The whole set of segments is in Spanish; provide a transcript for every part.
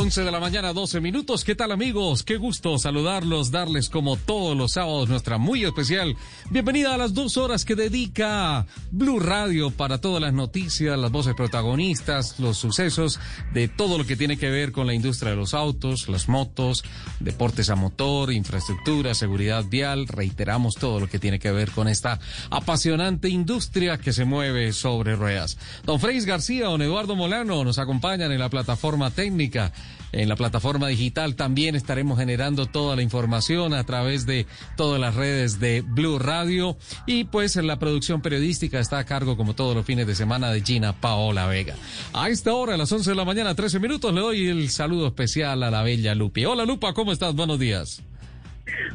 11 de la mañana, 12 minutos. ¿Qué tal amigos? Qué gusto saludarlos, darles como todos los sábados nuestra muy especial bienvenida a las dos horas que dedica Blue Radio para todas las noticias, las voces protagonistas, los sucesos de todo lo que tiene que ver con la industria de los autos, las motos, deportes a motor, infraestructura, seguridad vial. Reiteramos todo lo que tiene que ver con esta apasionante industria que se mueve sobre ruedas. Don Freis García, don Eduardo Molano nos acompañan en la plataforma técnica. En la plataforma digital también estaremos generando toda la información a través de todas las redes de Blue Radio y pues en la producción periodística está a cargo como todos los fines de semana de Gina Paola Vega. A esta hora, a las 11 de la mañana, 13 minutos, le doy el saludo especial a la bella Lupi. Hola Lupa, ¿cómo estás? Buenos días.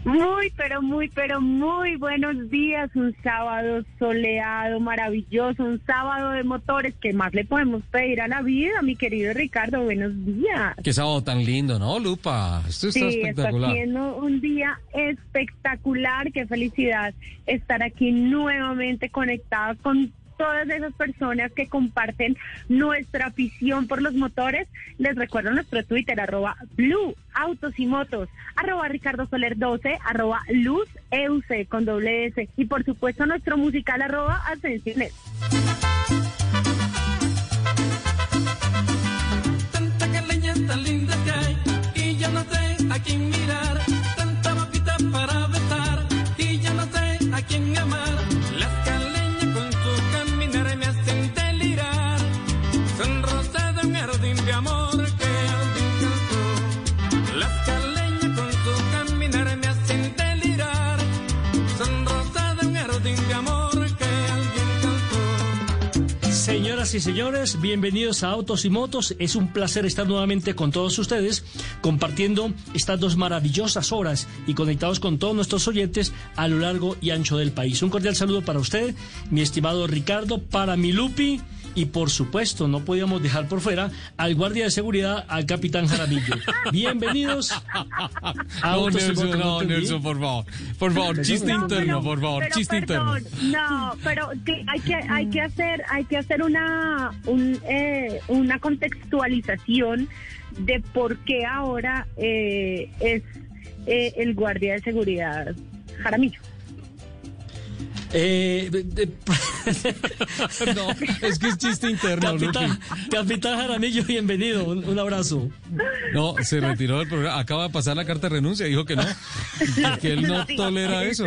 Muy, pero muy, pero muy buenos días. Un sábado soleado, maravilloso, un sábado de motores. ¿Qué más le podemos pedir a la vida, mi querido Ricardo? Buenos días. Qué sábado tan lindo, ¿no, Lupa? Esto está sí, espectacular. está siendo un día espectacular. Qué felicidad estar aquí nuevamente conectada con todas esas personas que comparten nuestra afición por los motores. Les recuerdo nuestro Twitter, arroba Blue Autos y Motos, arroba Ricardo Soler 12, arroba Luz EUC con doble S y por supuesto nuestro musical arroba Ascensiones. A quién mirar. Tanta boquita para besar y ya no sé a quién amar. Señoras y señores, bienvenidos a Autos y Motos. Es un placer estar nuevamente con todos ustedes, compartiendo estas dos maravillosas horas y conectados con todos nuestros oyentes a lo largo y ancho del país. Un cordial saludo para usted, mi estimado Ricardo, para mi Lupi. Y por supuesto, no podíamos dejar por fuera al guardia de seguridad, al capitán Jaramillo. Bienvenidos a No, Nelson, no? Nelson, por favor. Por favor, chiste No, interno, pero- por favor, pero chiste interno. No, pero que hay que hay que hacer hay que hacer una un, eh, una contextualización de por qué ahora eh, es eh, el guardia de seguridad Jaramillo. Eh, de- No, es que es chiste interno, capitán, capitán Jaramillo, bienvenido. Un, un abrazo. No, se retiró del programa. Acaba de pasar la carta de renuncia. Dijo que no. Que él no tolera eso.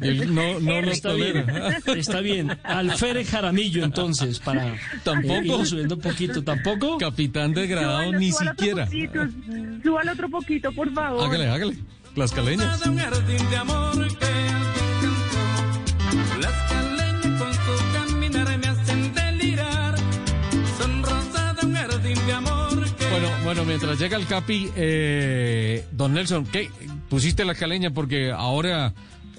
Él no, no lo Está bien, tolera. está bien. Alférez Jaramillo, entonces, para Tampoco. eh, irlo subiendo un poquito. ¿Tampoco? Capitán degradado, Súbalo, ni siquiera. súbalo otro poquito, por favor. Hágale, hágale. Las caleñas. un jardín de amor que Bueno, mientras llega el Capi, eh, don Nelson, ¿qué? ¿Pusiste la caleña porque ahora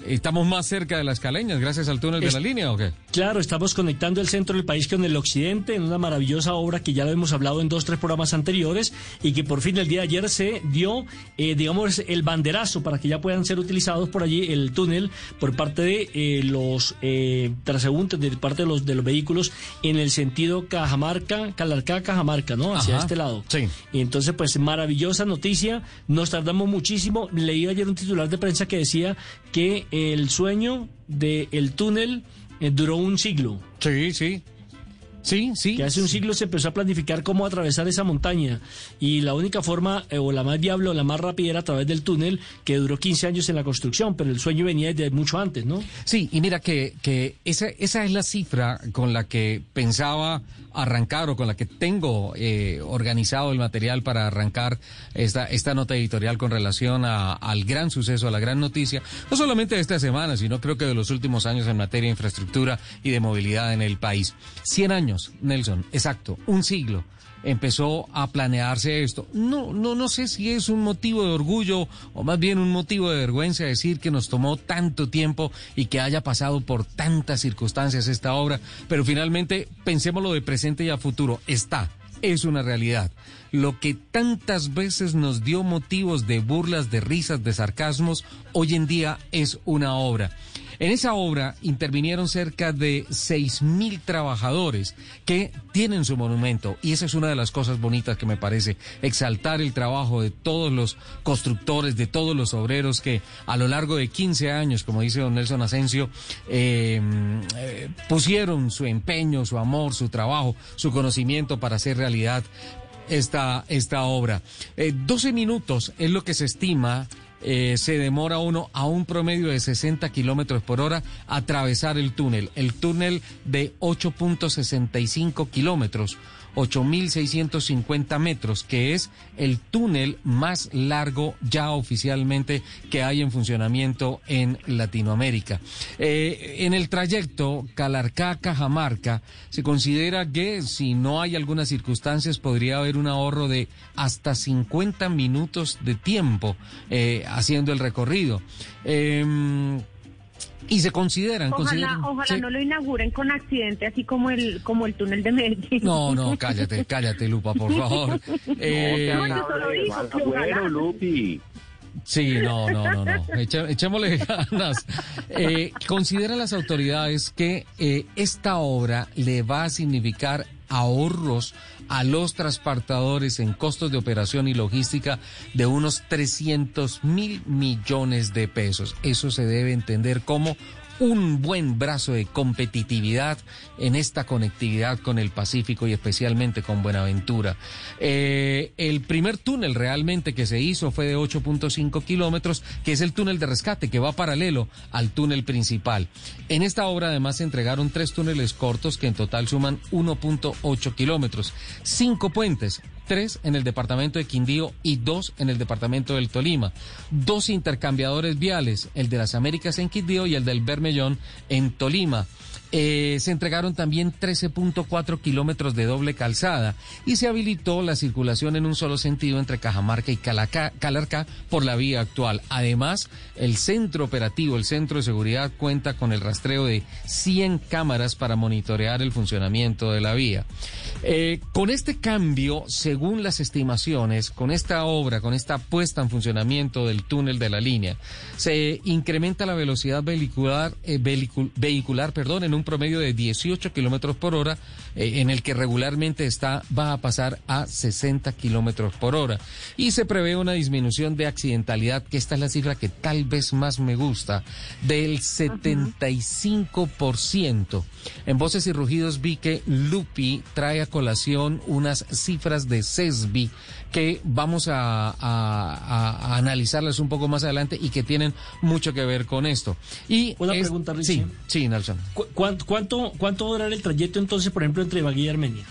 estamos más cerca de las caleñas gracias al túnel de la línea o qué? Claro, estamos conectando el centro del país con el occidente en una maravillosa obra que ya lo hemos hablado en dos, tres programas anteriores y que por fin el día de ayer se dio, eh, digamos, el banderazo para que ya puedan ser utilizados por allí el túnel por parte de eh, los eh, transeúntes, de parte de los, de los vehículos en el sentido Cajamarca, Calarcá, Cajamarca, ¿no? Hacia Ajá, este lado. sí. Y entonces, pues maravillosa noticia, nos tardamos muchísimo. Leí ayer un titular de prensa que decía que el sueño del túnel eh, duró un siglo. Sí, sí. Sí, sí. Que hace un siglo se empezó a planificar cómo atravesar esa montaña y la única forma, eh, o la más viable o la más rápida era a través del túnel que duró 15 años en la construcción, pero el sueño venía desde mucho antes, ¿no? Sí, y mira que, que esa, esa es la cifra con la que pensaba arrancar o con la que tengo eh, organizado el material para arrancar esta, esta nota editorial con relación a- al gran suceso, a la gran noticia, no solamente de esta semana, sino creo que de los últimos años en materia de infraestructura y de movilidad en el país. 100 años, Nelson, exacto, un siglo empezó a planearse esto. No, no, no sé si es un motivo de orgullo o más bien un motivo de vergüenza decir que nos tomó tanto tiempo y que haya pasado por tantas circunstancias esta obra, pero finalmente pensémoslo de presente y a futuro. Está, es una realidad. Lo que tantas veces nos dio motivos de burlas, de risas, de sarcasmos, hoy en día es una obra. En esa obra intervinieron cerca de 6.000 trabajadores que tienen su monumento y esa es una de las cosas bonitas que me parece, exaltar el trabajo de todos los constructores, de todos los obreros que a lo largo de 15 años, como dice don Nelson Asensio, eh, eh, pusieron su empeño, su amor, su trabajo, su conocimiento para hacer realidad esta, esta obra. Eh, 12 minutos es lo que se estima eh, se demora uno a un promedio de 60 kilómetros por hora atravesar el túnel. El túnel de 8.65 kilómetros. 8.650 metros, que es el túnel más largo ya oficialmente que hay en funcionamiento en Latinoamérica. Eh, en el trayecto Calarcá-Cajamarca se considera que si no hay algunas circunstancias podría haber un ahorro de hasta 50 minutos de tiempo eh, haciendo el recorrido. Em, y se consideran, Ojalá, consideran- ojalá sí. no lo inauguren con accidente, así como el como el túnel de Medellín. No, no, cállate, cállate, Lupa, por favor. Eh, No, yo solo digo que ojalá. Bueno, Lupi. sí, no, no, no, no. Eche- echémosle ganas. Eh, consideran las autoridades que eh, esta obra le va a significar ahorros a los transportadores en costos de operación y logística de unos 300 mil millones de pesos. Eso se debe entender como un buen brazo de competitividad en esta conectividad con el Pacífico y especialmente con Buenaventura. Eh, el primer túnel realmente que se hizo fue de 8.5 kilómetros, que es el túnel de rescate que va paralelo al túnel principal. En esta obra además se entregaron tres túneles cortos que en total suman 1.8 kilómetros, cinco puentes, tres en el departamento de Quindío y dos en el departamento del Tolima. Dos intercambiadores viales, el de las Américas en Quindío y el del Bermellón en Tolima. Eh, se entregaron también 13.4 kilómetros de doble calzada y se habilitó la circulación en un solo sentido entre Cajamarca y Calacá- Calarcá por la vía actual. Además, el centro operativo, el centro de seguridad, cuenta con el rastreo de 100 cámaras para monitorear el funcionamiento de la vía. Eh, con este cambio, según las estimaciones, con esta obra, con esta puesta en funcionamiento del túnel de la línea, se incrementa la velocidad vehicular, eh, vehicu- vehicular perdón, en un promedio de 18 kilómetros por hora, eh, en el que regularmente está, va a pasar a 60 kilómetros por hora. Y se prevé una disminución de accidentalidad, que esta es la cifra que tal vez más me gusta, del 75%. En Voces y Rugidos vi que Lupi trae a colación unas cifras de CESBI que vamos a, a- analizarlas un poco más adelante y que tienen mucho que ver con esto. Y Una es- pregunta, Richie. Sí, sí, Nelson. ¿Cu- cuánto, cuánto, ¿Cuánto va a durar el trayecto entonces, por ejemplo, entre Ibagué y Armenia?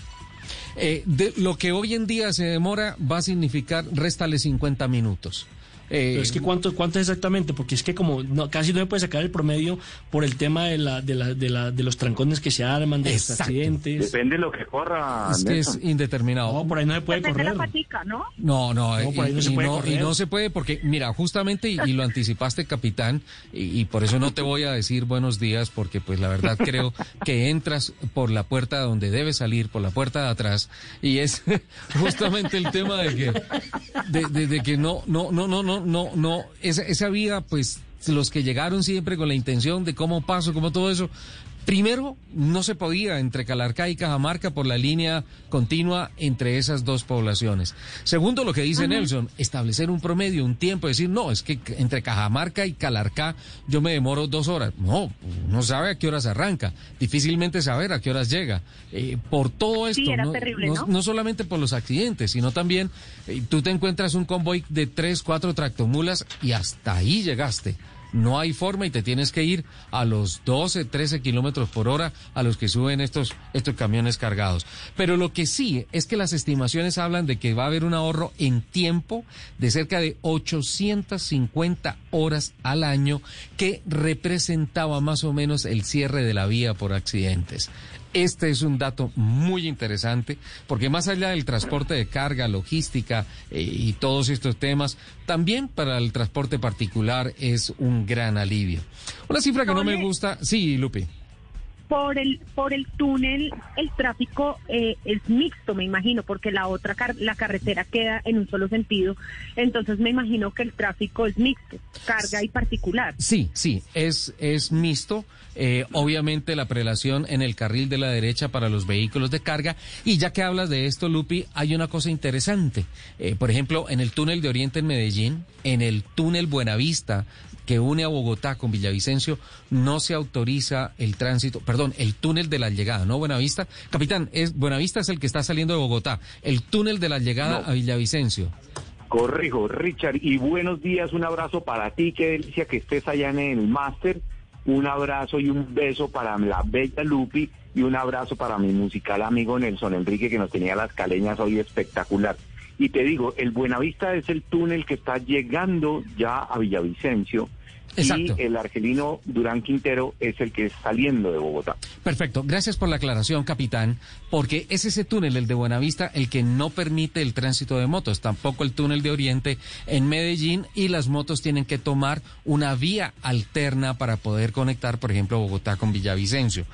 Eh, de lo que hoy en día se demora va a significar réstale 50 minutos. Eh, Pero es que ¿cuánto, cuánto es exactamente? Porque es que como no, casi no se puede sacar el promedio por el tema de, la, de, la, de, la, de los trancones que se arman, de los accidentes. Depende de lo que corra. es que es indeterminado. No, por ahí no se puede Depende de correr. la patica, ¿no? No, no, No, y, por ahí no se y puede no, correr. y no se puede porque, mira, justamente, y, y lo anticipaste, capitán, y, y por eso no te voy a decir buenos días, porque pues la verdad creo que entras por la puerta donde debes salir, por la puerta de atrás, y es justamente el tema de que, de, de- de que no, no, no, no, no, no, no, esa, esa vía, pues, los que llegaron siempre con la intención de cómo paso, cómo todo eso, Primero, no se podía entre Calarcá y Cajamarca por la línea continua entre esas dos poblaciones. Segundo, lo que dice Nelson, establecer un promedio, un tiempo, decir, no, es que entre Cajamarca y Calarcá yo me demoro dos horas. No, no sabe a qué horas arranca, difícilmente saber a qué horas llega. Eh, por todo esto, Sí, no, terrible, no- ¿no? no solamente por los accidentes, sino también eh, tú te encuentras un convoy de tres, cuatro tractomulas y hasta ahí llegaste. No hay forma y te tienes que ir a los 12, 13 kilómetros por hora a los que suben estos, estos camiones cargados. Pero lo que sí es que las estimaciones hablan de que va a haber un ahorro en tiempo de cerca de 850 horas al año que representaba más o menos el cierre de la vía por accidentes. Este es un dato muy interesante porque más allá del transporte de carga, logística eh, y todos estos temas, también para el transporte particular es un gran alivio. Una cifra que no me gusta, sí, Lupi. Por el por el túnel el tráfico eh, es mixto, me imagino, porque la otra car- la carretera queda en un solo sentido. Entonces me imagino que el tráfico es mixto, carga y particular. Sí, sí, es, es mixto. Eh, obviamente la prelación en el carril de la derecha para los vehículos de carga. Y ya que hablas de esto, Lupi, hay una cosa interesante. Eh, por ejemplo, en el túnel de Oriente en Medellín, en el túnel Buenavista que une a Bogotá con Villavicencio, no se autoriza el tránsito, perdón, el túnel de la llegada, ¿no? Buenavista. Capitán, es, Buenavista es el que está saliendo de Bogotá. El túnel de la llegada No. a Villavicencio. Corrijo, Richard, y buenos días, un abrazo para ti, qué delicia que estés allá en el máster, un abrazo y un beso para la bella Lupi y un abrazo para mi musical amigo Nelson Enrique que nos tenía las caleñas hoy espectacular. Y te digo, el Buenavista es el túnel que está llegando ya a Villavicencio Exacto. y el argelino Durán Quintero es el que es saliendo de Bogotá. Perfecto, gracias por la aclaración, capitán, porque es ese túnel, el de Buenavista, el que no permite el tránsito de motos, tampoco el túnel de Oriente en Medellín y las motos tienen que tomar una vía alterna para poder conectar, por ejemplo, Bogotá con Villavicencio.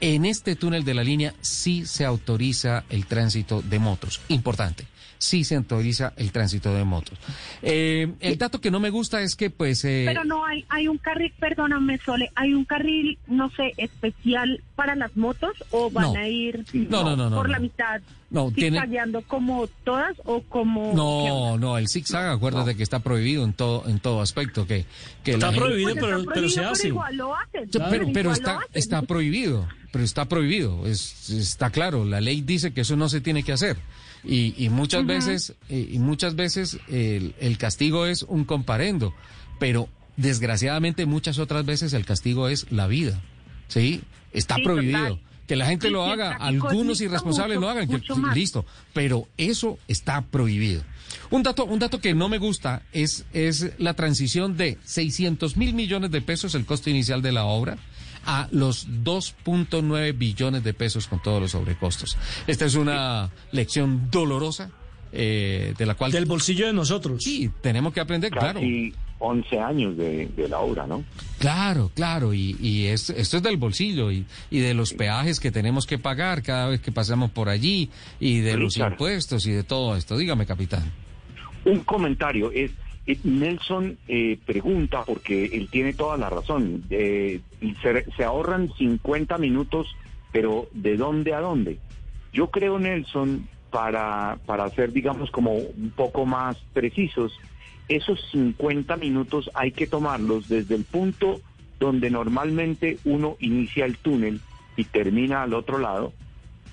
En este túnel de la línea sí se autoriza el tránsito de motos, importante. Sí se autoriza el tránsito de motos. Eh, el dato que no me gusta es que, pues, eh, Pero no hay hay un carril, perdóname Sole, hay un carril, no sé, especial para las motos o van No. a ir No, no, no, no, por la no. mitad, No, tiene- como todas o como ¿qué No, no, el zigzag, acuérdate que está prohibido en todo, en todo aspecto, que, que Está la gente- prohibido, Pues pero, está pero se hace. igual lo hacen. Sí, pero, pero igual está, lo hacen. está prohibido, pero está prohibido, es, está claro, la ley dice que eso no se tiene que hacer. Y, y muchas veces, y muchas veces el, el castigo es un comparendo, pero desgraciadamente muchas otras veces el castigo es la vida. ¿Sí? Está Sí, prohibido. total. Que la gente lo haga, algunos irresponsables mucho- lo hagan, que- listo, pero eso está prohibido. Un dato, un dato que no me gusta es, es la transición de 600 mil millones de pesos, el costo inicial de la obra, a los 2.9 billones de pesos con todos los sobrecostos. Esta es una lección dolorosa eh, de la cual Del bolsillo de nosotros. sí tenemos que aprender, claro. Casi 11 años de, de la obra, ¿no? Claro, claro, y, y es- esto es del bolsillo y, y de los peajes que tenemos que pagar cada vez que pasamos por allí y de los impuestos y de todo esto. Dígame, capitán. Un comentario es, Nelson eh, pregunta, porque él tiene toda la razón, eh, se, se ahorran 50 minutos, pero ¿de dónde a dónde? Yo creo, Nelson, para, para ser, digamos, como un poco más precisos, esos 50 minutos hay que tomarlos desde el punto donde normalmente uno inicia el túnel y termina al otro lado,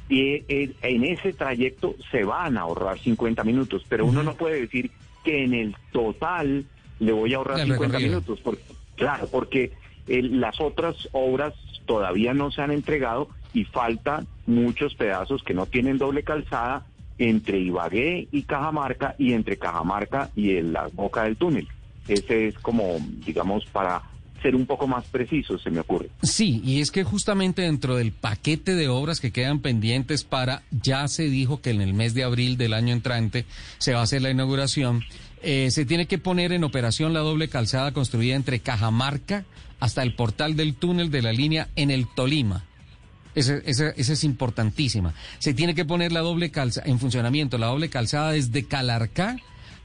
y eh, en ese trayecto se van a ahorrar 50 minutos, pero uno no puede decir que en el total le voy a ahorrar El 50 recorrido. minutos, porque, claro, porque eh, las otras obras todavía no se han entregado y faltan muchos pedazos que no tienen doble calzada entre Ibagué y Cajamarca y entre Cajamarca y el- la boca del túnel. Ese es como, digamos, para ser un poco más preciso, se me ocurre. Sí, y es que justamente dentro del paquete de obras que quedan pendientes para, ya se dijo que en el mes de abril del año entrante se va a hacer la inauguración, eh, se tiene que poner en operación la doble calzada construida entre Cajamarca hasta el portal del túnel de la línea en el Tolima. Esa, esa, esa es importantísima. Se tiene que poner la doble calzada en funcionamiento, la doble calzada desde Calarcá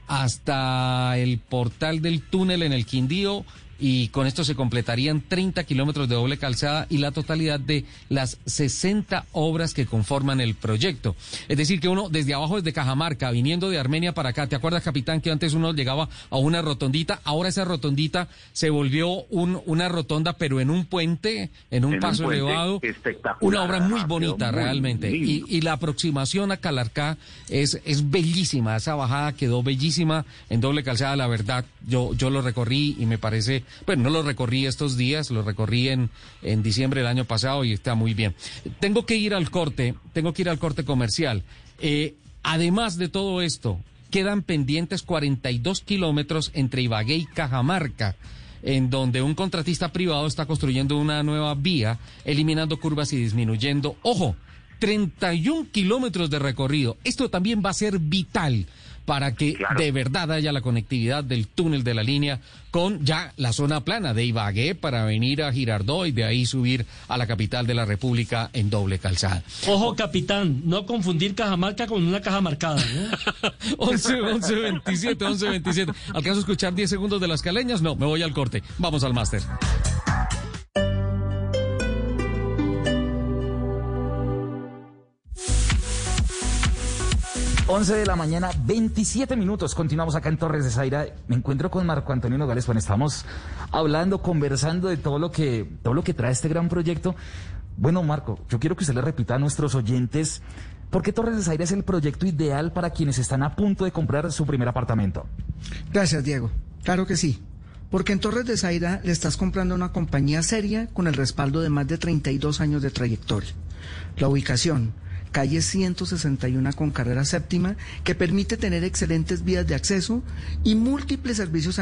hasta el portal del túnel en el Quindío y con esto se completarían 30 kilómetros de doble calzada y la totalidad de las 60 obras que conforman el proyecto. Es decir, que uno desde abajo, desde Cajamarca, viniendo de Armenia para acá, ¿te acuerdas, capitán, que antes uno llegaba a una rotondita? Ahora esa rotondita se volvió un, una rotonda, pero en un puente, en un En paso un elevado. espectacular, Una obra muy bonita, muy realmente. Y, y la aproximación a Calarcá es, es bellísima. Esa bajada quedó bellísima en doble calzada, la verdad. Yo, yo lo recorrí y me parece, bueno, no lo recorrí estos días, lo recorrí en, en diciembre del año pasado y está muy bien. Tengo que ir al corte, tengo que ir al corte comercial. Eh, además de todo esto, quedan pendientes 42 kilómetros entre Ibagué y Cajamarca en donde un contratista privado está construyendo una nueva vía, eliminando curvas y disminuyendo, ojo, 31 kilómetros de recorrido. Esto también va a ser vital para que Claro. de verdad haya la conectividad del túnel de la línea con ya la zona plana de Ibagué para venir a Girardot y de ahí subir a la capital de la República en doble calzada. Ojo, capitán, no confundir Cajamarca con una caja marcada. ¿no? 11, 11, 27, 11, 27. ¿Alcanzo a escuchar 10 segundos de las caleñas? No, me voy al corte. Vamos al máster. 11 de la mañana, 27 minutos. Continuamos acá en Torres de Zaira. Me encuentro con Marco Antonio Nogales. Bueno, estamos hablando, conversando de todo lo que, todo lo que trae este gran proyecto. Bueno, Marco, yo quiero que usted le repita a nuestros oyentes por qué Torres de Zaira es el proyecto ideal para quienes están a punto de comprar su primer apartamento. Gracias, Diego. Claro que sí. Porque en Torres de Zaira le estás comprando una compañía seria con el respaldo de más de 32 años de trayectoria. La ubicación, calle 161 con carrera séptima, que permite tener excelentes vías de acceso y múltiples servicios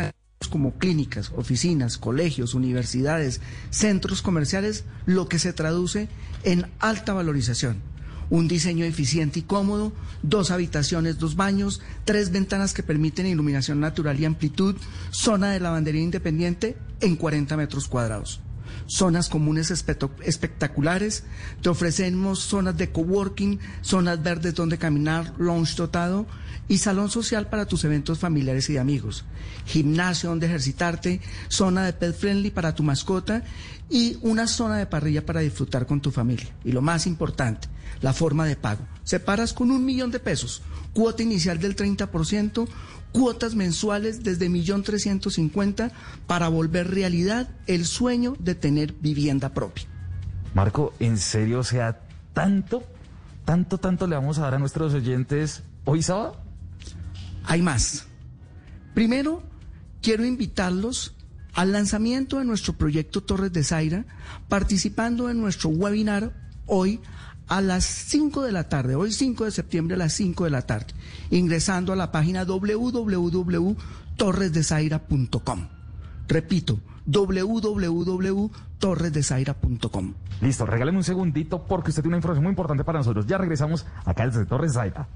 como clínicas, oficinas, colegios, universidades, centros comerciales, lo que se traduce en alta valorización. Un diseño eficiente y cómodo, dos habitaciones, dos baños, tres ventanas que permiten iluminación natural y amplitud, zona de lavandería independiente en 40 metros cuadrados. Zonas comunes espectaculares, te ofrecemos zonas de coworking, zonas verdes donde caminar, lounge dotado y salón social para tus eventos familiares y de amigos, gimnasio donde ejercitarte, zona de pet friendly para tu mascota y una zona de parrilla para disfrutar con tu familia. Y lo más importante, la forma de pago. Separas con un millón de pesos, cuota inicial del 30%, cuotas mensuales desde millón trescientos cincuenta para volver realidad el sueño de tener vivienda propia. Marco, ¿en serio, o sea, tanto, tanto, tanto le vamos a dar a nuestros oyentes hoy sábado? Hay más. Primero, quiero invitarlos al lanzamiento de nuestro proyecto Torres de Zaira, participando en nuestro webinar hoy a las 5 de la tarde, hoy 5 de septiembre a las 5 de la tarde, ingresando a la página www.torresdezaira.com. Repito, www.torresdezaira.com. Listo, regáleme un segundito porque usted tiene una información muy importante para nosotros. Ya regresamos acá desde Torres de Zaira.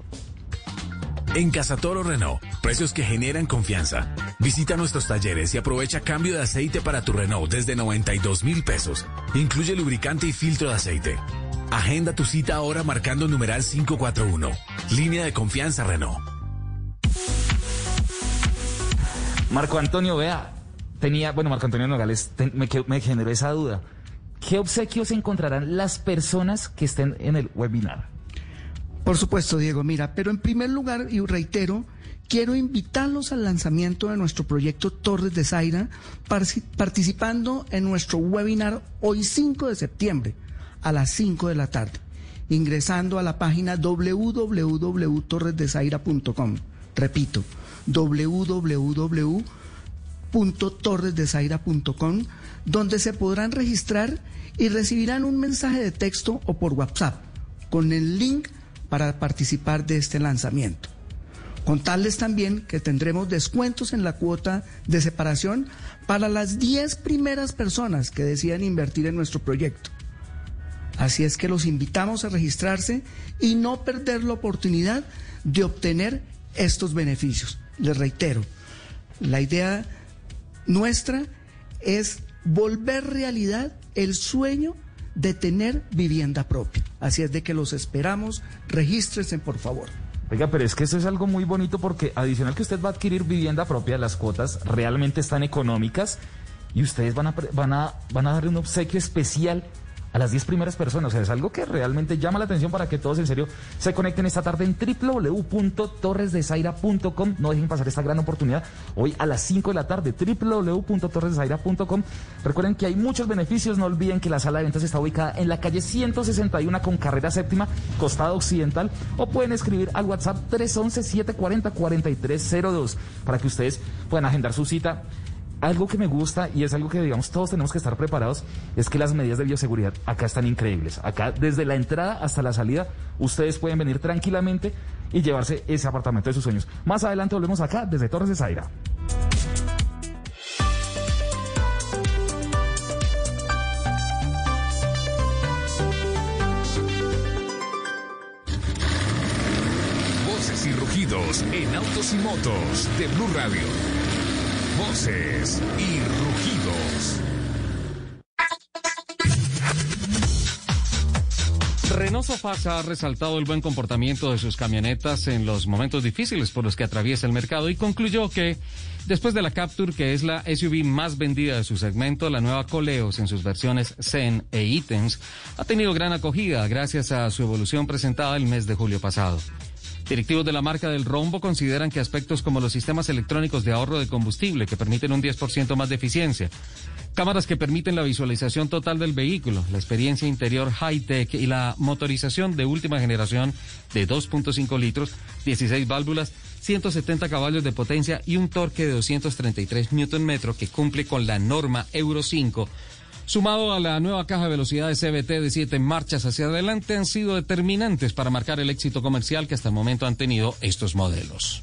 En Casa Toro Renault, precios que generan confianza. Visita nuestros talleres y aprovecha cambio de aceite para tu Renault desde 92 mil pesos. Incluye lubricante y filtro de aceite. Agenda tu cita ahora marcando numeral 541. Línea de confianza Renault. Marco Antonio, vea, tenía, bueno, Marco Antonio Nogales, te- me, que- me generó esa duda. ¿Qué obsequios encontrarán las personas que estén en el webinar? Por supuesto, Diego, mira, pero en primer lugar, y reitero, quiero invitarlos al lanzamiento de nuestro proyecto Torres de Zaira, participando en nuestro webinar hoy 5 de septiembre a las 5 de la tarde, ingresando a la página www.torresdezaira.com. Repito, www.torresdezaira.com, donde se podrán registrar y recibirán un mensaje de texto o por WhatsApp con el link para participar de este lanzamiento. Contarles también que tendremos descuentos en la cuota de separación para las 10 primeras personas que decidan invertir en nuestro proyecto. Así es que los invitamos a registrarse y no perder la oportunidad de obtener estos beneficios. Les reitero, la idea nuestra es volver realidad el sueño de tener vivienda propia. Así es de que los esperamos, regístrense por favor. Oiga, pero es que eso es algo muy bonito porque adicional que usted va a adquirir vivienda propia, las cuotas realmente están económicas y ustedes van a, van a, van a darle un obsequio especial a las 10 primeras personas. O sea, es algo que realmente llama la atención para que todos en serio se conecten esta tarde en www.torresdesaira.com. No dejen pasar esta gran oportunidad hoy a las 5 de la tarde, www.torresdesaira.com. Recuerden que hay muchos beneficios. No olviden que la sala de ventas está ubicada en la calle 161 con carrera séptima, costado occidental. O pueden escribir al WhatsApp 311-740-4302 para que ustedes puedan agendar su cita algo que me gusta y es algo que digamos todos tenemos que estar preparados es que las medidas de bioseguridad acá están increíbles. Acá desde la entrada hasta la salida ustedes pueden venir tranquilamente y llevarse ese apartamento de sus sueños. Más adelante volvemos acá desde Torres de Zaira. Voces y rugidos en autos y motos de Blue Radio. Voces y rugidos. Renault Sofasa ha resaltado el buen comportamiento de sus camionetas en los momentos difíciles por los que atraviesa el mercado y concluyó que después de la Capture, que es la SUV más vendida de su segmento, la nueva Coleos en sus versiones Zen e Items ha tenido gran acogida gracias a su evolución presentada el mes de julio pasado. Directivos de la marca del Rombo consideran que aspectos como los sistemas electrónicos de ahorro de combustible que permiten un 10% más de eficiencia, cámaras que permiten la visualización total del vehículo, la experiencia interior high-tech y la motorización de última generación de 2.5 litros, 16 válvulas, 170 caballos de potencia y un torque de 233 Nm que cumple con la norma Euro 5 sumado a la nueva caja de velocidades CBT de siete marchas hacia adelante, han sido determinantes para marcar el éxito comercial que hasta el momento han tenido estos modelos.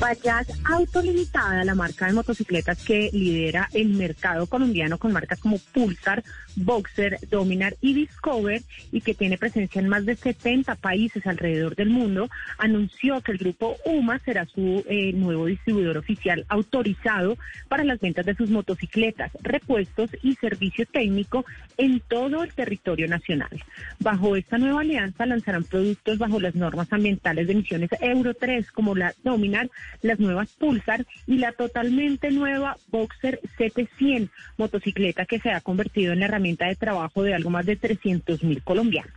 Bajaj Autolimitada, la marca de motocicletas que lidera el mercado colombiano con marcas como Pulsar, Boxer, Dominar y Discover y que tiene presencia en más de 70 países alrededor del mundo, anunció que el grupo UMA será su eh, nuevo distribuidor oficial autorizado para las ventas de sus motocicletas, repuestos y servicio técnico en todo el territorio nacional. Bajo esta nueva alianza lanzarán productos bajo las normas ambientales de emisiones Euro 3 como la Dominar, las nuevas Pulsar y la totalmente nueva Boxer 700, motocicleta que se ha convertido en la herramienta de trabajo de algo más de 300 mil colombianos.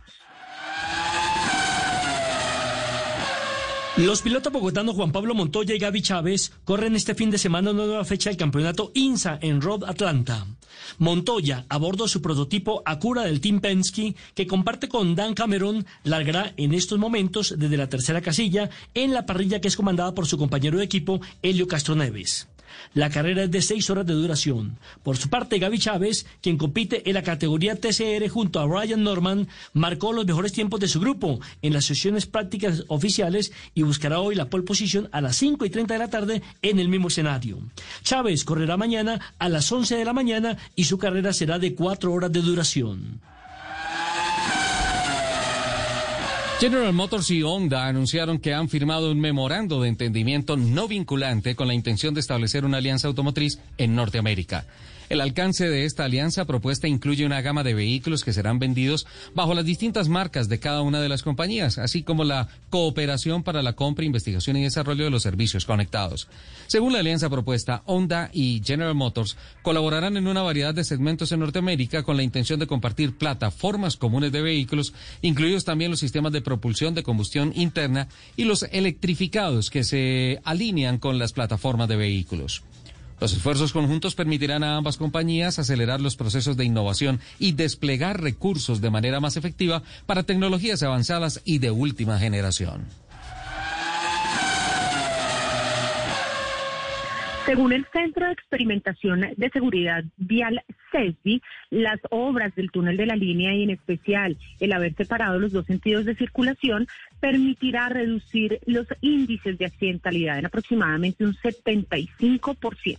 Los pilotos bogotanos Juan Pablo Montoya y Gaby Chávez corren este fin de semana una nueva fecha del campeonato INSA en Road Atlanta. Montoya, a bordo de su prototipo Acura del Team Penske, que comparte con Dan Cameron, largará en estos momentos desde la tercera casilla en la parrilla que es comandada por su compañero de equipo, Helio Castroneves. La carrera es de seis horas de duración. Por su parte, Gaby Chávez, quien compite en la categoría TCR junto a Ryan Norman, marcó los mejores tiempos de su grupo en las sesiones prácticas oficiales y buscará hoy la pole position a las 5 y 30 de la tarde en el mismo escenario. Chávez correrá mañana a las 11 de la mañana y su carrera será de cuatro horas de duración. General Motors y Honda anunciaron que han firmado un memorando de entendimiento no vinculante con la intención de establecer una alianza automotriz en Norteamérica. El alcance de esta alianza propuesta incluye una gama de vehículos que serán vendidos bajo las distintas marcas de cada una de las compañías, así como la cooperación para la compra, investigación y desarrollo de los servicios conectados. Según la alianza propuesta, Honda y General Motors colaborarán en una variedad de segmentos en Norteamérica con la intención de compartir plataformas comunes de vehículos, incluidos también los sistemas de propulsión de combustión interna y los electrificados que se alinean con las plataformas de vehículos. Los esfuerzos conjuntos permitirán a ambas compañías acelerar los procesos de innovación y desplegar recursos de manera más efectiva para tecnologías avanzadas y de última generación. Según el Centro de Experimentación de Seguridad Vial CESBI, las obras del túnel de la línea y en especial el haber separado los dos sentidos de circulación permitirá reducir los índices de accidentalidad en aproximadamente un 75%.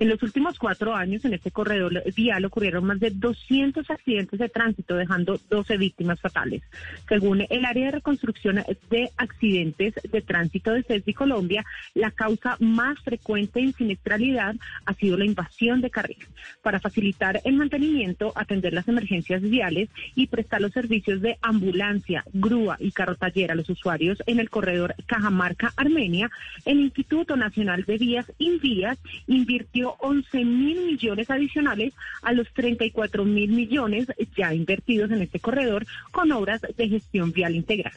En los últimos cuatro años en este corredor vial ocurrieron más de 200 accidentes de tránsito, dejando 12 víctimas fatales. Según el área de reconstrucción de accidentes de tránsito de CESBI Colombia, la causa más frecuente en siniestralidad ha sido la invasión de carril. Para facilitar el mantenimiento, atender las emergencias viales y prestar los servicios de ambulancia, grúa y carro taller los usuarios en el corredor Cajamarca-Armenia, el Instituto Nacional de Vías Invías invirtió 11 mil millones adicionales a los 34 mil millones ya invertidos en este corredor con obras de gestión vial integral.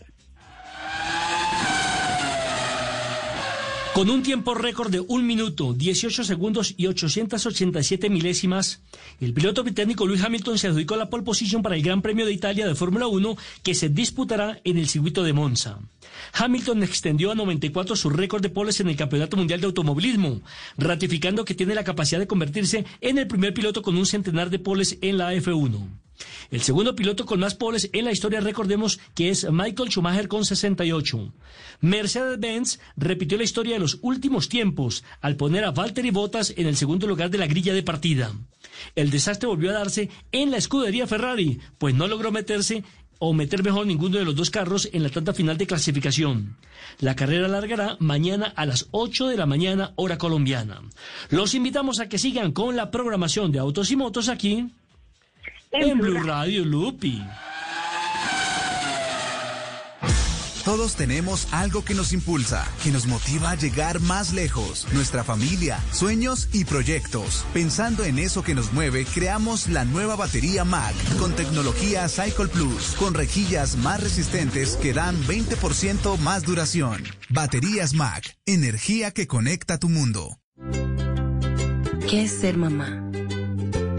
Con un tiempo récord de 1 minuto, 18 segundos y 887 milésimas, el piloto británico Lewis Hamilton se adjudicó la pole position para el Gran Premio de Italia de Fórmula 1 que se disputará en el circuito de Monza. Hamilton extendió a 94 su récord de poles en el Campeonato Mundial de Automovilismo, ratificando que tiene la capacidad de convertirse en el primer piloto con un centenar de poles en la F1. El segundo piloto con más poles en la historia recordemos que es Michael Schumacher con 68. Mercedes-Benz repitió la historia de los últimos tiempos al poner a Valtteri Bottas en el segundo lugar de la grilla de partida. El desastre volvió a darse en la escudería Ferrari, pues no logró meterse o meter mejor ninguno de los dos carros en la tanda final de clasificación. La carrera largará mañana a las 8 de la mañana hora colombiana. Los invitamos a que sigan con la programación de Autos y Motos aquí en Blue Radio Lupi. Todos tenemos algo que nos impulsa, que nos motiva a llegar más lejos. Nuestra familia, sueños y proyectos. Pensando en eso que nos mueve, creamos la nueva batería Mac con tecnología Cycle Plus, con rejillas más resistentes que dan 20% más duración. Baterías Mac, energía que conecta tu mundo. ¿Qué es ser mamá?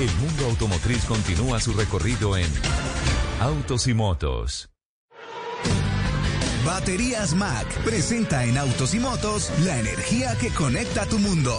el mundo automotriz continúa su recorrido en Autos y Motos. Baterías Mac presenta en Autos y Motos la energía que conecta tu mundo.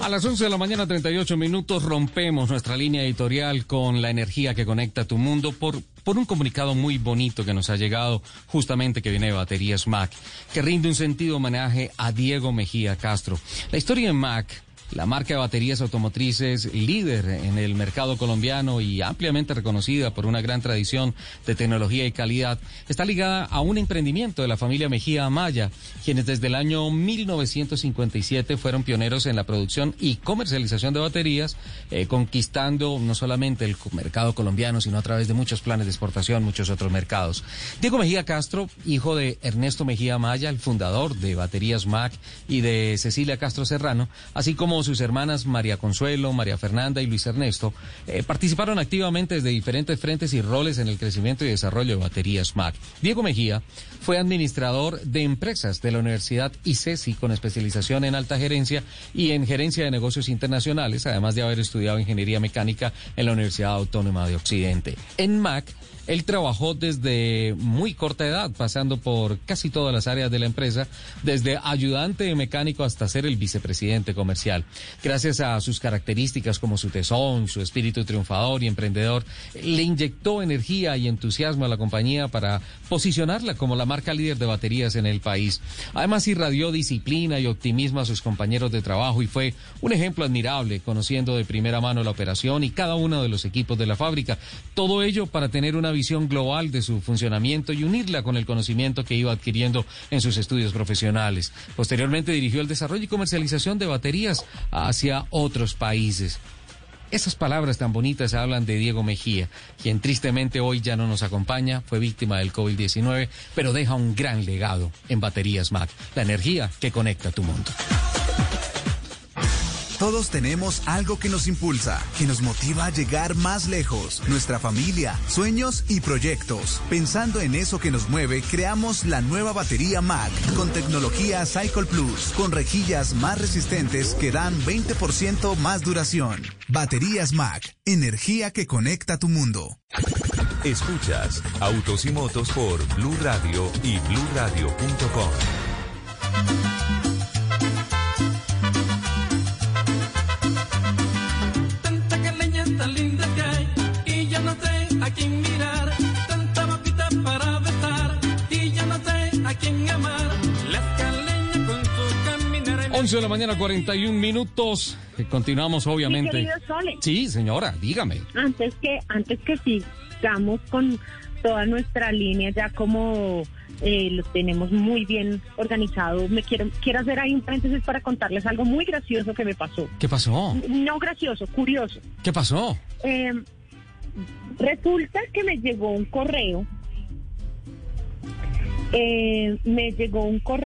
A las 11 de la mañana, 38 minutos, rompemos nuestra línea editorial con la energía que conecta tu mundo por, por un comunicado muy bonito que nos ha llegado justamente que viene de Baterías Mac, que rinde un sentido homenaje a Diego Mejía Castro. La historia de Mac la marca de baterías automotrices líder en el mercado colombiano y ampliamente reconocida por una gran tradición de tecnología y calidad, está ligada a un emprendimiento de la familia Mejía Amaya, quienes desde el año 1957 fueron pioneros en la producción y comercialización de baterías, eh, conquistando no solamente el mercado colombiano, sino a través de muchos planes de exportación, muchos otros mercados. Diego Mejía Castro, hijo de Ernesto Mejía Amaya, el fundador de Baterías Mac y de Cecilia Castro Serrano, así como sus hermanas María Consuelo, María Fernanda y Luis Ernesto, eh, participaron activamente desde diferentes frentes y roles en el crecimiento y desarrollo de baterías Mac. Diego Mejía fue administrador de empresas de la Universidad ICESI con especialización en alta gerencia y en gerencia de negocios internacionales, además de haber estudiado ingeniería mecánica en la Universidad Autónoma de Occidente. En Mac, él trabajó desde muy corta edad, pasando por casi todas las áreas de la empresa, desde ayudante de mecánico hasta ser el vicepresidente comercial. Gracias a sus características como su tesón, su espíritu triunfador y emprendedor, le inyectó energía y entusiasmo a la compañía para posicionarla como la marca líder de baterías en el país. Además, irradió disciplina y optimismo a sus compañeros de trabajo y fue un ejemplo admirable, conociendo de primera mano la operación y cada uno de los equipos de la fábrica. Todo ello para tener una visión global de su funcionamiento y unirla con el conocimiento que iba adquiriendo en sus estudios profesionales. Posteriormente dirigió el desarrollo y comercialización de baterías hacia otros países. Esas palabras tan bonitas hablan de Diego Mejía, quien tristemente hoy ya no nos acompaña, fue víctima del COVID-19, pero deja un gran legado en Baterías Mac, la energía que conecta tu mundo. Todos tenemos algo que nos impulsa, que nos motiva a llegar más lejos. Nuestra familia, sueños y proyectos. Pensando en eso que nos mueve, creamos la nueva batería Mac con tecnología Cycle Plus, con rejillas más resistentes que dan 20% más duración. Baterías Mac, energía que conecta tu mundo. Escuchas Autos y Motos por Blue Radio y bluradio.com. 11 de la mañana, 41 minutos. Continuamos, obviamente. Sole. Sí, señora, dígame. Antes que, antes que sigamos con toda nuestra línea ya como eh, lo tenemos muy bien organizado, me quiero, quiero hacer ahí un paréntesis para contarles algo muy gracioso que me pasó. ¿Qué pasó? No gracioso, curioso. ¿Qué pasó? Eh, resulta que me llegó un correo. Eh, me llegó un correo.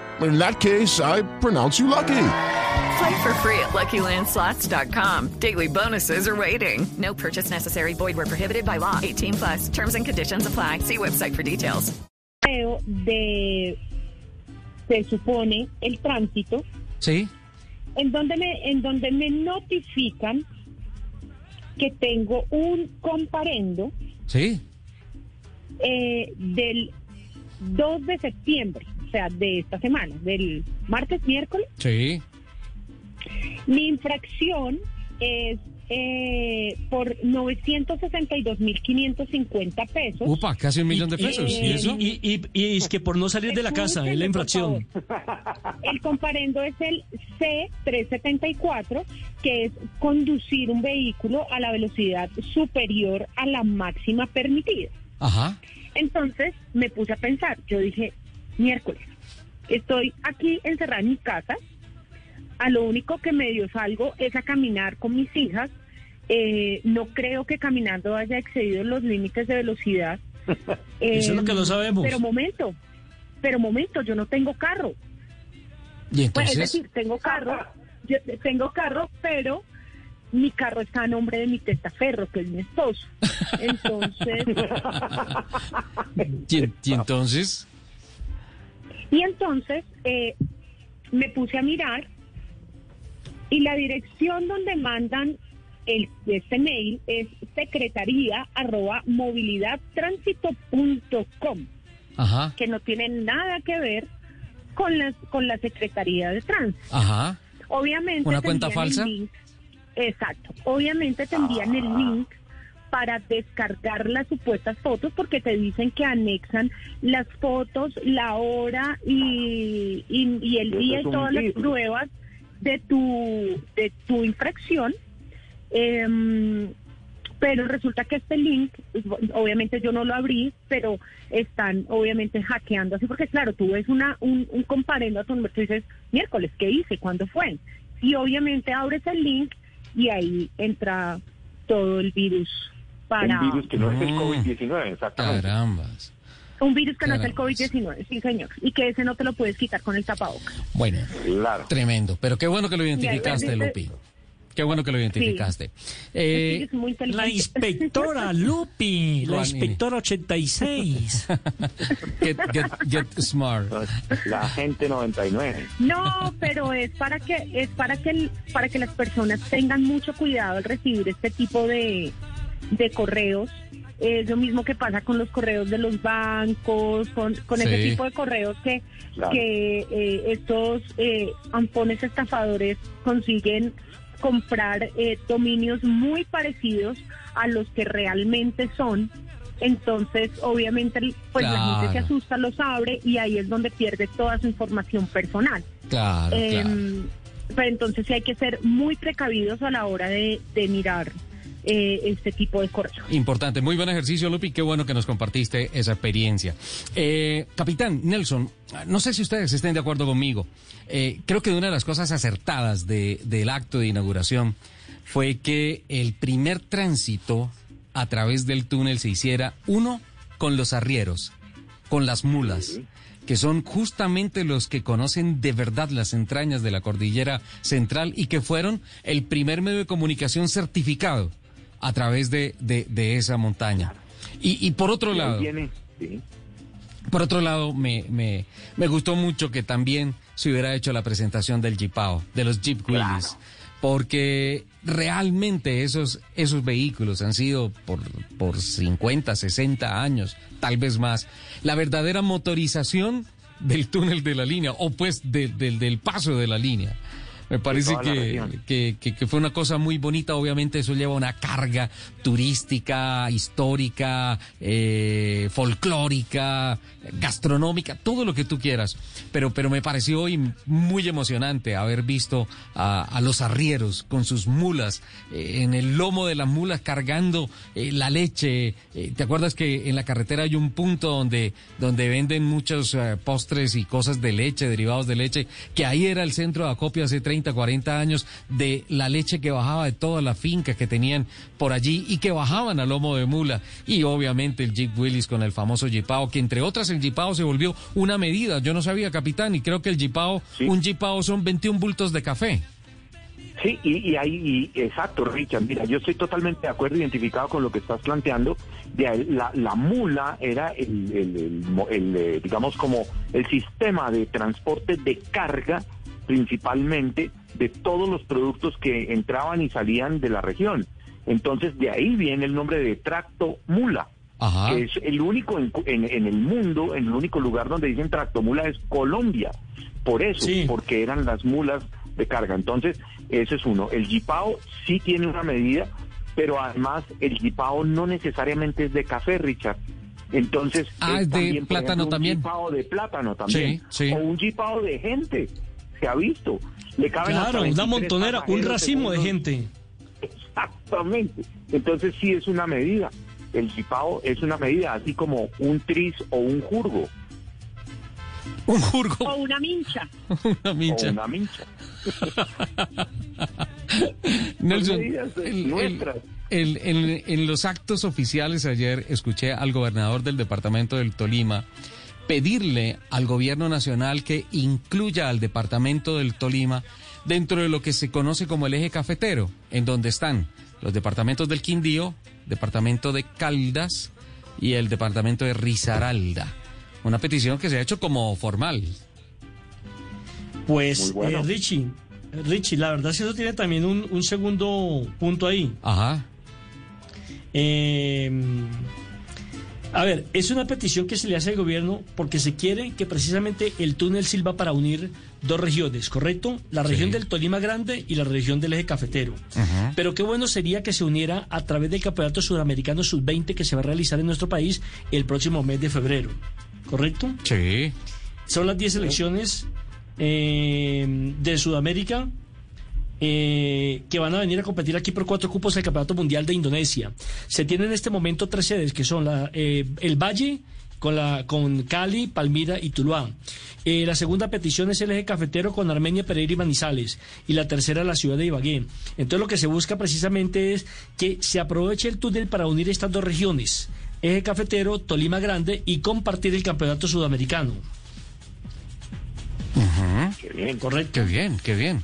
In that case, I pronounce you lucky. Play for free at LuckyLandSlots.com. Daily bonuses are waiting. No purchase necessary. Void were prohibited by law. 18 plus. Terms and conditions apply. See website for details. de se supone el tránsito Sí. en donde me en donde me notifican que tengo un comparendo Sí. eh, del 2 de septiembre, o sea, de esta semana, del martes, miércoles. Sí. Mi infracción es eh, por 962.550 pesos. Upa, casi un millón de pesos. ¿Y, eso? Y, y- y es que por no salir de la casa, es la infracción. El comparendo es el C374, que es conducir un vehículo a la velocidad superior a la máxima permitida. Ajá. Entonces me puse a pensar, yo dije, miércoles, estoy aquí encerrada en mi casa, a lo único que medio salgo es a caminar con mis hijas, eh, no creo que caminando haya excedido los límites de velocidad. Eso es lo que no Eh, sabemos. Pero momento, pero momento, yo no tengo carro. ¿Y Bueno, es entonces? decir, tengo carro, yo tengo carro, pero mi carro está a nombre de mi testaferro, que es mi esposo. Entonces, ¿Y, en- y entonces? Y entonces eh, me puse a mirar y la dirección donde mandan el, este mail es secretaría arroba movilidadtránsito.com, Ajá. que no tiene nada que ver con las con la Secretaría de Tránsito. Ajá. Obviamente. ¿Una cuenta falsa? link. Exacto. Obviamente te envían el link para descargar las supuestas fotos porque te dicen que anexan las fotos, la hora y, y, y el día y todas las pruebas de tu, de tu infracción. Em, pero resulta que este link, obviamente yo no lo abrí, pero están obviamente hackeando así, porque claro, tú ves una, un, un comparendo a tu número, tú dices, miércoles, ¿qué hice? ¿Cuándo fue? Y obviamente abres el link y ahí entra todo el virus para... Un virus que no es el Mm. COVID-19, exactamente. Carambas. Un virus que no es el Carambas. COVID-19, sí señor, y que ese no te lo puedes quitar con el tapabocas. Bueno, Claro. tremendo. Pero qué bueno que lo identificaste, Lupi. Qué bueno que lo identificaste. Eh, muy La inspectora Lupi, la inspectora 86. get, get, get smart. La gente 99. No, pero es para que es para que el- para que las personas tengan mucho cuidado al recibir este tipo de, de correos. Es lo mismo que pasa con los correos de los bancos, con, con Sí. ese tipo de correos que, Claro. que eh, estos eh, ampones estafadores consiguen comprar eh, dominios muy parecidos a los que realmente son. Entonces, obviamente, pues la gente se asusta, los abre y ahí es donde pierde toda su información personal. Claro, Em, claro. Pero entonces sí hay que ser muy precavidos a la hora de, de mirar eh, este tipo de correos. Importante, muy buen ejercicio, Lupi. Qué bueno que nos compartiste esa experiencia. Eh, Capitán Nelson, no sé si ustedes estén de acuerdo conmigo. Eh, creo que una de las cosas acertadas de- del acto de inauguración fue que el primer tránsito a través del túnel se hiciera, uno, con los arrieros, con las mulas. que son justamente los que conocen de verdad las entrañas de la cordillera central y que fueron el primer medio de comunicación certificado a través de, de- de esa montaña. Y, y por otro lado, viene, sí. por otro lado, me, me, me gustó mucho que también se hubiera hecho la presentación del Jeepao, de los Jeep Willys, porque realmente esos, esos vehículos han sido por, por 50, 60 años, tal vez más, la verdadera motorización del túnel de la línea, o pues de- del- del paso de la línea. Me parece que, que, que- que fue una cosa muy bonita. Obviamente eso lleva una carga turística, histórica, eh, folclórica, gastronómica, todo lo que tú quieras. Pero, pero me pareció hoy muy emocionante haber visto a, a los arrieros con sus mulas, eh, en el lomo de las mulas cargando eh, la leche. ¿Te acuerdas que en la carretera hay un punto donde, donde venden muchos postres y cosas de leche, derivados de leche, que ahí era el centro de acopio hace 30, 40 años de la leche que bajaba de todas las fincas que tenían por allí y que bajaban a lomo de mula. Y obviamente el Jeep Willis con el famoso Jeepao, que entre otras el Jeepao se volvió una medida. Yo no sabía, capitán, y creo que el Jeepao, un Jeepao son 21 bultos de café. Sí, y, y ahí, y- exacto, Richard. Mira, yo estoy totalmente de acuerdo, identificado con lo que estás planteando. De la, la mula era el, el- el mo- el, eh, digamos, como el sistema de transporte de carga, principalmente, de todos los productos que entraban y salían de la región. Entonces, de ahí viene el nombre de tracto mula. Ajá. que es el único en, en- en el mundo, en el único lugar donde dicen tractomula es Colombia. Por eso, porque eran las mulas de carga. Entonces, ese es uno. El jipao sí tiene una medida, pero además el jipao no necesariamente es de café, Richard. Entonces, Ah, es de también, plátano ejemplo, un también. jipao de plátano también. Sí, sí. O un jipao de gente. Se ha visto. Le caben Claro, una 23 montonera, un racimo de gente. Exactamente. Entonces sí es una medida. El jipao es una medida, así como un tris o un jurgo. Un jurgo. O una mincha. una mincha. O una mincha. Nelson, eh, el- el- nuestras. el- en, en los actos oficiales ayer escuché al gobernador del departamento del Tolima pedirle al gobierno nacional que incluya al departamento del Tolima dentro de lo que se conoce como el eje cafetero, en donde están los departamentos del Quindío, departamento de Caldas y el departamento de Risaralda. Una petición que se ha hecho como formal. Pues, bueno. eh, Richie, Richie, la verdad es que eso tiene también un, un segundo punto ahí. Ajá. Eh, a ver, es una petición que se le hace al gobierno porque se quiere que precisamente el túnel sirva para unir dos regiones, ¿correcto? La región Sí. del Tolima Grande y la región del eje cafetero. Pero qué bueno sería que se uniera a través del Campeonato Sudamericano Sub-20 que se va a realizar en nuestro país el próximo mes de febrero, ¿correcto? Sí. Son las 10 selecciones eh, de Sudamérica eh, que van a venir a competir aquí por cuatro cupos del Campeonato Mundial de Indonesia. Se tienen en este momento tres sedes, que son la, eh, el Valle, con, la, con Cali, Palmira y Tuluá. Eh, la segunda petición es el eje cafetero con Armenia, Pereira y Manizales. Y la tercera la ciudad de Ibagué. Entonces lo que se busca precisamente es que se aproveche el túnel para unir estas dos regiones. Eje cafetero, Tolima Grande y compartir el campeonato sudamericano. Qué bien. Correcto. Qué bien, qué bien.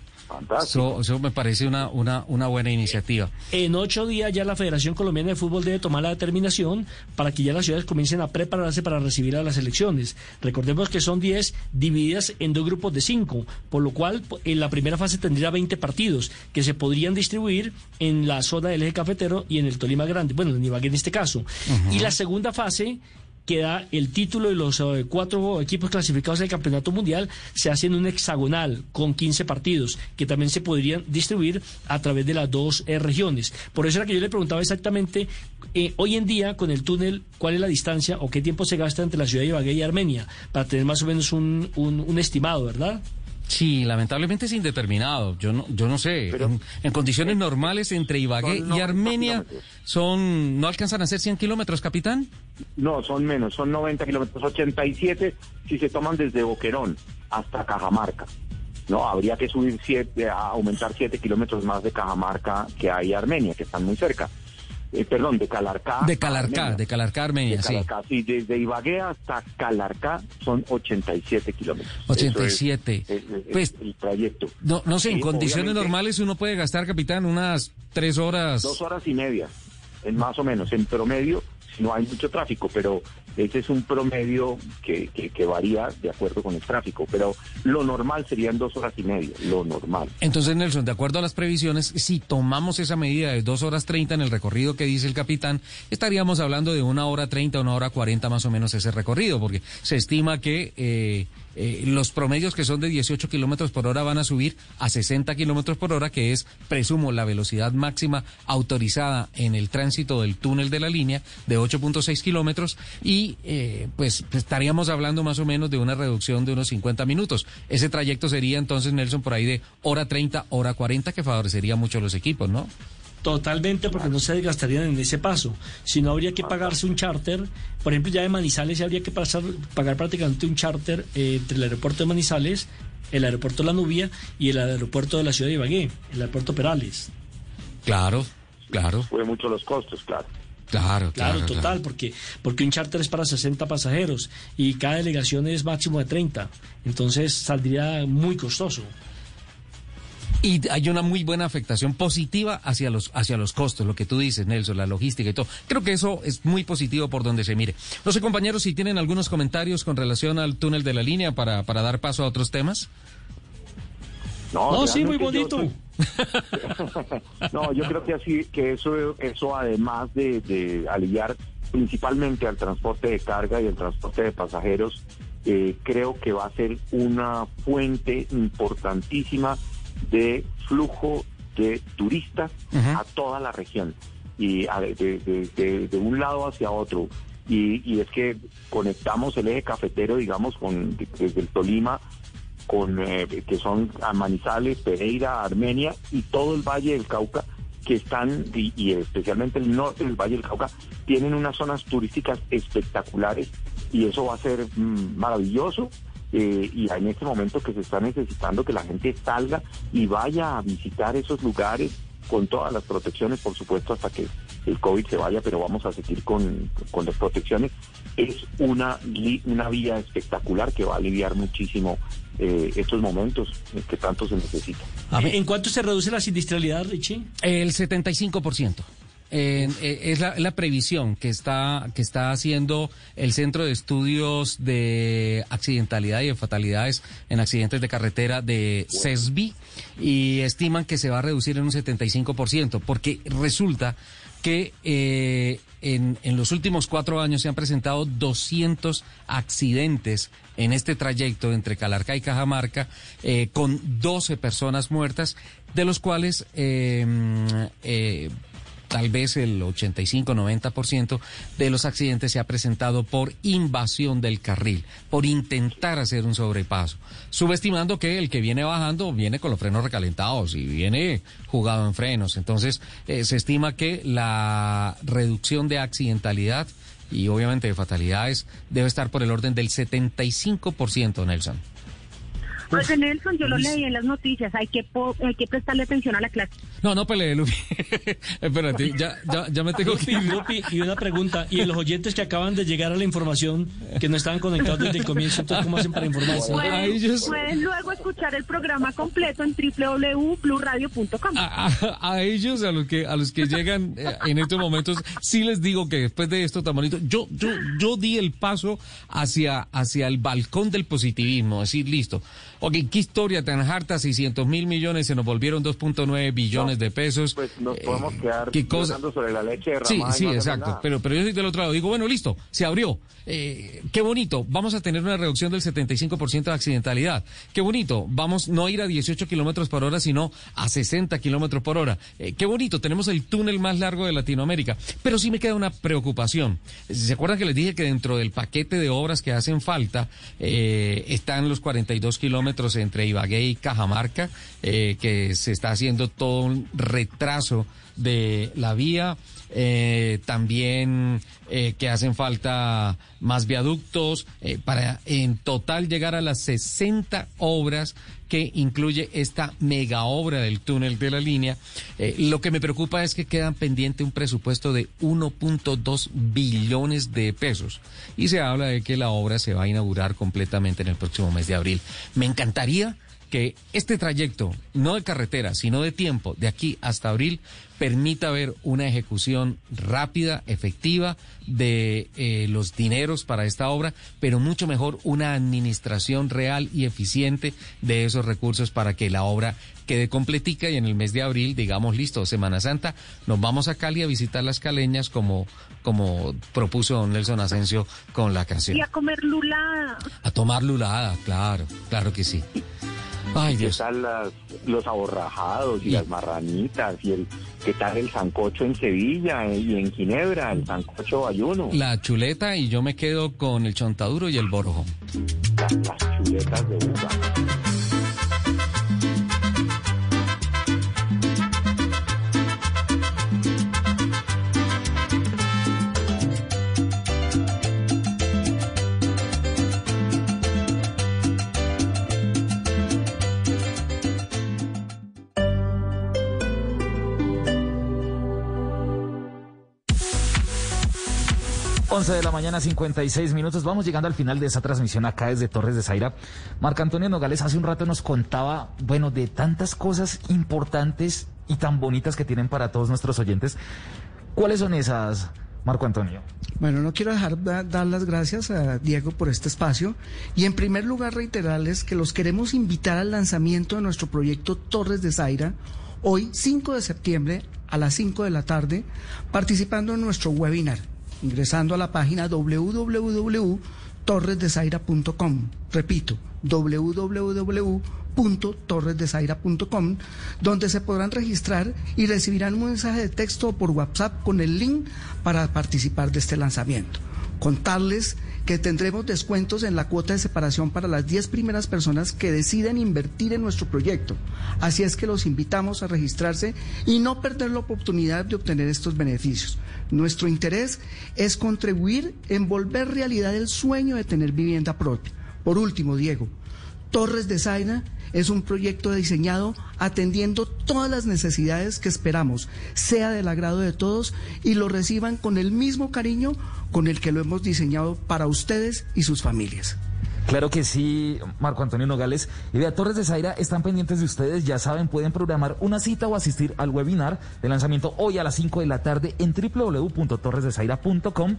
Eso, eso me parece una, una, una buena iniciativa. En ocho días ya la Federación Colombiana de Fútbol debe tomar la determinación para que ya las ciudades comiencen a prepararse para recibir a las elecciones. Recordemos que son 10 divididas en dos grupos de cinco, por lo cual en la primera fase tendría 20 partidos que se podrían distribuir en la zona del eje cafetero y en el Tolima Grande, bueno, en Ibagué en este caso. Y la segunda fase que da el título de los eh, cuatro equipos clasificados del Campeonato Mundial se hace en un hexagonal con 15 partidos que también se podrían distribuir a través de las dos eh, regiones. Por eso era que yo le preguntaba exactamente, eh, hoy en día con el túnel, ¿cuál es la distancia o qué tiempo se gasta entre la ciudad de Ibagué y Armenia? Para tener más o menos un, un, un estimado, ¿verdad? Sí, lamentablemente es indeterminado. Yo no, yo no sé. en, en condiciones normales entre Ibagué y 90 Armenia son no alcanzan a ser 100 kilómetros, capitán. No, son menos, son 90 kilómetros, 87 si se toman desde Boquerón hasta Cajamarca. No, habría que subir siete, a aumentar 7 kilómetros más de Cajamarca que hay Armenia, que están muy cerca. Eh, perdón, de Calarcá. De Calarcá, Armenia. de Calarcá, Armenia, De sí. Calarcá, sí, desde Ibagué hasta Calarcá son 87 kilómetros. Eso es- 87. es- es- Pues, el trayecto. No, no sé, en condiciones normales uno puede gastar, capitán, unas tres horas. Dos horas y media, en más o menos, en promedio, si no hay mucho tráfico, pero ese es un promedio que, que, que varía de acuerdo con el tráfico, pero lo normal serían dos horas y media, lo normal. Entonces, Nelson, de acuerdo a las previsiones, si tomamos esa medida de dos horas 30 en el recorrido que dice el capitán, estaríamos hablando de una hora 30, una hora 40 más o menos ese recorrido, porque se estima que eh, eh, los promedios que son de 18 kilómetros por hora van a subir a 60 kilómetros por hora, que es, presumo, la velocidad máxima autorizada en el tránsito del túnel de la línea de 8.6 kilómetros y eh, pues estaríamos hablando más o menos de una reducción de unos 50 minutos. Ese trayecto sería entonces, Nelson, por ahí de hora 30, hora 40, que favorecería mucho a los equipos, ¿no? Totalmente, porque no se desgastarían en ese paso. Si no, habría que pagarse un charter. Por ejemplo, ya de Manizales ya habría que pasar, pagar prácticamente un charter eh, entre el aeropuerto de Manizales, el aeropuerto de La Nubia y el aeropuerto de la ciudad de Ibagué, el aeropuerto Perales. Claro, claro. Fue mucho los costos, claro. Claro, Claro, total, porque porque un charter es para 60 pasajeros y cada delegación es máximo de 30. Entonces saldría muy costoso. Y hay una muy buena afectación positiva hacia los, hacia los costos, lo que tú dices, Nelson, la logística y todo. Creo que eso es muy positivo por donde se mire. No sé, compañeros, si tienen algunos comentarios con relación al túnel de la línea para, para dar paso a otros temas. No, No, sí, muy realmente yo bonito. No, yo creo que así que eso eso además de, de aliviar principalmente al transporte de carga y al transporte de pasajeros, eh, creo que va a ser una fuente importantísima de flujo de turistas a toda la región y a- de, de- de- de un lado hacia otro. Y, y es que conectamos el eje cafetero, digamos, con desde el Tolima con eh, que son Manizales, Pereira, Armenia y todo el Valle del Cauca que están y, especialmente el norte del Valle del Cauca tienen unas zonas turísticas espectaculares y eso va a ser mm, maravilloso eh, y en este momento que se está necesitando que la gente salga y vaya a visitar esos lugares con todas las protecciones, por supuesto, hasta que el COVID se vaya, pero vamos a seguir con, con las protecciones. Es una, una vía espectacular que va a aliviar muchísimo eh, estos momentos en que tanto se necesita. ¿En cuánto se reduce la sinistralidad, Richie? El 75%. En- eh, es la, la previsión que está que está haciendo el Centro de Estudios de Accidentalidad y de Fatalidades en Accidentes de Carretera de CESBI y estiman que se va a reducir en un 75% porque resulta que eh, en, en los últimos cuatro años se han presentado 200 accidentes en este trayecto entre Calarca y Cajamarca eh, con 12 personas muertas, de los cuales eh, eh, tal vez el 85-90% de los accidentes se ha presentado por invasión del carril, por intentar hacer un sobrepaso, subestimando que el que viene bajando viene con los frenos recalentados y viene jugado en frenos. Entonces, eh, se estima que la reducción de accidentalidad y obviamente de fatalidades debe estar por el orden del 75%, Nelson. Pues Nelson, yo lo leí en las noticias, hay que, po- hay que prestarle atención a la clase. No, no peleé, Lupi. Espérate, ya, ya, ya me tengo que ir. Lupi, y una pregunta, y los oyentes que acaban de llegar a la información, que no estaban conectados desde el comienzo, entonces ¿cómo hacen para informarse? Pueden, pueden luego escuchar el programa completo en www.bluradio.com. a, a ellos, a los que a los que llegan eh, en estos momentos, sí les digo que después de esto tan bonito, yo yo yo di el paso hacia hacia el balcón del positivismo, decir listo. Ok, qué historia tan harta, 600 mil millones, se nos volvieron 2.9 billones de pesos. Pues nos podemos quedar ¿qué cosa? sobre la leche Sí, y sí, no hacemos exacto. Pero, pero yo soy del otro lado. Digo, bueno, listo, se abrió. Eh, qué bonito. Vamos a tener una reducción del 75% de accidentalidad. Qué bonito. Vamos no a ir a 18 kilómetros por hora, sino a 60 kilómetros por hora. Eh, qué bonito. Tenemos el túnel más largo de Latinoamérica. Pero sí me queda una preocupación. ¿Se acuerdan que les dije que dentro del paquete de obras que hacen falta eh, están los 42 kilómetros entre Ibagué y Cajamarca, eh, que se está haciendo todo un retraso de la vía? Eh, también eh, que hacen falta más viaductos eh, para en total llegar a las 60 obras que incluye esta mega obra del túnel de la línea. Lo que me preocupa es que quedan pendiente un presupuesto de 1.2 billones de pesos y se habla de que la obra se va a inaugurar completamente en el próximo mes de abril. Me encantaría que este trayecto, no de carretera, sino de tiempo, de aquí hasta abril, permita ver una ejecución rápida, efectiva de eh, los dineros para esta obra, pero mucho mejor una administración real y eficiente de esos recursos para que la obra quede completica y en el mes de abril, digamos, listo, Semana Santa, nos vamos a Cali a visitar las caleñas como, como propuso don Nelson Asensio con la canción. Y a comer lulada. A tomar lulada, claro, claro que sí. Ay, ¿Qué Dios. las- los aborrajados y las marranitas y el qué tal el sancocho en Sevilla y en Ginebra, el sancocho ayuno? La chuleta y yo me quedo con el chontaduro y el borojo. Las, las chuletas de uva. Once de la mañana, 56 minutos. Vamos llegando al final de esa transmisión acá desde Torres de Zaira. Marco Antonio Nogales hace un rato nos contaba, bueno, de tantas cosas importantes y tan bonitas que tienen para todos nuestros oyentes. ¿Cuáles son esas, Marco Antonio? Bueno, no quiero dejar de dar las gracias a Diego por este espacio y en primer lugar reiterarles que los queremos invitar al lanzamiento de nuestro proyecto Torres de Zaira hoy 5 de septiembre a las 5 de la tarde participando en nuestro webinar ingresando a la página www.torresdezaira.com. Repito, www.torresdezaira.com, donde se podrán registrar y recibirán un mensaje de texto por WhatsApp con el link para participar de este lanzamiento. Contarles que tendremos descuentos en la cuota de separación para las 10 primeras personas que deciden invertir en nuestro proyecto. Así es que los invitamos a registrarse y no perder la oportunidad de obtener estos beneficios. Nuestro interés es contribuir en volver realidad el sueño de tener vivienda propia. Por último, Diego, Torres de Zaina es un proyecto diseñado atendiendo todas las necesidades que esperamos, sea del agrado de todos y lo reciban con el mismo cariño con el que lo hemos diseñado para ustedes y sus familias. Claro que sí, Marco Antonio Nogales. Y vea, Torres de Zaira están pendientes de ustedes, ya saben, pueden programar una cita o asistir al webinar de lanzamiento hoy a las 5 de la tarde en www.torresdezaira.com.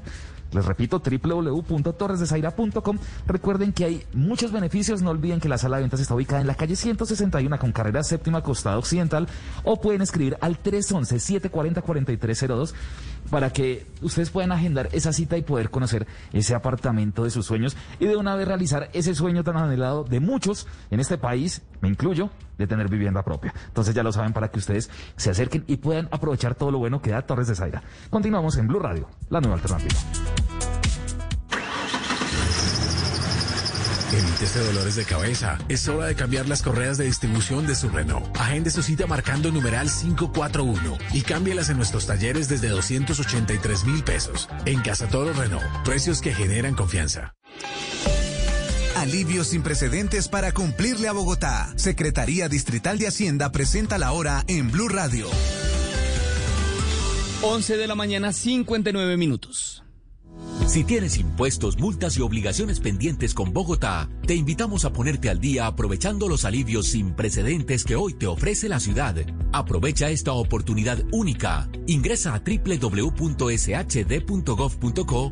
Les repito, www.torresdezaira.com. Recuerden que hay muchos beneficios, no olviden que la sala de ventas está ubicada en la calle 161 con carrera séptima, costado occidental, o pueden escribir al 311-740-4302 para que ustedes puedan agendar esa cita y poder conocer ese apartamento de sus sueños y de una vez realizar ese sueño tan anhelado de muchos en este país, me incluyo, de tener vivienda propia. Entonces ya lo saben para que ustedes se acerquen y puedan aprovechar todo lo bueno que da Torres de Zaira. Continuamos en Blue Radio, la nueva alternativa. Evítese dolores de cabeza. Es hora de cambiar las correas de distribución de su Renault. Agende su cita marcando numeral 541 y cámbielas en nuestros talleres desde 283 mil pesos. En Casa Toro Renault. Precios que generan confianza. Alivio sin precedentes para cumplirle a Bogotá. Secretaría Distrital de Hacienda presenta la hora en Blue Radio. 11 de la mañana, 59 minutos. Si tienes impuestos, multas y obligaciones pendientes con Bogotá, te invitamos a ponerte al día aprovechando los alivios sin precedentes que hoy te ofrece la ciudad. Aprovecha esta oportunidad única. Ingresa a www.shd.gov.co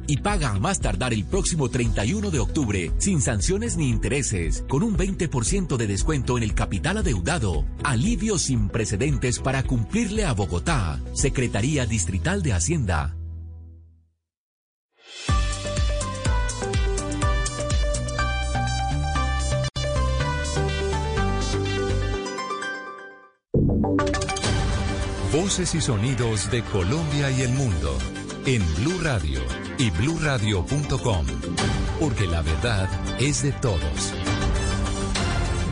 y paga a más tardar el próximo 31 de octubre, sin sanciones ni intereses, con un 20% de descuento en el capital adeudado. Alivios sin precedentes para cumplirle a Bogotá. Secretaría Distrital de Hacienda. Voces y sonidos de Colombia y el mundo en Blue Radio y bluradio.com, porque la verdad es de todos.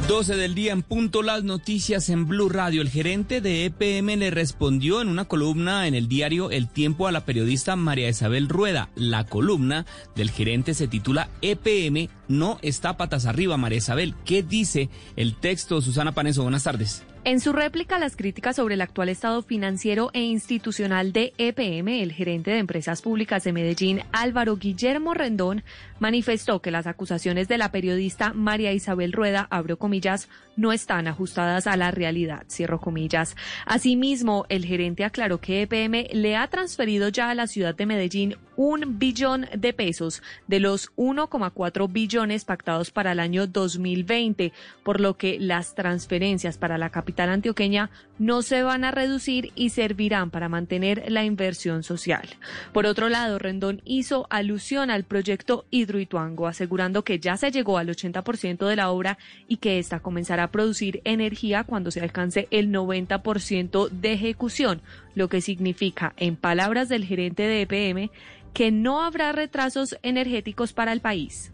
12 del día en punto las noticias en Blue Radio. El gerente de EPM le respondió en una columna en el diario El Tiempo a la periodista María Isabel Rueda. La columna del gerente se titula EPM no está patas arriba, María Isabel. ¿Qué dice el texto? Susana Paneso, buenas tardes. En su réplica a las críticas sobre el actual estado financiero e institucional de EPM, el gerente de Empresas Públicas de Medellín, Álvaro Guillermo Rendón, manifestó que las acusaciones de la periodista María Isabel Rueda, abro comillas, no están ajustadas a la realidad, cierro comillas. Asimismo, el gerente aclaró que EPM le ha transferido ya a la ciudad de Medellín un billón de pesos de los 1,4 billones pactados para el año 2020, por lo que las transferencias para la capital antioqueña no se van a reducir y servirán para mantener la inversión social. Por otro lado, Rendón hizo alusión al proyecto Hidroituango, asegurando que ya se llegó al 80% de la obra y que esta comenzará a producir energía cuando se alcance el 90% de ejecución, lo que significa, en palabras del gerente de EPM, que no habrá retrasos energéticos para el país.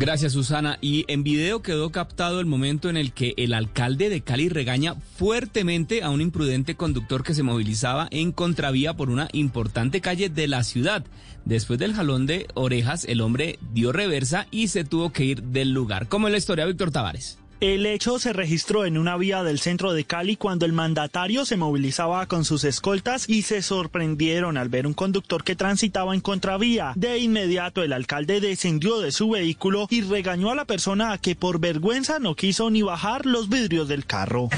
Gracias, Susana. Y en video quedó captado el momento en el que el alcalde de Cali regaña fuertemente a un imprudente conductor que se movilizaba en contravía por una importante calle de la ciudad. Después del jalón de orejas, el hombre dio reversa y se tuvo que ir del lugar. Como en la historia, Víctor Tavares. El hecho se registró en una vía del centro de Cali cuando el mandatario se movilizaba con sus escoltas y se sorprendieron al ver un conductor que transitaba en contravía. De inmediato el alcalde descendió de su vehículo y regañó a la persona que por vergüenza no quiso ni bajar los vidrios del carro.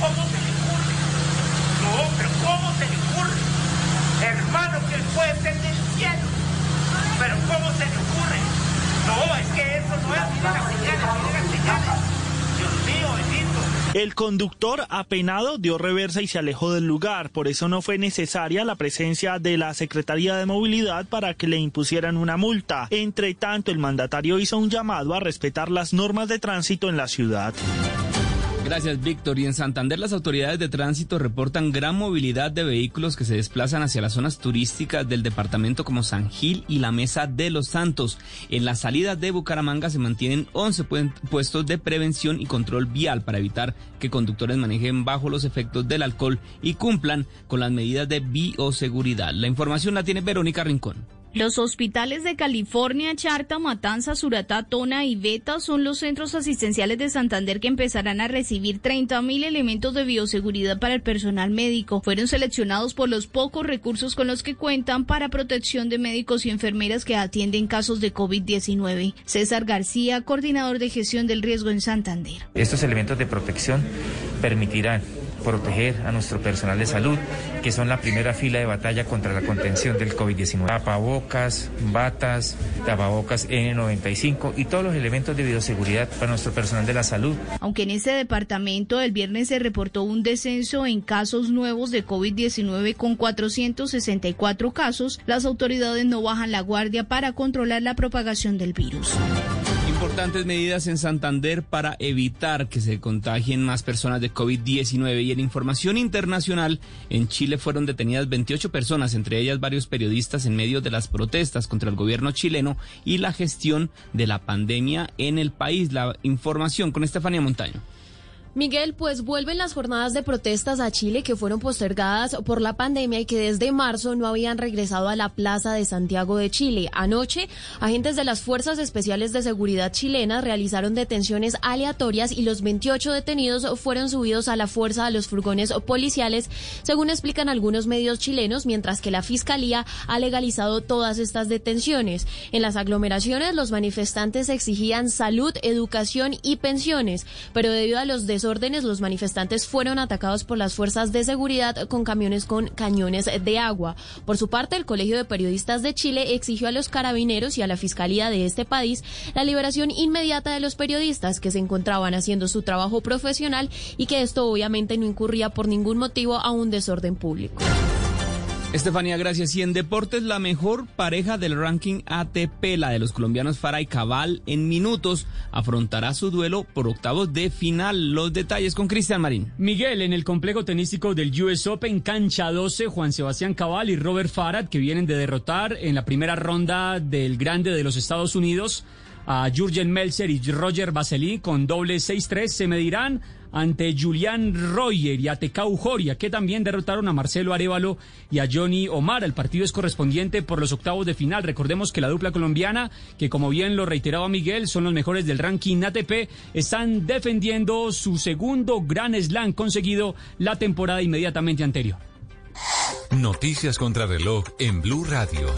¿cómo se le ocurre? No, pero ¿cómo se le ocurre? Hermano, que él puede ser del cielo, pero ¿cómo se le ocurre? El conductor apenado dio reversa y se alejó del lugar, por eso no fue necesaria la presencia de la Secretaría de Movilidad para que le impusieran una multa. Entre tanto, el mandatario hizo un llamado a respetar las normas de tránsito en la ciudad. Gracias, Víctor. Y en Santander las autoridades de tránsito reportan gran movilidad de vehículos que se desplazan hacia las zonas turísticas del departamento como San Gil y la Mesa de los Santos. En la salida de Bucaramanga se mantienen 11 puestos de prevención y control vial para evitar que conductores manejen bajo los efectos del alcohol y cumplan con las medidas de bioseguridad. La información la tiene Verónica Rincón. Los hospitales de California, Charta, Matanza, Suratá, Tona y Beta son los centros asistenciales de Santander que empezarán a recibir 30.000 elementos de bioseguridad para el personal médico. Fueron seleccionados por los pocos recursos con los que cuentan para protección de médicos y enfermeras que atienden casos de COVID-19. César García, coordinador de gestión del riesgo en Santander. Estos elementos de protección permitirán proteger a nuestro personal de salud, que son la primera fila de batalla contra la contención del COVID-19. Tapabocas, batas, tapabocas N95 y todos los elementos de bioseguridad para nuestro personal de la salud. Aunque en este departamento el viernes se reportó un descenso en casos nuevos de COVID-19 con 464 casos, las autoridades no bajan la guardia para controlar la propagación del virus. Importantes medidas en Santander para evitar que se contagien más personas de COVID-19 y en información internacional, en Chile fueron detenidas 28 personas, entre ellas varios periodistas en medio de las protestas contra el gobierno chileno y la gestión de la pandemia en el país. La información con Estefanía Montaño. Miguel, pues vuelven las jornadas de protestas a Chile que fueron postergadas por la pandemia y que desde marzo no habían regresado a la Plaza de Santiago de Chile. Anoche, agentes de las Fuerzas Especiales de Seguridad chilenas realizaron detenciones aleatorias y los 28 detenidos fueron subidos a la fuerza de los furgones policiales, según explican algunos medios chilenos, mientras que la Fiscalía ha legalizado todas estas detenciones. En las aglomeraciones, los manifestantes exigían salud, educación y pensiones, pero debido a los órdenes, los manifestantes fueron atacados por las fuerzas de seguridad con camiones con cañones de agua. Por su parte, el Colegio de Periodistas de Chile exigió a los carabineros y a la Fiscalía de este país la liberación inmediata de los periodistas que se encontraban haciendo su trabajo profesional y que esto obviamente no incurría por ningún motivo a un desorden público. Estefanía, gracias. Y en deportes, la mejor pareja del ranking ATP, la de los colombianos Fara y Cabal, en minutos afrontará su duelo por octavos de final. Los detalles con Cristian Marín. Miguel, en el complejo tenístico del US Open, cancha 12, Juan Sebastián Cabal y Robert Farad, que vienen de derrotar en la primera ronda del Grande de los Estados Unidos a Jurgen Melzer y Roger Vasely con doble 6-3, se medirán ante Julián Royer y a Tecau Joria, que también derrotaron a Marcelo Arevalo y a Johnny Omar. El partido es correspondiente por los octavos de final. Recordemos que la dupla colombiana, que como bien lo reiteraba Miguel, son los mejores del ranking ATP, están defendiendo su segundo gran slam conseguido la temporada inmediatamente anterior. Noticias contra reloj en Blue Radio.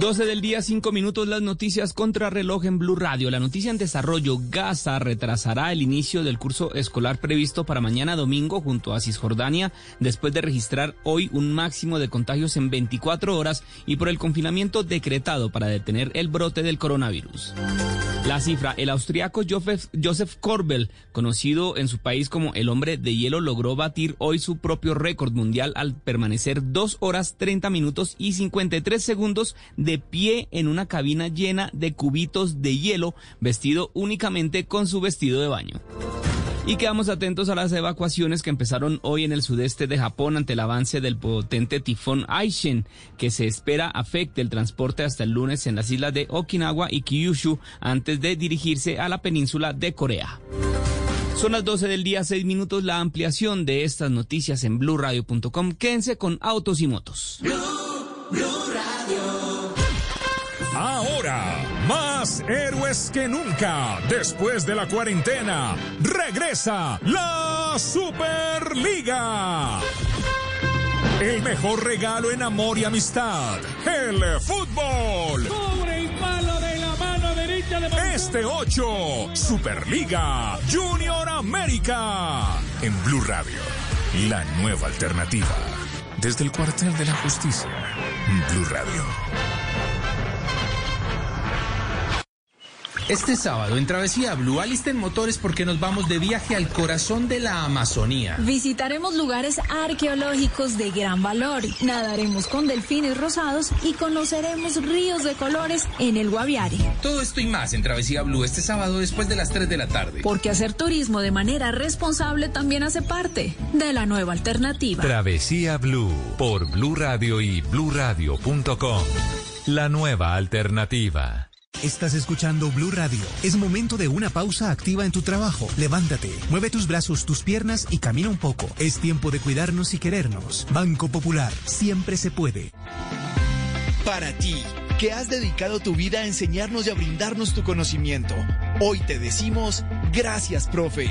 12 del día, 5 minutos, las noticias contra reloj en Blue Radio. La noticia en desarrollo, Gaza retrasará el inicio del curso escolar previsto para mañana domingo junto a Cisjordania después de registrar hoy un máximo de contagios en 24 horas y por el confinamiento decretado para detener el brote del coronavirus. La cifra, el austriaco Joseph, Joseph Korbel, conocido en su país como el hombre de hielo, logró batir hoy su propio récord mundial al permanecer 2 horas 30 minutos y 53 segundos de pie en una cabina llena de cubitos de hielo, vestido únicamente con su vestido de baño. Y quedamos atentos a las evacuaciones que empezaron hoy en el sudeste de Japón ante el avance del potente tifón Aishin, que se espera afecte el transporte hasta el lunes en las islas de Okinawa y Kyushu antes de dirigirse a la península de Corea. Son las 12 del día, 6 minutos, la ampliación de estas noticias en blurradio.com. Quédense con autos y motos. Ahora, más héroes que nunca. Después de la cuarentena, regresa la Superliga. El mejor regalo en amor y amistad, el fútbol. palo de la mano derecha de Este 8, Superliga Junior América. En Blue Radio, la nueva alternativa. Desde el cuartel de la justicia, Blue Radio. Este sábado en Travesía Blue alisten motores porque nos vamos de viaje al corazón de la Amazonía. Visitaremos lugares arqueológicos de gran valor, nadaremos con delfines rosados y conoceremos ríos de colores en el Guaviare. Todo esto y más en Travesía Blue este sábado después de las 3 de la tarde. Porque hacer turismo de manera responsable también hace parte de la nueva alternativa. Travesía Blue por Blue Radio y bluradio.com. La nueva alternativa. Estás escuchando Blue Radio. Es momento de una pausa activa en tu trabajo. Levántate, mueve tus brazos, tus piernas y camina un poco. Es tiempo de cuidarnos y querernos. Banco Popular, siempre se puede. Para ti, que has dedicado tu vida a enseñarnos y a brindarnos tu conocimiento, hoy te decimos gracias, profe.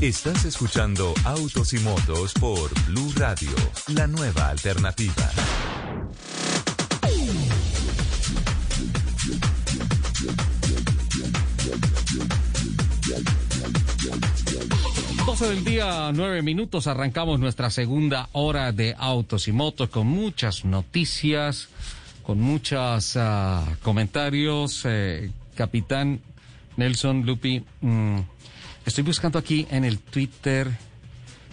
Estás escuchando Autos y Motos por Blue Radio, la nueva alternativa. del día, nueve minutos, arrancamos nuestra segunda hora de autos y motos con muchas noticias, con muchos ah, comentarios. Eh, Capitán Nelson Lupi, mm, estoy buscando aquí en el Twitter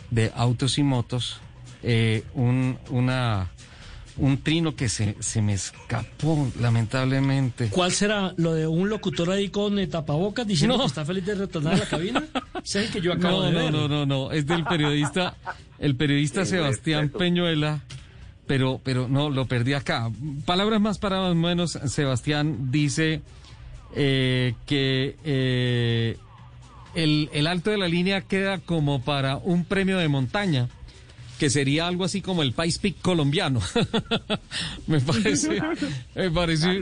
de Autos y Motos eh, un, una, un trino que se, se me escapó, lamentablemente. ¿Cuál será? ¿Lo de un locutor ahí con eh, tapabocas diciendo No. que está feliz de retornar a la cabina? ¿Ese es el que yo acabo no, de no, ver? no, no, no, es del periodista, el periodista Sebastián respeto. Peñuela, pero, pero no, lo perdí acá. Palabras más para menos, Sebastián dice eh, que eh, el, el alto de la línea queda como para un premio de montaña, que sería algo así como el Pais Peak colombiano. me parece, me parece,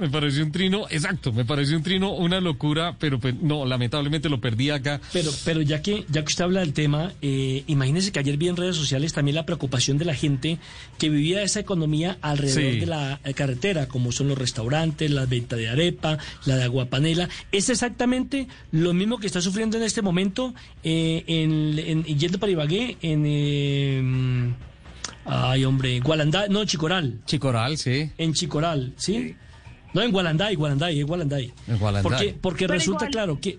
me pareció un trino, exacto, me pareció un trino, una locura, pero pues, no, lamentablemente lo perdí acá. Pero, pero ya que ya que usted habla del tema, eh, imagínese que ayer vi en redes sociales también la preocupación de la gente que vivía esa economía alrededor Sí. de la eh, carretera, como son los restaurantes, la venta de arepa, la de aguapanela. Es exactamente lo mismo que está sufriendo en este momento eh, en, en- yendo para Ibagué, en... eh, ay, hombre, Gualanday, no, Chicoral. Chicoral, sí. En Chicoral, ¿sí? No, en Gualanday, Gualanday, es Gualanday. En Gualanday. Porque, porque Pero resulta igual- claro que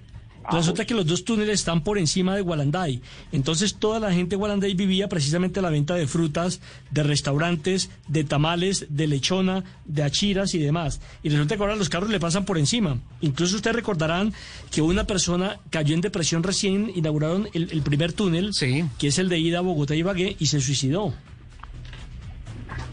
resulta que los dos túneles están por encima de Gualanday. Entonces toda la gente de Gualanday vivía precisamente a la venta de frutas, de restaurantes, de tamales, de lechona, de achiras y demás. Y resulta que ahora los carros le pasan por encima. Incluso ustedes recordarán que una persona cayó en depresión recién, inauguraron el, el primer túnel, que es el de ida a Bogotá y Ibagué, y se suicidó.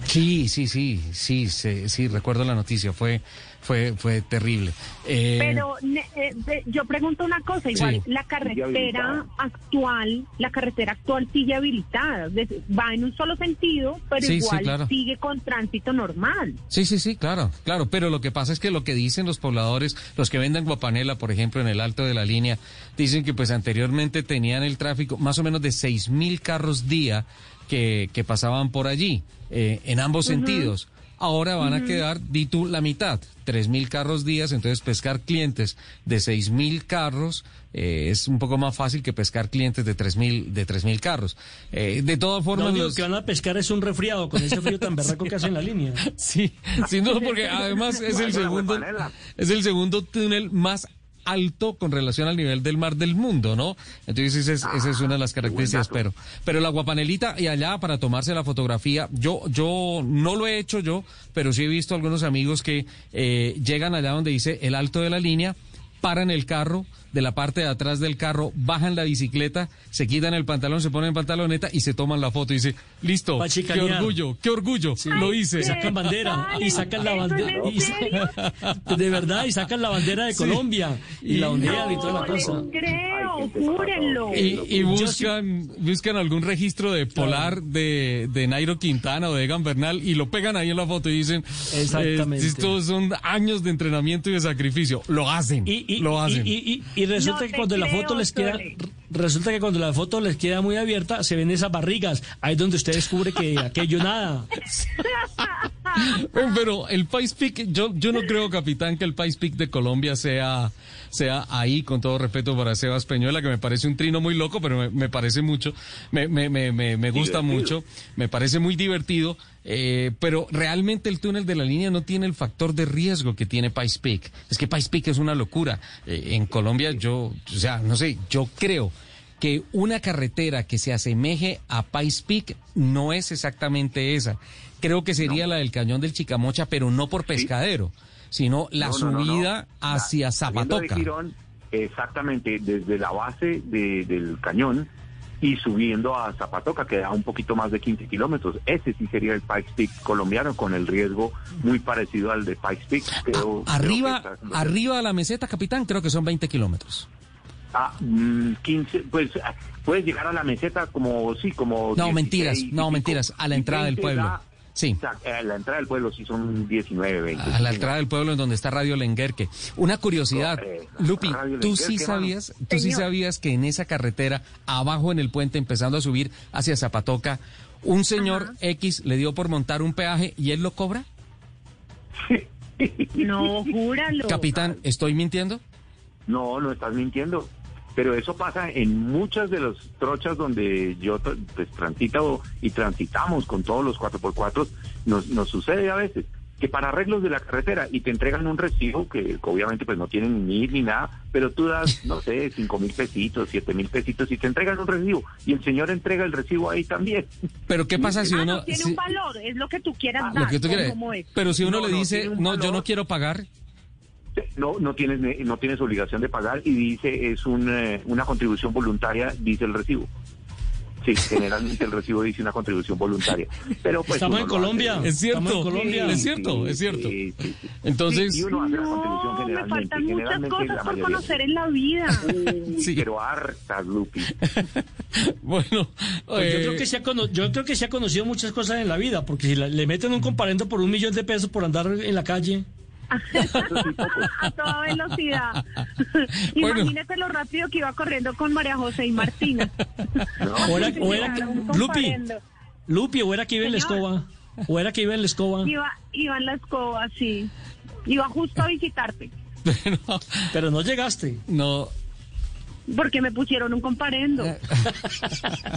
Sí, sí, sí, sí, sí, sí, recuerdo la noticia, fue, fue, fue terrible. Eh, Pero ne- eh, yo pregunto una cosa, igual Sí. la carretera actual, la carretera actual sigue habilitada, va en un solo sentido, pero Sí, sí, igual claro. sigue con tránsito normal. Sí, sí, sí, claro, claro, pero lo que pasa es que lo que dicen los pobladores, los que venden guapanela, por ejemplo, en el alto de la línea, dicen que pues anteriormente tenían el tráfico más o menos de seis mil carros día que, que pasaban por allí, eh, en ambos sentidos. Ahora van a quedar, di tú, la mitad, tres mil carros días, entonces pescar clientes de seis mil carros eh, es un poco más fácil que pescar clientes de tres mil, de tres mil carros. Eh, de todas formas, único los- que van a pescar es un resfriado con ese frío tan berraco que hace en la línea. Sí, sí, no, porque además es el segundo, es el segundo túnel más alto con relación al nivel del mar del mundo, ¿no? Entonces esa es, esa es una de las características, pero, pero la guapanelita y allá para tomarse la fotografía, yo, yo no lo he hecho yo, pero sí he visto algunos amigos que eh, llegan allá donde dice el alto de la línea, paran el carro, de la parte de atrás del carro, bajan la bicicleta, se quitan el pantalón, se ponen pantaloneta y se toman la foto y dice, listo, qué orgullo, qué orgullo, lo hice. Sacan bandera y sacan la bandera. De verdad, y sacan la bandera de Sí. Colombia y la ondean y toda la cosa. Creo, júrenlo. Y, y buscan, buscan algún registro de Polar de, de Nairo Quintana o de Egan Bernal y lo pegan ahí en la foto y dicen, Exactamente. eh, estos son años de entrenamiento y de sacrificio. Lo hacen, lo hacen. Y, y- resulta No que cuando la foto les queda, Sole. resulta que cuando la foto les queda muy abierta, se ven esas barrigas. Ahí es donde usted descubre que aquello nada. Pero el Pais Peak, yo, yo no creo, capitán, que el Pais Peak de Colombia sea, sea ahí, con todo respeto para Sebas Peñuela, que me parece un trino muy loco, pero me, me parece mucho, me, me, me, me, me gusta Divertido. mucho, me parece muy divertido, eh, pero realmente el túnel de la línea no tiene el factor de riesgo que tiene Pais Peak. Es que Pais Peak es una locura. Eh, en Colombia yo, o sea, no sé, yo creo que una carretera que se asemeje a Pais Peak no es exactamente esa. Creo que sería la del Cañón del Chicamocha, pero no por pescadero, sino la No, no, no, no. subida hacia Saliendo de Zapatoca. Girón, exactamente, desde la base de- del cañón y subiendo a Zapatoca, que da un poquito más de 15 kilómetros. Ese sí sería el Pikes Peak colombiano, con el riesgo muy parecido al de Pikes Peak. Creo- Arriba, está- arriba a la meseta, capitán, creo que son 20 kilómetros. Ah, mm, 15, pues ah, puedes llegar a la meseta como, sí, como... No, 16 mentiras, no, mentiras, a la entrada del 20 pueblo. da- Sí. o sea, a la entrada del pueblo sí son 19, 20. A la entrada del pueblo en donde está Radio Lenguerque. Una curiosidad, Lupi, Radio tú sí mano. sabías, tú sí sabías que en esa carretera, abajo en el puente, empezando a subir hacia Zapatoca, un señor X le dio por montar un peaje y él lo cobra. No, júralo. Capitán, ¿estoy mintiendo? No, no estás mintiendo. Pero eso pasa en muchas de las trochas donde yo pues, transito y transitamos con todos los 4x4, nos, nos sucede a veces que para arreglos de la carretera y te entregan un recibo que obviamente pues no tienen ni ni nada, pero tú das, no sé, cinco mil pesitos, siete mil pesitos y te entregan un recibo y el señor entrega el recibo ahí también. Pero ¿qué pasa si Ah, uno... no tiene si- un valor, es lo que tú quieras Ah, dar. lo que tú quieres. como es. Pero si uno No, le no, dice, no, yo no quiero pagar, No, no tienes no tienes obligación de pagar y dice es un, eh, una contribución voluntaria, dice el recibo. Sí, generalmente el recibo dice una contribución voluntaria. Pero pues Estamos en lo Colombia. hace. Es cierto, Estamos en Colombia. es cierto, es cierto. Sí, sí, sí. Entonces- Sí, y uno hace la contribución No, me generalmente. faltan muchas cosas por conocer en la vida. Uy, Sí. Pero hartas, Lupi. bueno, Pues yo, eh, creo que se ha cono- yo creo que se ha conocido muchas cosas en la vida, porque si la- le meten un comparendo por un millón de pesos por andar en la calle. A toda velocidad. Bueno. Imagínate lo rápido que iba corriendo con María José y Martina. O era, o era- Lupi. Lupi, o era que iba en la escoba. O era que iba en la escoba. Iba, iba en la escoba, sí. Iba justo a visitarte. Pero no llegaste. no, Porque me pusieron un comparendo. Eh,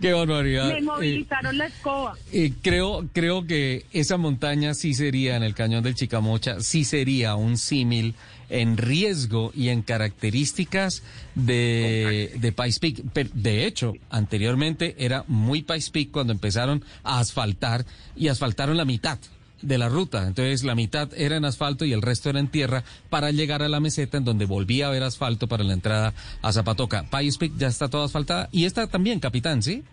qué barbaridad. Me Eh, movilizaron la escoba. Eh, creo, creo que esa montaña sí sería en el cañón del Chicamocha, sí sería un símil en riesgo y en características de, de Pikes Peak. De hecho, anteriormente era muy Pikes Peak cuando empezaron a asfaltar y asfaltaron la mitad de la ruta. Entonces la mitad era en asfalto y el resto era en tierra para llegar a la meseta en donde volvía a haber asfalto para la entrada a Zapatoca. Pikes Peak ya está toda asfaltada y esta también, capitán, ¿sí?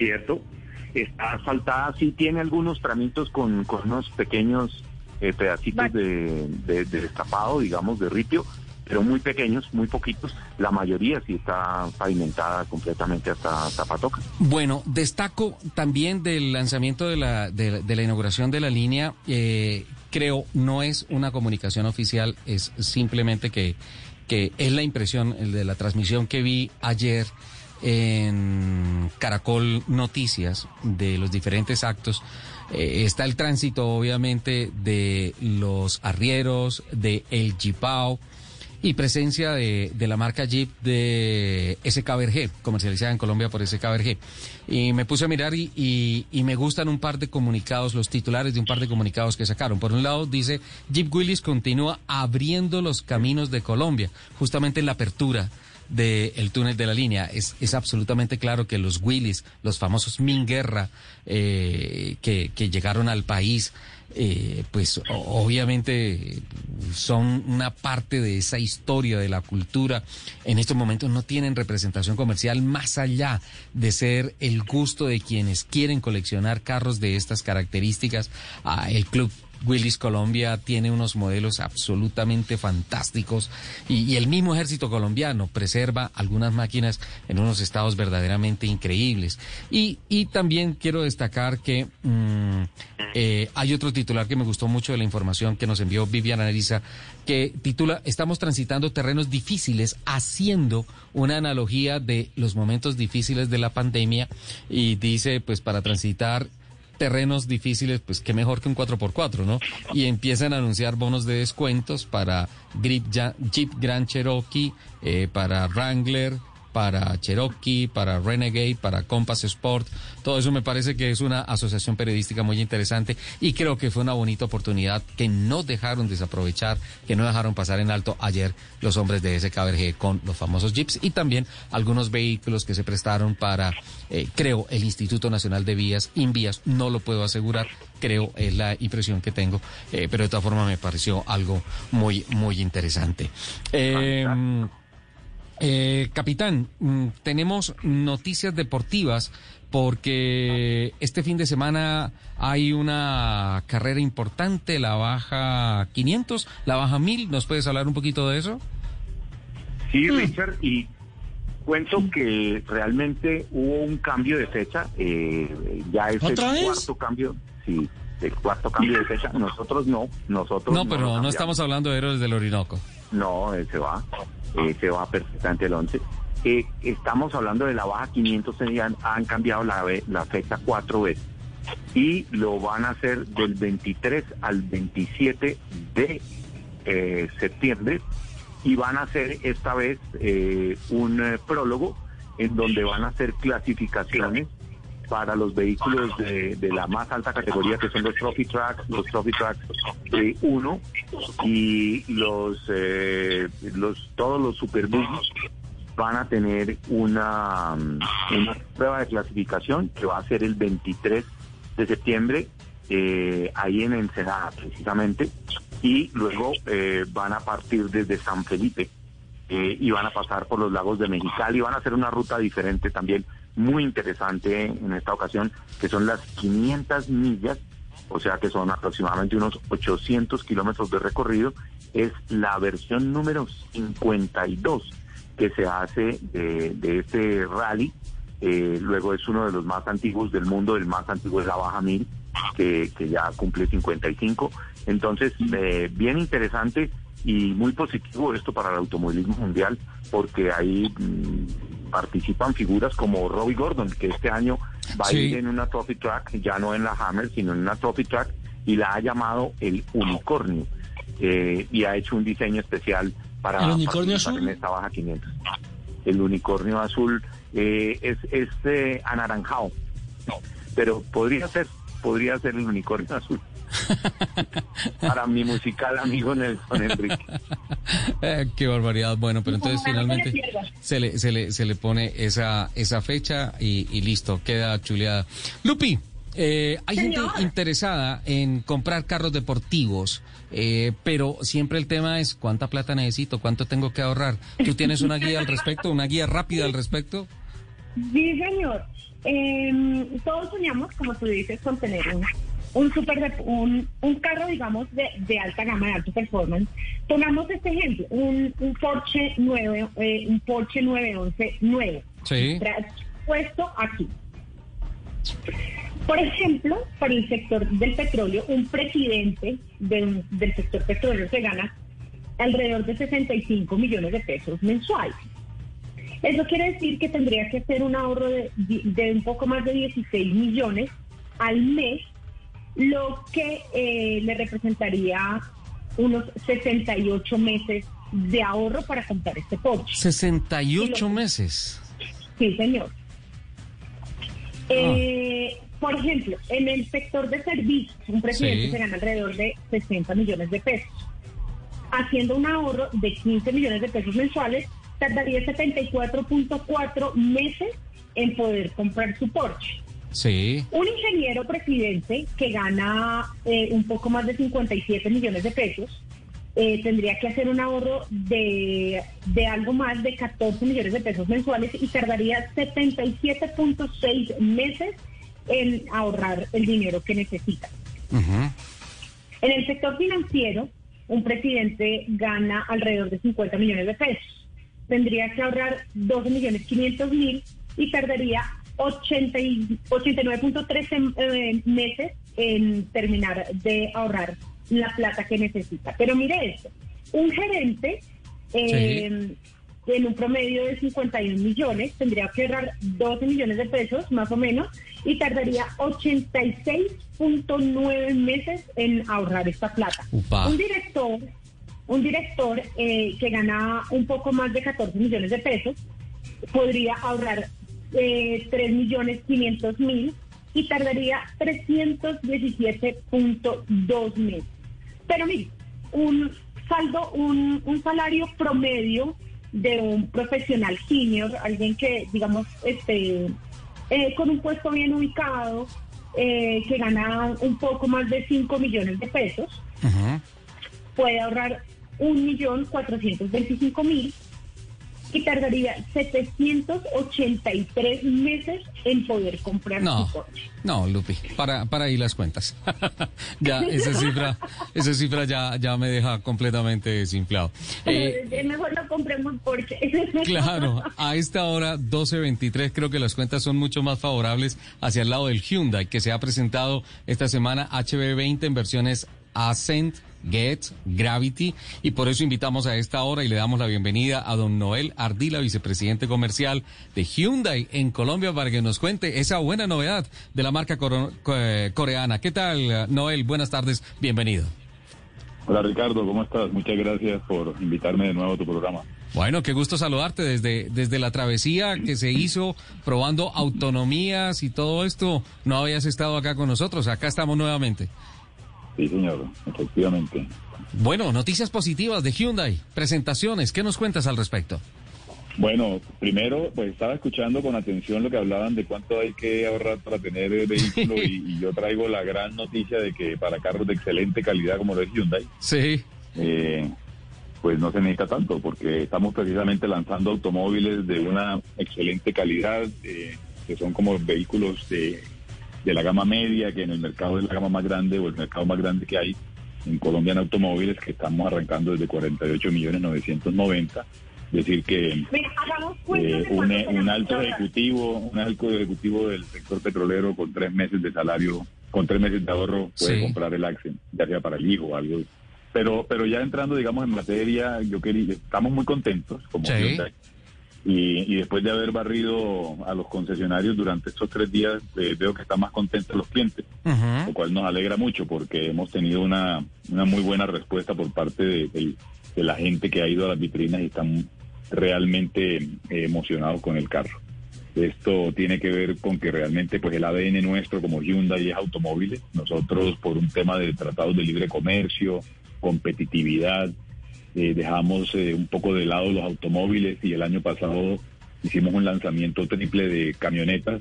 cierto. Está asfaltada, sí tiene algunos tramitos con, con unos pequeños eh, pedacitos de, de, de destapado, digamos, de ripio, pero muy pequeños, muy poquitos. La mayoría sí está pavimentada completamente hasta Zapatoca. Bueno, destaco también del lanzamiento de la, de, de la inauguración de la línea, eh, creo no es una comunicación oficial, es simplemente que, que es la impresión de la transmisión que vi ayer en Caracol Noticias de los diferentes actos. Eh, está el tránsito, obviamente, de los arrieros, de El Jipao, y presencia de, de la marca Jeep de SK Berger, comercializada en Colombia por SK Berger. Y me puse a mirar y, y, y me gustan un par de comunicados, los titulares de un par de comunicados que sacaron. Por un lado dice, Jeep Willis continúa abriendo los caminos de Colombia, justamente en la apertura del túnel de la línea. Es, es absolutamente claro que los Willys, los famosos Minguerra, eh, que, que llegaron al país, eh, pues obviamente son una parte de esa historia de la cultura. En estos momentos no tienen representación comercial más allá de ser el gusto de quienes quieren coleccionar carros de estas características. Ah, el club Willis Colombia tiene unos modelos absolutamente fantásticos y, el mismo ejército colombiano preserva algunas máquinas en unos estados verdaderamente increíbles. Y, también quiero destacar que mm, eh, hay otro titular que me gustó mucho de la información que nos envió Viviana Arisa, que titula Estamos transitando terrenos difíciles haciendo una analogía de los momentos difíciles de la pandemia y dice pues para transitar terrenos difíciles, pues qué mejor que un 4x4, ¿no? Y empiezan a anunciar bonos de descuentos para Jeep, Grand Cherokee, eh, para Wrangler, para Cherokee, para Renegade, para Compass Sport. Todo eso me parece que es una asociación periodística muy interesante y creo que fue una bonita oportunidad que no dejaron desaprovechar, que no dejaron pasar en alto ayer los hombres de SKBRG con los famosos Jeeps y también algunos vehículos que se prestaron para, eh, creo, el Instituto Nacional de Vías, Invías, no lo puedo asegurar, creo, es la impresión que tengo, eh, pero de todas formas me pareció algo muy, muy interesante. Eh, eh, capitán, mm, tenemos noticias deportivas porque este fin de semana hay una carrera importante, la baja 500, la baja 1000. ¿Nos puedes hablar un poquito de eso? Sí, Richard, y cuento que realmente hubo un cambio de fecha. eh, ya es el cuarto cambio. Sí, el cuarto cambio de fecha. Nosotros no, nosotros No, pero no estamos hablando de héroes del Orinoco. No, eh, se va, eh, se va perfectamente el 11. Eh, estamos hablando de la baja 500, eh, han, han cambiado la, la fecha cuatro veces y lo van a hacer del 23 al 27 de eh, septiembre y van a hacer esta vez eh, un eh, prólogo en donde van a hacer clasificaciones para los vehículos de, de, la más alta categoría que son los Trophy Tracks, los Trophy Tracks 1 y los, eh, los todos los van a tener una, una prueba de clasificación que va a ser el 23 de septiembre eh, ahí en Ensenada precisamente y luego eh, van a partir desde San Felipe eh, y van a pasar por los lagos de Mexicali y van a hacer una ruta diferente también muy interesante en esta ocasión que son las 500 millas o sea que son aproximadamente unos 800 kilómetros de recorrido es la versión número 52 que se hace de, de este rally eh, luego es uno de los más antiguos del mundo, el más antiguo es la Baja Mil, que, que ya cumple 55. Entonces, eh, bien interesante y muy positivo esto para el automovilismo mundial, porque ahí mm, participan figuras como Robbie Gordon, que este año va a ir en una Trophy Track, ya no en la Hammer, sino en una Trophy Track, y la ha llamado el Unicornio, eh, y ha hecho un diseño especial para ¿El unicornio azul? en esta Baja 500. El unicornio azul eh, es, es eh, anaranjado, pero podría ser, podría ser el unicornio azul. Para mi musical amigo Nelson Enrique. Eh, qué barbaridad. Bueno, pero entonces finalmente se le, se le, se le pone esa, esa fecha y, y listo, queda chuleada. Lupi, eh, hay gente interesada en comprar carros deportivos, eh, pero siempre el tema es cuánta plata necesito, cuánto tengo que ahorrar. ¿Tú tienes una guía al respecto, una guía rápida al respecto? Sí, señor. Eh, todos soñamos, como tú dices, con tener un, un super un, un carro, digamos, de, de alta gama, de alto performance. Tomamos este ejemplo, un, un Porsche 9, eh, un Porsche 911 nuevo. Sí. Puesto aquí. Por ejemplo, para el sector del petróleo, un presidente de un- del sector petrolero se gana alrededor de 65 millones de pesos mensuales. Eso quiere decir que tendría que hacer un ahorro de, de un poco más de 16 millones al mes, lo que eh, le representaría unos 68 meses de ahorro para comprar este Porsche. 68 meses. Sí, señor. Eh, por ejemplo, en el sector de servicios, un presidente Sí. se gana alrededor de 60 millones de pesos. Haciendo un ahorro de 15 millones de pesos mensuales, tardaría 74.4 meses en poder comprar su Porsche. Sí. Un ingeniero presidente que gana eh, un poco más de 57 millones de pesos eh, tendría que hacer un ahorro de, de algo más de 14 millones de pesos mensuales y tardaría 77.6 meses en ahorrar el dinero que necesita. En el sector financiero, un presidente gana alrededor de 50 millones de pesos. Tendría que ahorrar 12 millones 500 mil y tardaría 80 y- 89.13 eh, meses en terminar de ahorrar la plata que necesita. Pero mire esto, un gerente eh, en un promedio de 51 millones tendría que ahorrar 12 millones de pesos más o menos y tardaría 86.9 meses en ahorrar esta plata. Upa. Un director, un director eh, que gana un poco más de 14 millones de pesos podría ahorrar eh, 3 millones 500 mil y tardaría 317.2 meses. Pero mire, un saldo, un, un salario promedio de un profesional senior, alguien que, digamos, este, eh, con un puesto bien ubicado, eh, que gana un poco más de 5 millones de pesos, puede ahorrar 1.425.000 y tardaría 783 meses en poder comprar No, su coche. no, Lupi, para, para ahí las cuentas. ya, esa cifra, esa cifra ya, ya me deja completamente desinflado. Eh, Eh, mejor lo compremos porque... Claro, a esta hora 12.23 creo que las cuentas son mucho más favorables hacia el lado del Hyundai que se ha presentado esta semana HB20 en versiones Ascent, Get, Gravity y por eso invitamos a esta hora y le damos la bienvenida a don Noel Ardila, vicepresidente comercial de Hyundai en Colombia para que nos cuente esa buena novedad de la marca eh, coreana. ¿Qué tal, Noel? Buenas tardes, bienvenido. Hola Ricardo, ¿cómo estás? Muchas gracias por invitarme de nuevo a tu programa. Bueno, qué gusto saludarte desde, desde la travesía que se hizo probando autonomías y todo esto. No habías estado acá con nosotros, acá estamos nuevamente. Sí, señor, efectivamente. Bueno, noticias positivas de Hyundai, presentaciones, ¿qué nos cuentas al respecto? Bueno, primero, pues estaba escuchando con atención lo que hablaban de cuánto hay que ahorrar para tener el vehículo y, y yo traigo la gran noticia de que para carros de excelente calidad como lo es Hyundai, Sí. eh, pues no se necesita tanto porque estamos precisamente lanzando automóviles de una excelente calidad, eh, que son como vehículos de, de la gama media, que en el mercado es la gama más grande o el mercado más grande que hay en Colombia en automóviles, que estamos arrancando desde 48 millones 990. Es decir, que eh, un, un alto ejecutivo, un alto ejecutivo del sector petrolero con tres meses de salario, con tres meses de ahorro, puede Sí. comprar el Accent, ya sea para el hijo o algo. Pero, pero ya entrando, digamos, en materia, yo quería, estamos muy contentos como Sí. Hyundai. Y, y después de haber barrido a los concesionarios durante estos tres días, eh, veo que están más contentos los clientes, lo cual nos alegra mucho porque hemos tenido una, una muy buena respuesta por parte de, de- de la gente que ha ido a las vitrinas y están realmente eh, emocionados con el carro. Esto tiene que ver con que realmente pues el ADN nuestro como Hyundai es automóviles. Nosotros por un tema de tratados de libre comercio, competitividad, eh, dejamos eh, un poco de lado los automóviles y el año pasado hicimos un lanzamiento triple de camionetas.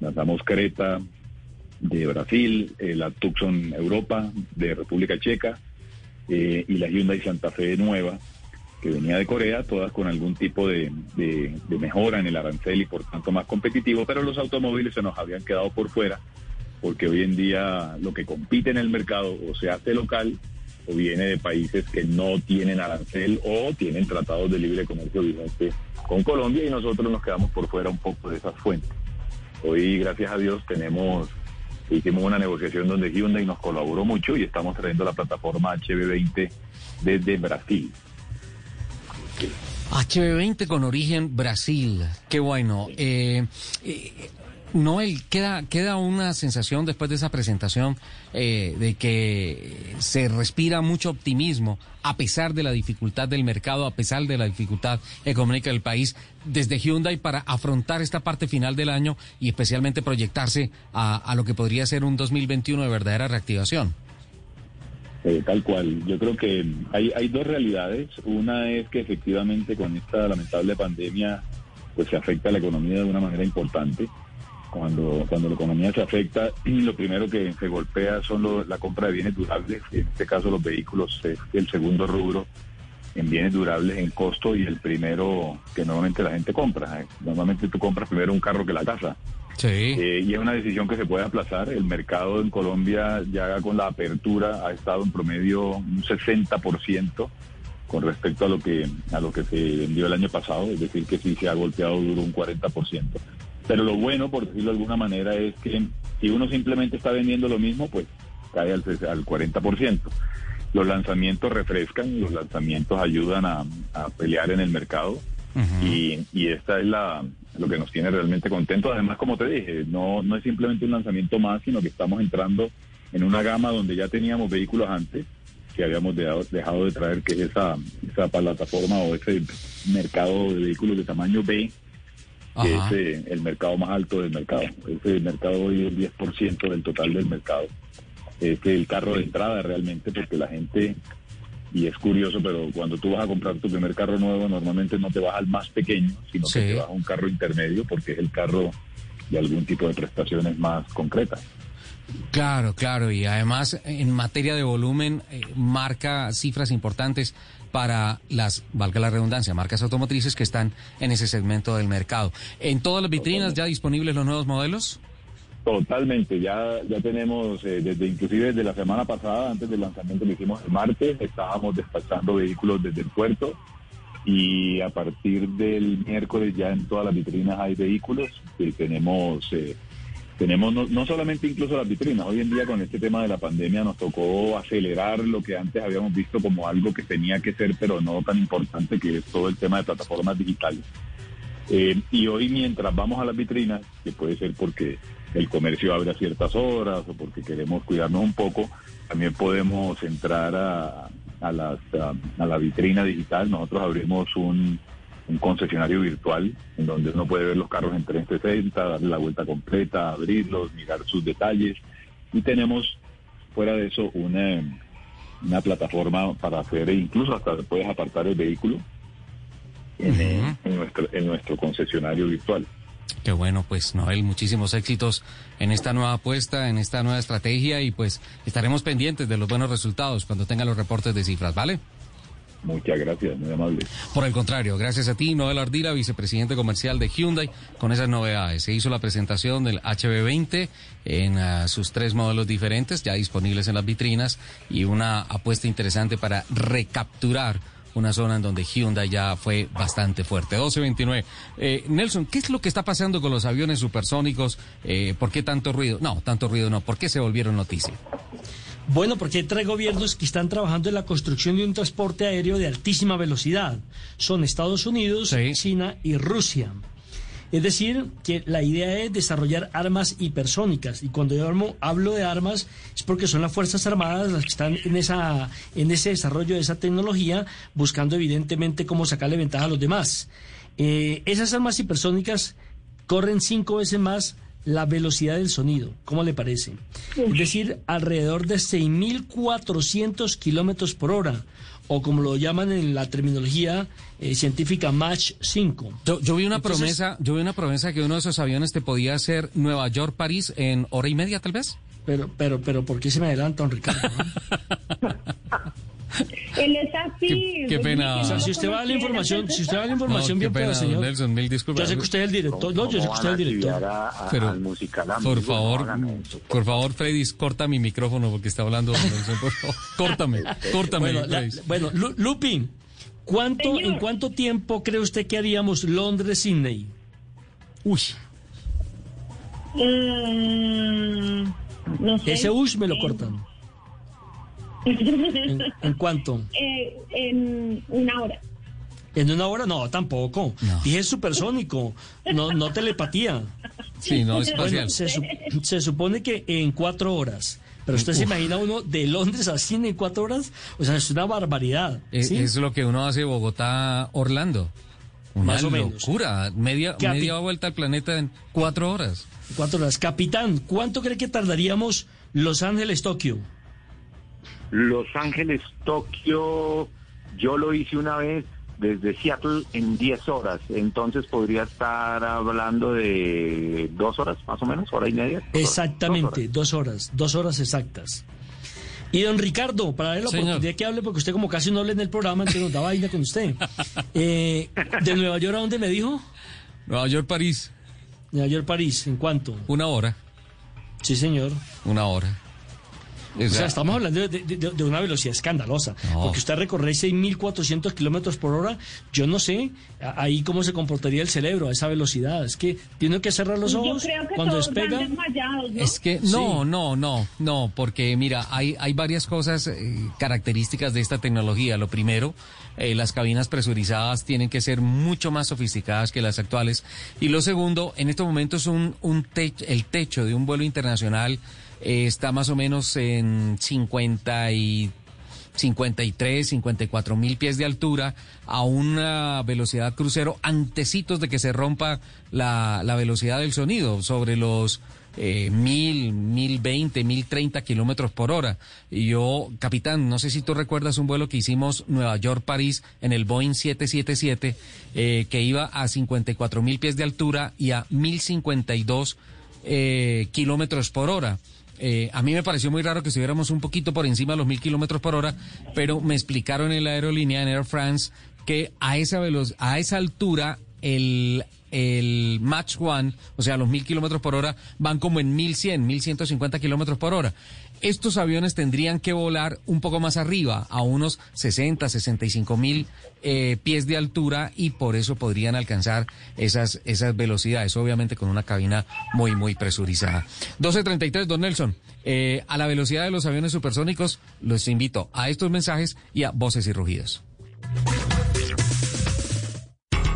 Lanzamos Creta de Brasil, eh, la Tucson Europa de República Checa eh, y la Hyundai Santa Fe nueva que venía de Corea, todas con algún tipo de, de- de mejora en el arancel y por tanto más competitivo, pero los automóviles se nos habían quedado por fuera porque hoy en día lo que compite en el mercado o se hace local o viene de países que no tienen arancel o tienen tratados de libre comercio vigente con Colombia y nosotros nos quedamos por fuera un poco de esas fuentes. Hoy, gracias a Dios, tenemos, hicimos una negociación donde Hyundai nos colaboró mucho y estamos trayendo la plataforma HB20 desde Brasil. HB20 con origen Brasil. Qué bueno. Eh, eh, Noel, queda, queda una sensación después de esa presentación eh, de que se respira mucho optimismo a pesar de la dificultad del mercado, a pesar de la dificultad económica del país, desde Hyundai para afrontar esta parte final del año y especialmente proyectarse a, a lo que podría ser un 2021 de verdadera reactivación. Eh, tal cual. Yo creo que hay, hay dos realidades. Una es que efectivamente con esta lamentable pandemia pues se afecta a la economía de una manera importante. Cuando, cuando la economía se afecta, lo primero que se golpea son lo- la compra de bienes durables. En este caso los vehículos es el segundo rubro en bienes durables en costo y el primero que normalmente la gente compra. Eh, Normalmente tú compras primero un carro que la casa. Eh, y es una decisión que se puede aplazar. El mercado en Colombia ya con la apertura ha estado en promedio un 60% con respecto a lo que a lo que se vendió el año pasado, es decir, que sí se ha golpeado duro un 40%. Pero lo bueno, por decirlo de alguna manera, es que si uno simplemente está vendiendo lo mismo, pues cae al, al 40%. Los lanzamientos refrescan, los lanzamientos ayudan a, a pelear en el mercado y, y esta es la lo que nos tiene realmente contentos. Además, como te dije, no, no es simplemente un lanzamiento más, sino que estamos entrando en una gama donde ya teníamos vehículos antes que habíamos dejado, dejado de traer, que es esa, esa plataforma o ese mercado de vehículos de tamaño B, que Ajá. es eh, el mercado más alto del mercado. Ese mercado hoy es el 10% del total del mercado. Este el carro de entrada realmente, porque la gente, y es curioso, pero cuando tú vas a comprar tu primer carro nuevo, normalmente no te vas al más pequeño, sino Sí. que te vas a un carro intermedio, porque es el carro de algún tipo de prestaciones más concretas. Claro, claro, y además en materia de volumen eh, marca cifras importantes para las, valga la redundancia, marcas automotrices que están en ese segmento del mercado. ¿En todas las vitrinas ya disponibles los nuevos modelos? Totalmente, ya, ya tenemos, eh, desde inclusive desde la semana pasada, antes del lanzamiento que hicimos el martes, estábamos despachando vehículos desde el puerto y a partir del miércoles ya en todas las vitrinas hay vehículos y tenemos, eh, tenemos no, no solamente incluso las vitrinas, hoy en día con este tema de la pandemia nos tocó acelerar lo que antes habíamos visto como algo que tenía que ser pero no tan importante que es todo el tema de plataformas digitales. Eh, y hoy mientras vamos a las vitrinas, que puede ser porque el comercio abre a ciertas horas o porque queremos cuidarnos un poco, también podemos entrar a, a, las, a, la vitrina digital. Nosotros abrimos un, un, concesionario virtual en donde uno puede ver los carros en 360, darle la vuelta completa, abrirlos, mirar sus detalles. Y tenemos, fuera de eso, una, una plataforma para hacer, e incluso hasta puedes apartar el vehículo en, en, nuestro, en nuestro concesionario virtual. Qué bueno, pues Noel, muchísimos éxitos en esta nueva apuesta, en esta nueva estrategia y pues estaremos pendientes de los buenos resultados cuando tenga los reportes de cifras, ¿vale? Muchas gracias, muy amable. Por el contrario, gracias a ti, Noel Ardila, vicepresidente comercial de Hyundai, con esas novedades. Se hizo la presentación del HB20 en ah, sus tres modelos diferentes, ya disponibles en las vitrinas, y una apuesta interesante para recapturar una zona en donde Hyundai ya fue bastante fuerte. 1229. Eh, Nelson, ¿qué es lo que está pasando con los aviones supersónicos? Eh, ¿Por qué tanto ruido? No, tanto ruido no. ¿Por qué se volvieron noticia? Bueno, porque hay tres gobiernos que están trabajando en la construcción de un transporte aéreo de altísima velocidad. Son Estados Unidos, China y Rusia. Es decir, que la idea es desarrollar armas hipersónicas. Y cuando yo hablo de armas es porque son las Fuerzas Armadas las que están en, esa, en ese desarrollo de esa tecnología, buscando evidentemente cómo sacarle ventaja a los demás. Eh, esas armas hipersónicas corren cinco veces más la velocidad del sonido. ¿Cómo le parece? Es decir, alrededor de 6.400 kilómetros por hora o como lo llaman en la terminología eh, científica Mach 5. Yo, vi una promesa, yo vi una promesa que uno de esos aviones te podía hacer Nueva York París en hora y media tal vez. Pero pero pero ¿por qué se me adelanta, don Ricardo? Él es así. Qué, pena. O sea, si usted va a la información, si usted va a la información bien pena, señor. Nelson, mil disculpas. Yo sé que usted es el director. No, yo sé que usted es el director. Pero, por favor, por favor, Freddy, corta mi micrófono porque está hablando Nelson, por favor. Córtame, córtame. Bueno, la, bueno Lupin, ¿cuánto, ¿en cuánto tiempo cree usted que haríamos Londres-Sydney? Uy. Mm, no sé. Ese uy me lo cortan. ¿En, cuánto? Eh, en una hora. ¿En una hora? No, tampoco. Dije supersónico, no, no telepatía. Sí, no espacial. se, supone que en cuatro horas. Pero usted se imagina uno de Londres a Cine en cuatro horas. O sea, es una barbaridad. Es, es lo que uno hace Bogotá-Orlando. Una Más o locura. Media, media vuelta al planeta en cuatro horas. Cuatro horas. Capitán, ¿cuánto cree que tardaríamos Los Ángeles-Tokio? Los Ángeles, Tokio, yo lo hice una vez desde Seattle en 10 horas, entonces podría estar hablando de dos horas más o menos, hora y media. Exactamente, dos horas, dos horas, exactas. Y don Ricardo, para ver la oportunidad que hable, porque usted como casi no habla en el programa, entonces nos da vaina con usted. Eh, ¿De Nueva York a dónde me dijo? Nueva York, París. Nueva York, París, ¿en cuánto? Una hora. Sí, señor. Una hora. O sea, estamos hablando de, una velocidad escandalosa. Porque usted recorre 6.400 kilómetros por hora, yo no sé ahí cómo se comportaría el cerebro a esa velocidad. Es que tiene que cerrar los ojos cuando despega. Es que no, no, no, no, porque mira, hay, hay varias cosas eh, características de esta tecnología. Lo primero, eh, las cabinas presurizadas tienen que ser mucho más sofisticadas que las actuales. Y lo segundo, en estos momentos un, un el techo de un vuelo internacional está más o menos en 50 y 53, 54 mil pies de altura a una velocidad crucero antecitos de que se rompa la, velocidad del sonido sobre los eh, mil, mil veinte, mil treinta kilómetros por hora. Y yo, capitán, no sé si tú recuerdas un vuelo que hicimos Nueva York-París en el Boeing 777 eh, que iba a 54 mil pies de altura y a mil cincuenta y dos eh, kilómetros por hora. Eh, a mí me pareció muy raro que estuviéramos un poquito por encima de los mil kilómetros por hora, pero me explicaron en la aerolínea, en Air France, que a esa, a esa altura el, el Match One, o sea, los mil kilómetros por hora, van como en mil cien, mil ciento cincuenta kilómetros por hora estos aviones tendrían que volar un poco más arriba, a unos 60, 65 mil eh, pies de altura y por eso podrían alcanzar esas, esas velocidades, obviamente con una cabina muy, muy presurizada. 12.33, don Nelson, eh, a la velocidad de los aviones supersónicos, los invito a estos mensajes y a voces y rugidos.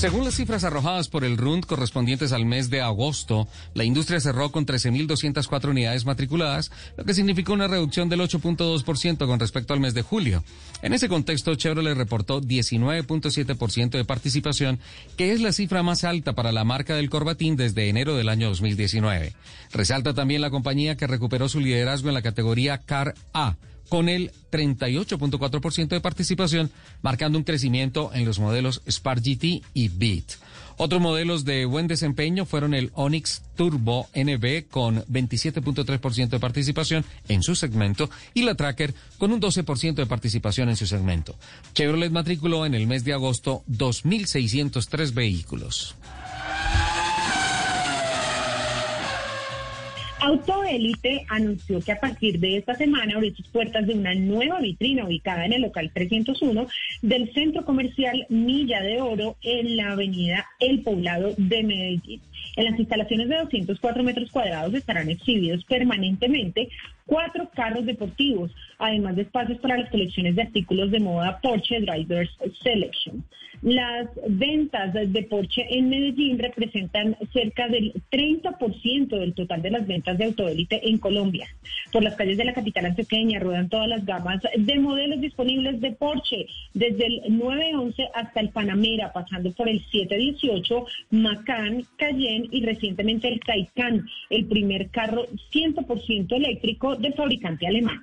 Según las cifras arrojadas por el RUND correspondientes al mes de agosto, la industria cerró con 13.204 unidades matriculadas, lo que significó una reducción del 8.2% con respecto al mes de julio. En ese contexto, Chevrolet reportó 19.7% de participación, que es la cifra más alta para la marca del Corbatín desde enero del año 2019. Resalta también la compañía que recuperó su liderazgo en la categoría Car A con el 38.4% de participación, marcando un crecimiento en los modelos Spark GT y Beat. Otros modelos de buen desempeño fueron el Onix Turbo NB con 27.3% de participación en su segmento y la Tracker con un 12% de participación en su segmento. Chevrolet matriculó en el mes de agosto 2.603 vehículos. Autoélite anunció que a partir de esta semana abrió sus puertas de una nueva vitrina ubicada en el local 301 del centro comercial Milla de Oro en la avenida El Poblado de Medellín. En las instalaciones de 204 metros cuadrados estarán exhibidos permanentemente cuatro carros deportivos, además de espacios para las colecciones de artículos de moda Porsche Drivers Selection. Las ventas de Porsche en Medellín representan cerca del 30% del total de las ventas de autoélite en Colombia. Por las calles de la capital antioqueña ruedan todas las gamas de modelos disponibles de Porsche, desde el 911 hasta el Panamera, pasando por el 718, Macan, Cayenne y recientemente el Taycan, el primer carro 100% eléctrico del fabricante alemán.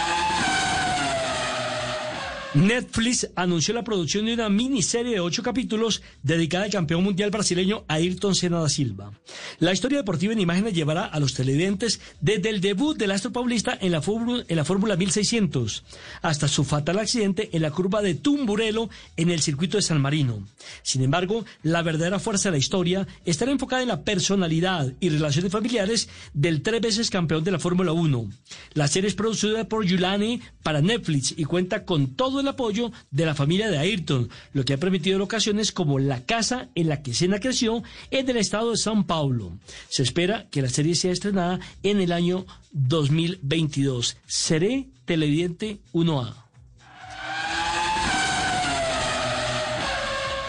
Netflix anunció la producción de una miniserie de ocho capítulos dedicada al campeón mundial brasileño Ayrton Senna da Silva. La historia deportiva en imágenes llevará a los televidentes desde el debut del astro paulista en la, Fórmula, en la Fórmula 1600 hasta su fatal accidente en la curva de Tumburelo en el circuito de San Marino. Sin embargo, la verdadera fuerza de la historia estará enfocada en la personalidad y relaciones familiares del tres veces campeón de la Fórmula 1. La serie es producida por Yulani para Netflix y cuenta con todo el apoyo de la familia de Ayrton, lo que ha permitido en ocasiones como la casa en la que Senna creció en el estado de San Paulo. Se espera que la serie sea estrenada en el año 2022. Seré televidente 1A.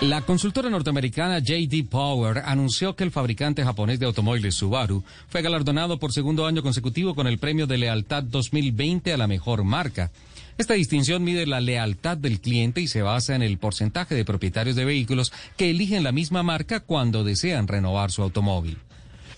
La consultora norteamericana JD Power anunció que el fabricante japonés de automóviles Subaru fue galardonado por segundo año consecutivo con el premio de lealtad 2020 a la mejor marca. Esta distinción mide la lealtad del cliente y se basa en el porcentaje de propietarios de vehículos que eligen la misma marca cuando desean renovar su automóvil.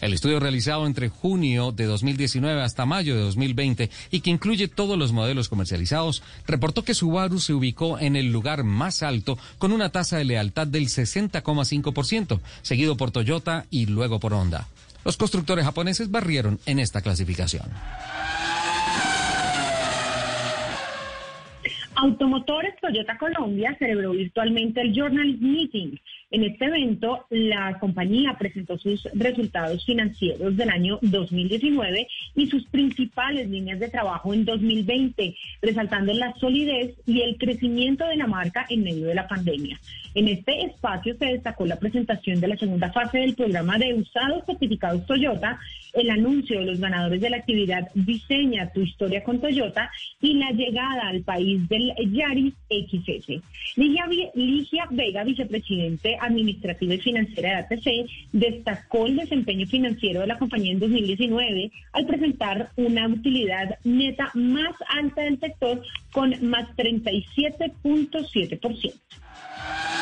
El estudio realizado entre junio de 2019 hasta mayo de 2020 y que incluye todos los modelos comercializados, reportó que Subaru se ubicó en el lugar más alto con una tasa de lealtad del 60,5%, seguido por Toyota y luego por Honda. Los constructores japoneses barrieron en esta clasificación. Automotores Toyota Colombia celebró virtualmente el Journalist Meeting. En este evento, la compañía presentó sus resultados financieros del año 2019 y sus principales líneas de trabajo en 2020, resaltando la solidez y el crecimiento de la marca en medio de la pandemia. En este espacio se destacó la presentación de la segunda fase del programa de usados certificados Toyota, el anuncio de los ganadores de la actividad Diseña tu historia con Toyota y la llegada al país del Yaris XS. Ligia, Ligia Vega, vicepresidente administrativa y financiera de ATC, destacó el desempeño financiero de la compañía en 2019 al presentar una utilidad neta más alta del sector con más 37.7%.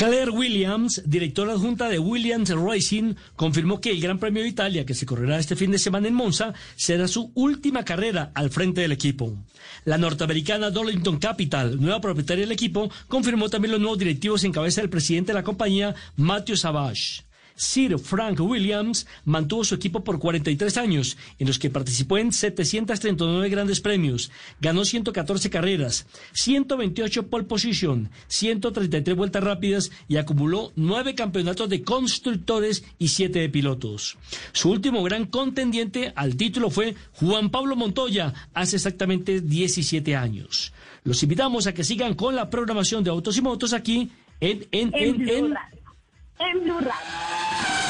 Claire Williams, directora adjunta de Williams Racing, confirmó que el Gran Premio de Italia, que se correrá este fin de semana en Monza, será su última carrera al frente del equipo. La norteamericana Darlington Capital, nueva propietaria del equipo, confirmó también los nuevos directivos en cabeza del presidente de la compañía, Matthew Savage. Sir Frank Williams mantuvo su equipo por 43 años, en los que participó en 739 grandes premios, ganó 114 carreras, 128 pole position, 133 vueltas rápidas y acumuló 9 campeonatos de constructores y 7 de pilotos. Su último gran contendiente al título fue Juan Pablo Montoya, hace exactamente 17 años. Los invitamos a que sigan con la programación de Autos y Motos aquí en... en, en, en, en Blue Radio.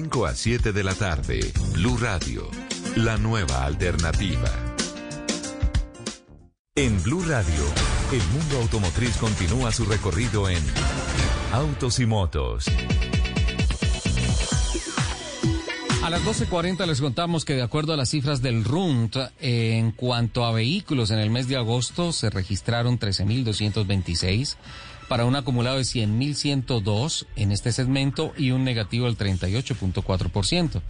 5 a 7 de la tarde, Blue Radio, la nueva alternativa. En Blue Radio, el mundo automotriz continúa su recorrido en Autos y Motos. A las 12.40 les contamos que de acuerdo a las cifras del RUNT, en cuanto a vehículos en el mes de agosto se registraron 13.226 para un acumulado de 100.102 en este segmento y un negativo del 38.4%.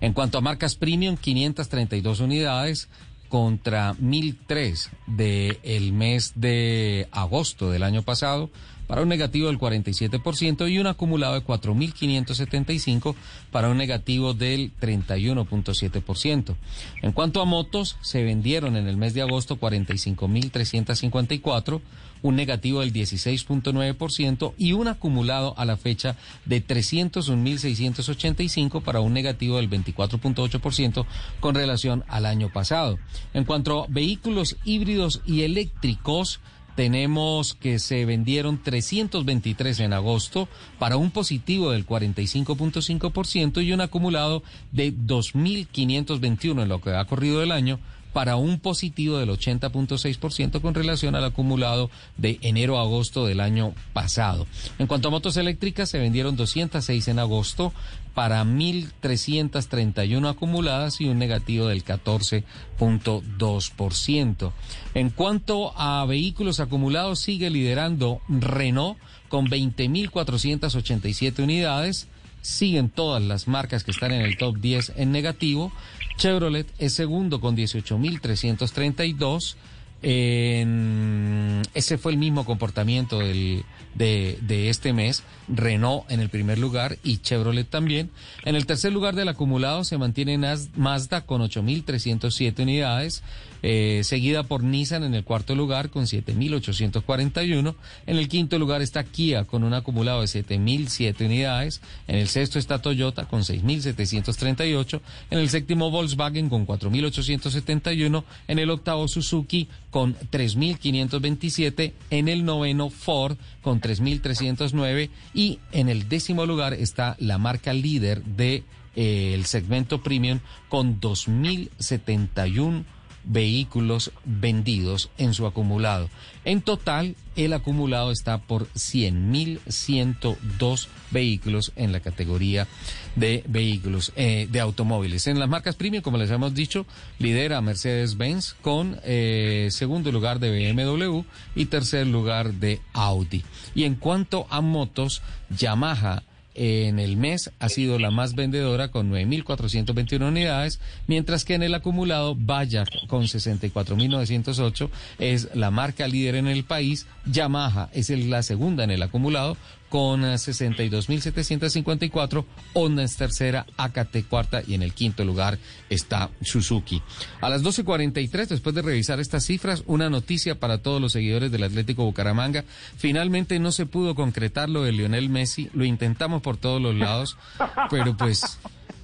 En cuanto a marcas premium, 532 unidades contra 1.003 del mes de agosto del año pasado para un negativo del 47% y un acumulado de 4.575 para un negativo del 31.7%. En cuanto a motos, se vendieron en el mes de agosto 45.354 un negativo del 16.9% y un acumulado a la fecha de 301.685 para un negativo del 24.8% con relación al año pasado. En cuanto a vehículos híbridos y eléctricos, tenemos que se vendieron 323 en agosto para un positivo del 45.5% y un acumulado de 2.521 en lo que ha corrido el año para un positivo del 80.6% con relación al acumulado de enero a agosto del año pasado. En cuanto a motos eléctricas, se vendieron 206 en agosto para 1.331 acumuladas y un negativo del 14.2%. En cuanto a vehículos acumulados, sigue liderando Renault con 20.487 unidades. Siguen todas las marcas que están en el top 10 en negativo. Chevrolet es segundo con 18.332. En... Ese fue el mismo comportamiento del, de, de, este mes. Renault en el primer lugar y Chevrolet también. En el tercer lugar del acumulado se mantiene Mazda con 8.307 unidades. Eh, seguida por Nissan en el cuarto lugar con 7.841. En el quinto lugar está Kia con un acumulado de 7.007 unidades. En el sexto está Toyota con 6.738. En el séptimo Volkswagen con 4.871. En el octavo Suzuki con 3.527. En el noveno Ford con 3.309. Y en el décimo lugar está la marca líder de eh, segmento premium con 2.071 vehículos vendidos en su acumulado. En total, el acumulado está por 100.102 vehículos en la categoría de vehículos, eh, de automóviles. En las marcas premium, como les hemos dicho, lidera Mercedes-Benz con eh, segundo lugar de BMW y tercer lugar de Audi. Y en cuanto a motos, Yamaha en el mes ha sido la más vendedora con 9.421 unidades, mientras que en el acumulado Bayak con 64.908 es la marca líder en el país, Yamaha. Es la segunda en el acumulado con 62.754, Honda es tercera, AKT cuarta y en el quinto lugar está Suzuki. A las 12.43, después de revisar estas cifras, una noticia para todos los seguidores del Atlético Bucaramanga. Finalmente no se pudo concretar lo de Lionel Messi, lo intentamos por todos los lados, pero pues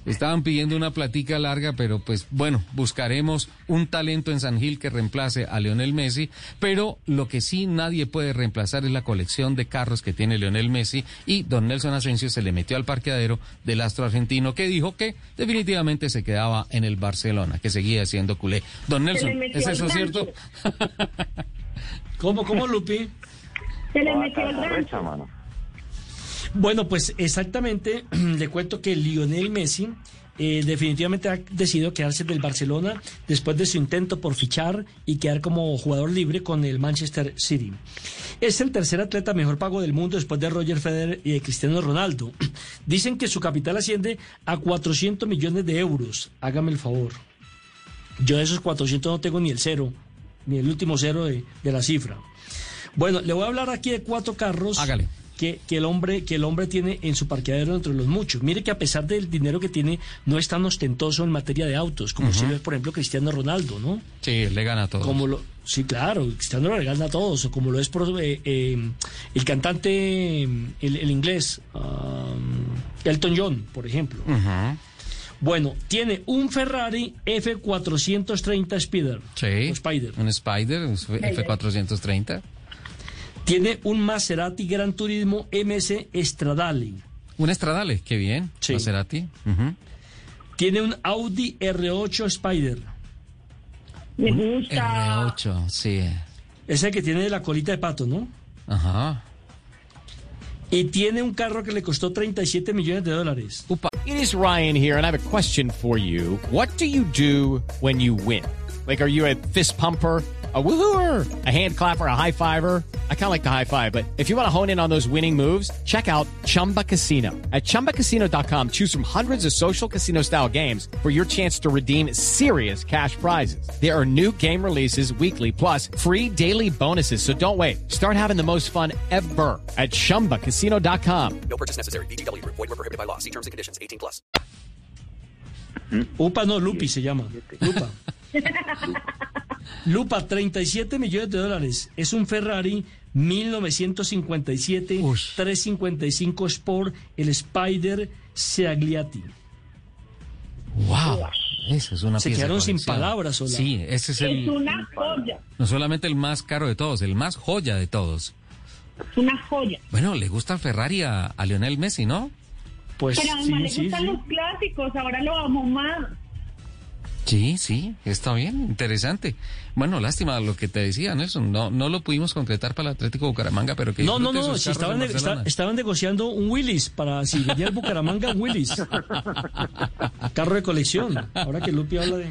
estaban pidiendo una platica larga, pero pues bueno, buscaremos un talento en San Gil que reemplace a Lionel Messi, pero lo que sí nadie puede reemplazar es la colección de carros que tiene Lionel Messi y don Nelson Asensio se le metió al parqueadero del astro argentino que dijo que definitivamente se quedaba en el Barcelona, que seguía siendo culé. Don Nelson, ¿es eso cierto? ¿Cómo, cómo, Lupi? Se le metió el rancho. Bueno, pues exactamente, le cuento que Lionel Messi eh, definitivamente ha decidido quedarse del Barcelona después de su intento por fichar y quedar como jugador libre con el Manchester City. Es el tercer atleta mejor pago del mundo después de Roger Federer y de Cristiano Ronaldo. Dicen que su capital asciende a 400 millones de euros. Hágame el favor. Yo de esos 400 no tengo ni el cero, ni el último cero de, de la cifra. Bueno, le voy a hablar aquí de cuatro carros. Hágale que, que, el hombre, que el hombre tiene en su parqueadero entre los muchos. Mire que a pesar del dinero que tiene, no es tan ostentoso en materia de autos, como si ve, por ejemplo, Cristiano Ronaldo, ¿no? Sí, le gana a todos. Como lo, sí, claro, Cristiano le gana a todos, o como lo es por, eh, eh, el cantante, el, el inglés, um, Elton John, por ejemplo. Uh -huh. Bueno, tiene un Ferrari F430 Spider. Sí. Spider. Un Spider, un F430. Tiene un Maserati Gran Turismo MS Stradale. Un Stradale, qué bien. Sí. Maserati. Uh -huh. Tiene un Audi R8 Spider. Me gusta. R8, sí. Ese que tiene la colita de pato, ¿no? Ajá. Y tiene un carro que le costó 37 millones de dólares. Upa. It is Ryan here, and I have a question for you. What do you do when you win? Like, are you a fist pumper? A woohooer, a hand clapper, a high fiver. I kind of like the high five, but if you want to hone in on those winning moves, check out Chumba Casino. At ChumbaCasino.com, choose from hundreds of social casino style games for your chance to redeem serious cash prizes. There are new game releases weekly, plus free daily bonuses. So don't wait. Start having the most fun ever at ChumbaCasino.com. No purchase necessary. BGW. Void were prohibited by law. See terms and conditions. 18 plus. Upa no, Lupi se llama. Lupa. Lupa, 37 millones de dólares. Es un Ferrari 1957 Ush. 355 Sport, el Spider Seagliati. ¡Wow! Eso es una Se pieza quedaron sin palabras, Sola. Sí, ese es el. Es una joya. No solamente el más caro de todos, el más joya de todos. Es una joya. Bueno, le gusta el Ferrari a, a Lionel Messi, ¿no? Pues Pero además sí, le gustan sí, sí. los clásicos, ahora lo amo más. Sí, sí, está bien, interesante. Bueno, lástima lo que te decía, Nelson. No, no lo pudimos concretar para el Atlético Bucaramanga, pero que No, no, no, si estaban, ne- negociando un Willis para si venía el Bucaramanga, un Willis. Carro de colección. Ahora que Lupi habla de.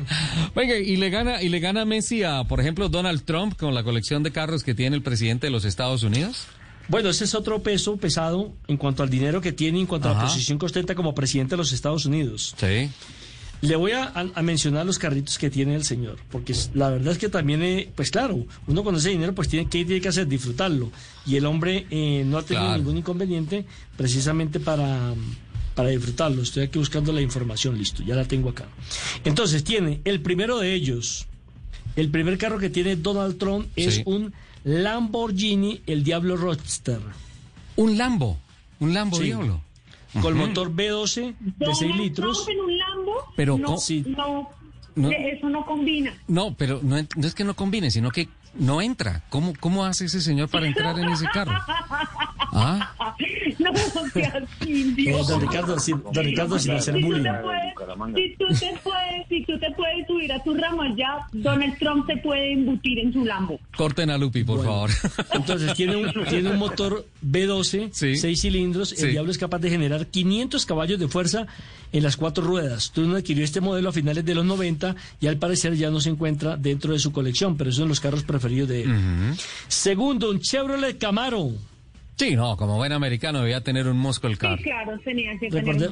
Venga, y le gana, y le gana Messi a, por ejemplo, Donald Trump con la colección de carros que tiene el presidente de los Estados Unidos. Bueno, ese es otro peso pesado en cuanto al dinero que tiene, en cuanto a la posición que ostenta como presidente de los Estados Unidos. Sí. Le voy a, a- a mencionar los carritos que tiene el señor, porque la verdad es que también, eh, pues claro, uno con ese dinero, pues tiene que, tiene que hacer disfrutarlo. Y el hombre eh, no ha tenido Claro. ningún inconveniente precisamente para, para disfrutarlo. Estoy aquí buscando la información, listo, ya la tengo acá. Entonces, tiene el primero de ellos, el primer carro que tiene Donald Trump es Sí. un Lamborghini, el Diablo Roadster. Un Lambo, un Lambo Sí. Diablo. Con motor B12 de 6 Donald litros. Trump en un Lambo, Pero no, no, No. eso no combina. No, pero no es que no combine, sino que no entra. ¿Cómo, cómo hace ese señor para entrar en ese carro? ¿Ah? No seas indio. Eh, don Ricardo, sin, don Ricardo, sin hacer Si tú, bullying. puedes, si tú te puedes, si tú te puedes subir a tu ya Donald Trump te puede embutir en su Lambo. Corten a Lupi, por Bueno. favor. Entonces tiene un, tiene un motor B12, Sí. 6 cilindros. Sí. El Diablo es capaz de generar 500 caballos de fuerza en las cuatro ruedas. Turner adquirió este modelo a finales de los 90 y al parecer ya no se encuentra dentro de su colección, pero es uno de los carros preferidos de él. Segundo, un Chevrolet Camaro. Sí, no, como buen americano debía tener un Muscle Sí, Car. claro, tenía que tener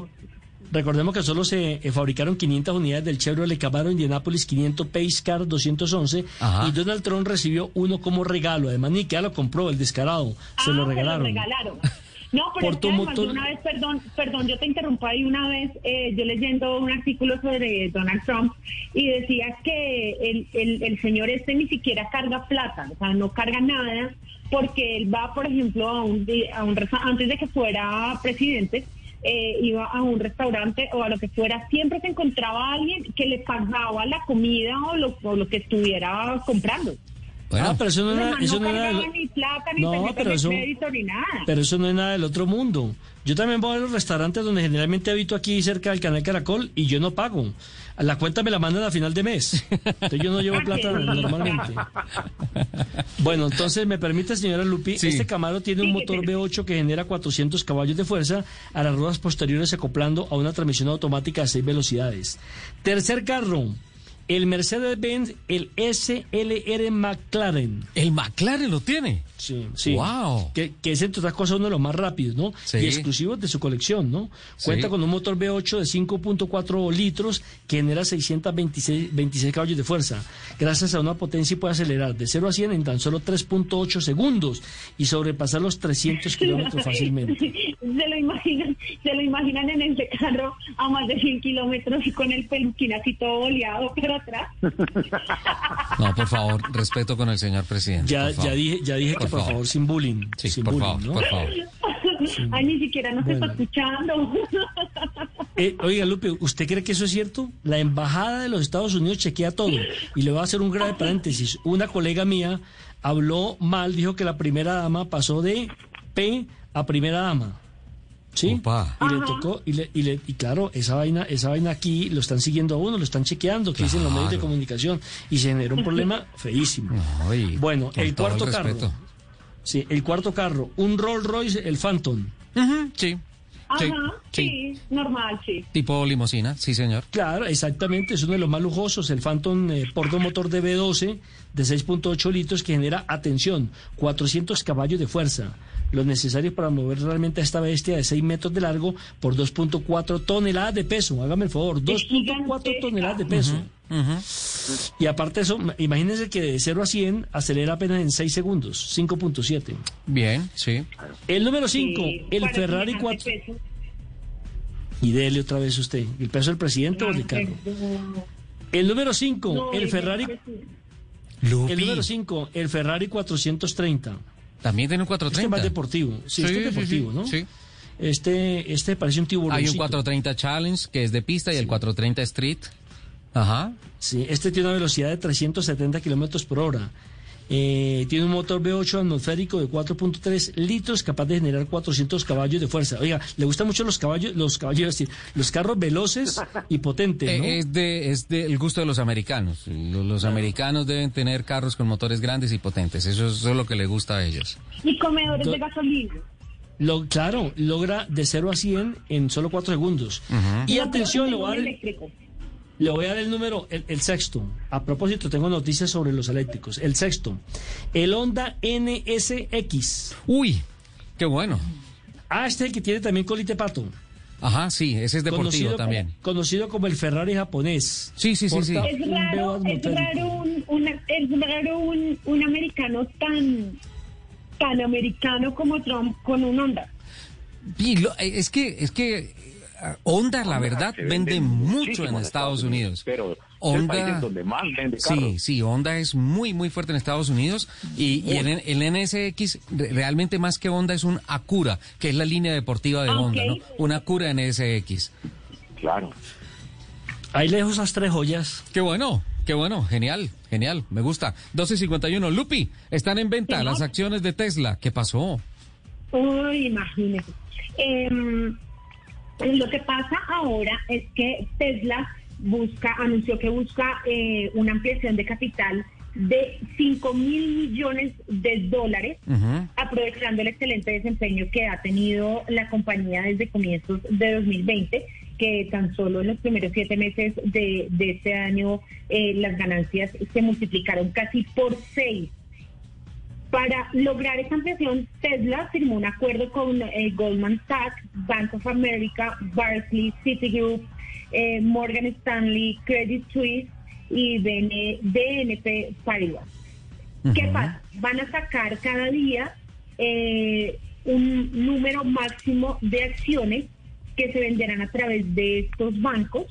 recordemos que solo se eh, fabricaron 500 unidades del Chevrolet Camaro Indianapolis 500 Pace Car 211 Ajá. y Donald Trump recibió uno como regalo. Además, ni que lo compró, el descarado. Se Ah, lo regalaron. regalaron. No, pero Por es que tu además motor- una vez, perdón, perdón, yo te interrumpo ahí una vez, eh, yo leyendo un artículo sobre Donald Trump y decía que el, el, el señor este ni siquiera carga plata, o sea, no carga nada, porque él va, por ejemplo, a un, a un antes de que fuera presidente, eh, iba a un restaurante o a lo que fuera, siempre se encontraba alguien que le pagaba la comida o lo, o lo que estuviera comprando. Ah, pero eso no, era, Además, eso no no era- cargaba ni plata, ni No, tarjeta pero eso- crédito, ni nada. Pero eso no es nada del otro mundo. Yo también voy a los restaurantes donde generalmente habito aquí cerca del canal Caracol y yo no pago. La cuenta me la mandan a final de mes. Entonces yo no llevo plata normalmente. Bueno, entonces me permite, señora Lupi, este Camaro tiene un motor V8 que genera 400 caballos de fuerza a las ruedas posteriores acoplando a una transmisión automática de 6 velocidades. Tercer carro, el Mercedes-Benz, el SLR McLaren. ¿El McLaren lo tiene? Sí, sí. Wow. Que, que es, entre otras cosas, uno de los más rápidos, ¿no? Sí. Y exclusivos de su colección, ¿no? Cuenta Sí. con un motor V8 de 5.4 litros que genera 626 26 caballos de fuerza. Gracias a una potencia y puede acelerar de 0 a 100 en tan solo 3.8 segundos y sobrepasar los 300 kilómetros fácilmente. Se lo imaginan, se lo imaginan en ese carro a más de 100 kilómetros y con el peluquín así todo boleado, pero atrás. No, por favor, respeto con el señor presidente. Ya, ya dije, ya dije que por favor, sin bullying. Sí, sin por bullying, favor, ¿no? por favor. Ay, ni siquiera nos Bueno. está escuchando. Eh, oiga, Lupe, ¿usted cree que eso es cierto? La embajada de los Estados Unidos chequea todo. Y le voy a hacer un grave paréntesis. Una colega mía habló mal, dijo que la primera dama pasó de P a primera dama. ¿Sí? Y le tocó, y, le, y, le- y claro, esa vaina, esa vaina aquí lo están siguiendo a uno, lo están chequeando, que dicen los medios de comunicación, y se generó un problema feísimo. Ay, bueno, el cuarto el carro. Sí, el cuarto carro, un Rolls Royce, el Phantom. sí. Ajá, Sí, sí, normal, sí. Tipo limosina, sí, señor. Claro, exactamente, es uno de los más lujosos, el Phantom eh, Porto motor de V12 de 6.8 litros que genera, atención, 400 caballos de fuerza, los necesarios para mover realmente a esta bestia de 6 metros de largo por 2.4 toneladas de peso, hágame el favor, 2.4 toneladas de peso. Y aparte de eso, ma- imagínense que de 0 a 100 acelera apenas en 6 segundos, 5.7. Bien, sí. El número 5, Sí, el Ferrari semejante 4. peso. Y dele otra vez usted, ¿el peso del presidente o del carro? El número 5, No, el el Ferrari. Lupi. El número 5, el Ferrari 430. También tiene un Este es 430. más deportivo. Sí, este es deportivo, ¿no? sí. Este, este parece un tiburón. Hay un 430 Challenge que es de pista y el 430 Street. Ajá. Sí, este tiene una velocidad de 370 kilómetros por hora. Eh, tiene un motor V8 atmosférico de 4.3 litros capaz de generar 400 caballos de fuerza. Oiga, le gustan mucho los caballos, los caballos, es decir, los carros veloces y potentes, ¿no? Eh, Es de es del gusto de los americanos. Los, los americanos deben tener carros con motores grandes y potentes. Eso es, eso es lo que le gusta a ellos. Y comedores Do- de gasolina. Lo, claro, logra de 0 a 100 en solo 4 segundos. Y atención, pero voy a dar el- eléctrico. Le voy a dar el número, el, el sexto. A propósito, tengo noticias sobre los eléctricos. El sexto, el Honda NSX. Uy, qué bueno. Ah, este es el que tiene también colite pato. Ajá, sí, ese es deportivo Conocido también. Como, conocido como el Ferrari japonés. Sí, sí, sí, sí. Es raro, V8 es raro, un, una- es raro un, un americano tan, tan americano como Trump con un Honda. Y lo- eh, es que, es que Honda, la verdad, vende vende mucho en Estados Estados Unidos. Unidos, pero es el Honda, país en donde más vende sí, carros. sí, Honda es muy, muy fuerte en Estados Unidos y, y el, el NSX re- realmente más que Honda es un Acura, que es la línea deportiva de Ah, Honda. ¿no? Un Acura NSX. Claro. Ahí lejos esas tres joyas. Qué bueno, qué bueno, genial, genial, me gusta. 12.51, Lupi, están en venta las acciones de Tesla. ¿Qué pasó? Uy, imagínese. Em, lo que pasa ahora es que Tesla busca, anunció que busca eh, una ampliación de capital de 5 mil millones de dólares, aprovechando el excelente desempeño que ha tenido la compañía desde comienzos de 2020, que tan solo en los primeros siete meses de, de este año eh, las ganancias se multiplicaron casi por seis. Para lograr esa ampliación, Tesla firmó un acuerdo con eh, Goldman Sachs, Bank of America, Barclays, Citigroup, eh, Morgan Stanley, Credit Suisse y BN BNP Paribas. ¿Qué pasa? Van a sacar cada día eh, un número máximo de acciones que se venderán a través de estos bancos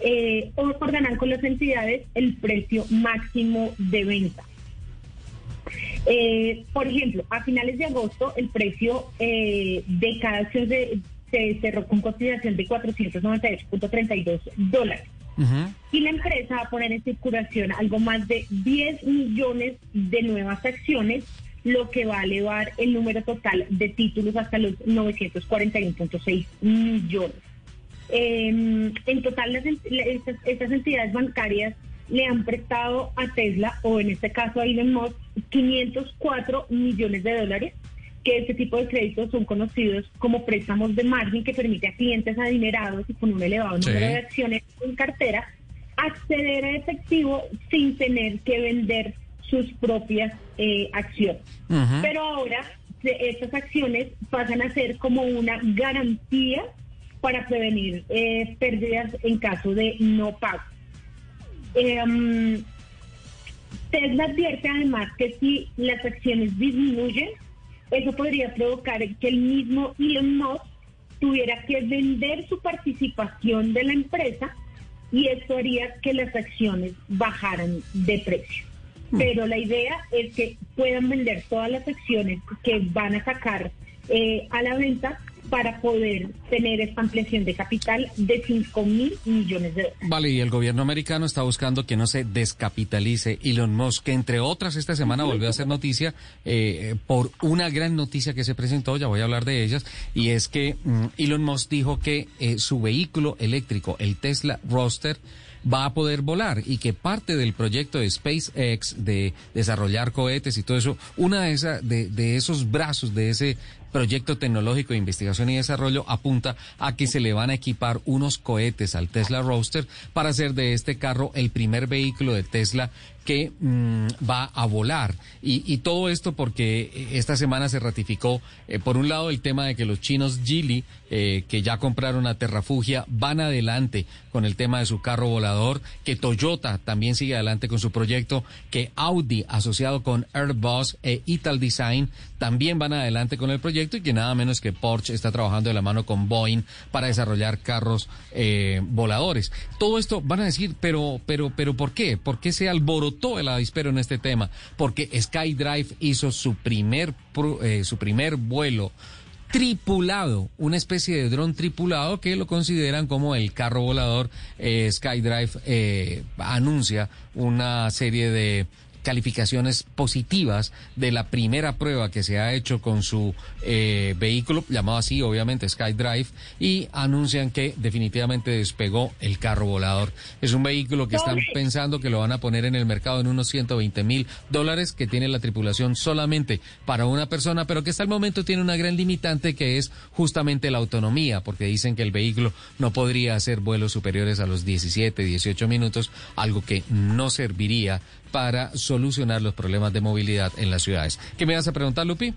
eh, o acordarán con las entidades el precio máximo de venta. Eh, por ejemplo, a finales de agosto el precio eh, de cada acción se, cerró con cotización de 498.32 dólares. Y la empresa va a poner en circulación algo más de 10 millones de nuevas acciones, lo que va a elevar el número total de títulos hasta los 941.6 millones. Em, en total, las, estas, estas entidades bancarias le han prestado a Tesla, o en este caso a Elon Musk, 504 millones de dólares que este tipo de créditos son conocidos como préstamos de margen que permite a clientes adinerados y con un elevado número de acciones en cartera acceder a efectivo sin tener que vender sus propias eh, acciones. Pero ahora estas acciones pasan a ser como una garantía para prevenir eh, pérdidas en caso de no pago. Em, Tesla advierte además que si las acciones disminuyen, eso podría provocar que el mismo Elon Musk tuviera que vender su participación de la empresa y esto haría que las acciones bajaran de precio. Hmm. Pero la idea es que puedan vender todas las acciones que van a sacar eh, a la venta para poder tener esta ampliación de capital de 5 mil millones de dólares. Vale, y el gobierno americano está buscando que no se descapitalice Elon Musk, que entre otras esta semana volvió a hacer noticia eh, por una gran noticia que se presentó, ya voy a hablar de ellas, y es que mm, Elon Musk dijo que eh, su vehículo eléctrico, el Tesla Roadster, va a poder volar y que parte del proyecto de SpaceX de desarrollar cohetes y todo eso, una de, esa, de, de esos brazos de ese proyecto tecnológico de investigación y desarrollo apunta a que se le van a equipar unos cohetes al Tesla Roadster para hacer de este carro el primer vehículo de Tesla que mm, va a volar. Y, todo esto porque esta semana se ratificó, eh, por un lado, el tema de que los chinos Geely, eh, que ya compraron a Terrafugia, van adelante con el tema de su carro volador, que Toyota también sigue adelante con su proyecto, que Audi, asociado con Airbus e Ital Design, también van adelante con el proyecto y que nada menos que Porsche está trabajando de la mano con Boeing para desarrollar carros eh, voladores. Todo esto van a decir, pero, pero, pero, ¿por qué? ¿Por qué se alborotó? el avispero en este tema, porque SkyDrive hizo su primer, eh, su primer vuelo tripulado, una especie de dron tripulado que lo consideran como el carro volador. Eh, SkyDrive eh, anuncia una serie de calificaciones positivas de la primera prueba que se ha hecho con su eh, vehículo, llamado así obviamente SkyDrive, y anuncian que definitivamente despegó el carro volador. Es un vehículo que están pensando que lo van a poner en el mercado en unos 120 mil dólares, que tiene la tripulación solamente para una persona, pero que hasta el momento tiene una gran limitante que es justamente la autonomía, porque dicen que el vehículo no podría hacer vuelos superiores a los 17, 18 minutos, algo que no serviría para solucionar los problemas de movilidad en las ciudades. ¿Qué me vas a preguntar, Lupi?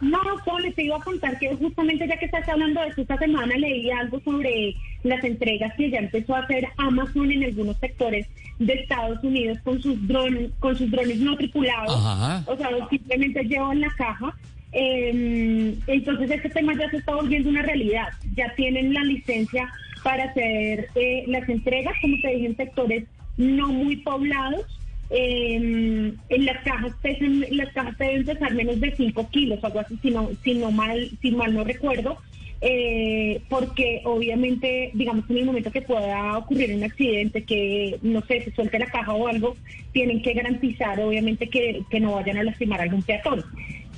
No, Poli, te iba a contar que justamente ya que estás hablando de esto, esta semana leí algo sobre las entregas que ya empezó a hacer Amazon en algunos sectores de Estados Unidos con sus drones, con sus drones no tripulados. O sea, simplemente llevan la caja. Em, entonces este tema ya se está volviendo una realidad. Ya tienen la licencia para hacer eh, las entregas, como te dije, en sectores no muy poblados en las cajas pesan, las cajas deben pesar menos de 5 kilos, algo así, si no, si mal, si mal no recuerdo. Eh, porque obviamente, digamos, en el momento que pueda ocurrir un accidente, que no sé, se suelte la caja o algo, tienen que garantizar, obviamente, que, no vayan a lastimar a algún peatón.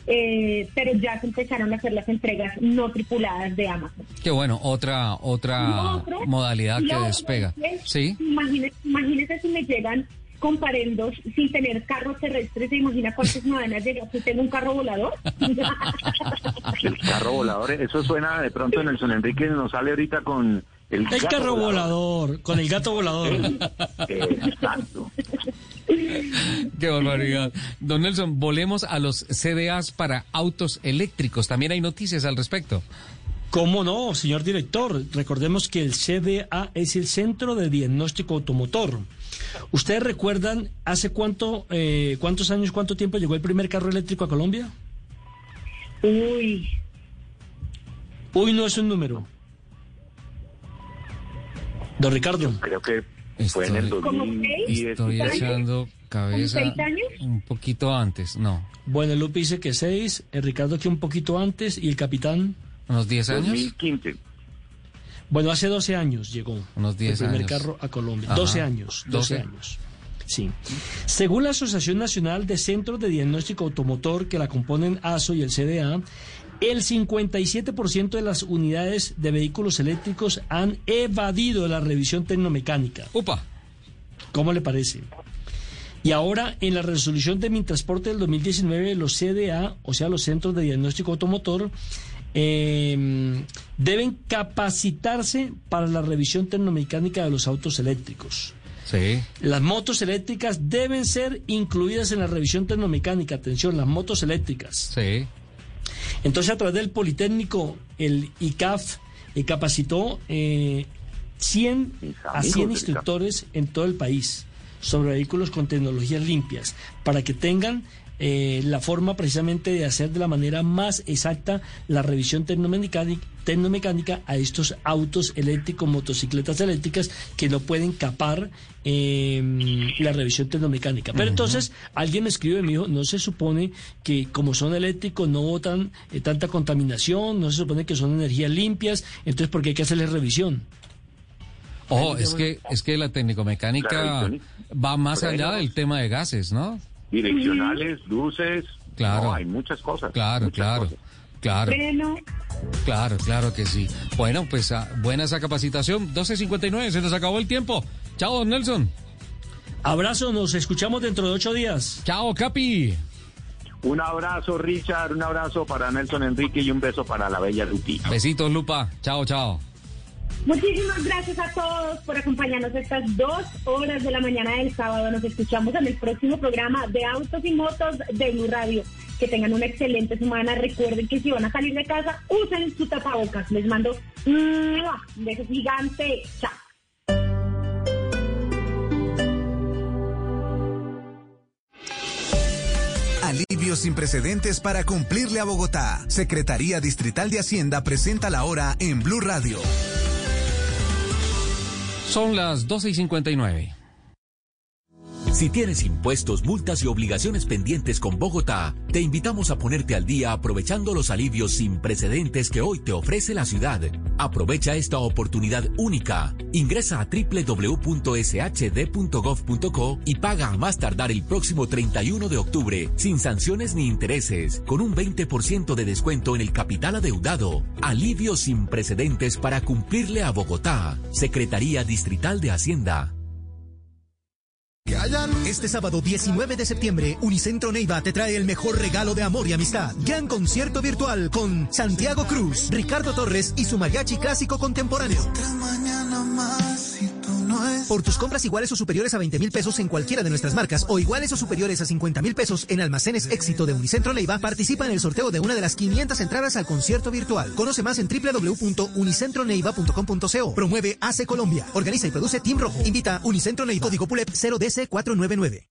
Eh, pero ya se empezaron a hacer las entregas no tripuladas de Amazon. Qué bueno, otra otra modalidad que despega. sí. imagínese si me llegan comparendos sin tener carros terrestres. ¿Se imagina cuántas me van a llegar si tengo un carro volador? el carro volador, eso suena de pronto en Nelson Enrique nos sale ahorita con el, el carro volador. con el gato volador. Exacto. Qué barbaridad. Don Nelson, volemos a los CDAs para autos eléctricos. También hay noticias al respecto. ¿Cómo no, señor director? Recordemos que el CDA es el Centro de Diagnóstico Automotor. ¿Ustedes recuerdan hace cuánto, eh, cuántos años, cuánto tiempo llegó el primer carro eléctrico a Colombia? Uy. Uy no es un número. Don Ricardo. creo que fue en el 2010. Estoy echando cabeza un poquito antes, no. Bueno, Lupe dice que seis, el Ricardo que un poquito antes y el capitán... ¿Unos 10 años? 2015. Bueno, hace 12 años llegó Unos 10 el primer años. carro a Colombia. Ajá. 12 años, 12 12. años. Sí. Según la Asociación Nacional de Centros de Diagnóstico Automotor que la componen ASO y el CDA, el 57% de las unidades de vehículos eléctricos han evadido la revisión tecnomecánica. ¡Upa! ¿Cómo le parece? Y ahora, en la resolución de Mi Transporte del 2019, los CDA, o sea, los Centros de Diagnóstico Automotor, eh, deben capacitarse para la revisión tecnomecánica de los autos eléctricos. Sí. Las motos eléctricas deben ser incluidas en la revisión tecnomecánica. Atención, las motos eléctricas. Sí. Entonces, a través del Politécnico, el ICAF eh, capacitó eh, 100 a amigos 100 del instructores en todo el país sobre vehículos con tecnologías limpias para que tengan eh, la forma precisamente de hacer de la manera más exacta la revisión tecnomecánica, tecnomecánica a estos autos eléctricos, motocicletas eléctricas que no pueden capar eh, la revisión tecnomecánica. Pero entonces alguien me escribe y me dijo, no se supone que como son eléctricos no botan eh, tanta contaminación, no se supone que son energías limpias, entonces ¿por qué hay que hacerles revisión? Ojo, es que, es que la revisión. va más allá del tema de gases, ¿no? Direccionales, luces. Claro. No, hay muchas cosas. Claro, muchas claro, cosas. claro. Bueno, Claro, claro que sí. Bueno, pues ah, buena esa capacitación. 12.59, se nos acabó el tiempo. Chao, don Nelson. Abrazo, nos escuchamos dentro de ocho días. Chao, Capi. Un abrazo, Richard, un abrazo para Nelson Enrique y un beso para la bella Lupi. Besitos, Lupa. Chao, chao. Muchísimas gracias a todos por acompañarnos estas dos horas de la mañana del sábado. Nos escuchamos en el próximo programa de Autos y Motos de Blue Radio. Que tengan una excelente semana. Recuerden que si van a salir de casa, usen su tapabocas. Les mando un beso gigante. Chao. Alivio sin precedentes para cumplirle a Bogotá. Secretaría Distrital de Hacienda presenta la hora en Blue Radio. Son las 12 y 59. Si tienes impuestos, multas y obligaciones pendientes con Bogotá, te invitamos a ponerte al día aprovechando los alivios sin precedentes que hoy te ofrece la ciudad. Aprovecha esta oportunidad única. Ingresa a www.shd.gov.co y paga a más tardar el próximo 31 de octubre, sin sanciones ni intereses, con un 20% de descuento en el capital adeudado. Alivios sin precedentes para cumplirle a Bogotá. Secretaría Distrital de Hacienda. Este sábado 19 de septiembre, Unicentro Neiva te trae el mejor regalo de amor y amistad. Gran concierto virtual con Santiago Cruz, Ricardo Torres y su mariachi clásico contemporáneo. Por tus compras iguales o superiores a 20 mil pesos en cualquiera de nuestras marcas o iguales o superiores a 50 mil pesos en almacenes éxito de Unicentro Neiva, participa en el sorteo de una de las 500 entradas al concierto virtual. Conoce más en www.unicentroneiva.com.co. Promueve ACE Colombia. Organiza y produce Team Rojo. Invita Unicentro Neiva. Código PULEP 0DC499.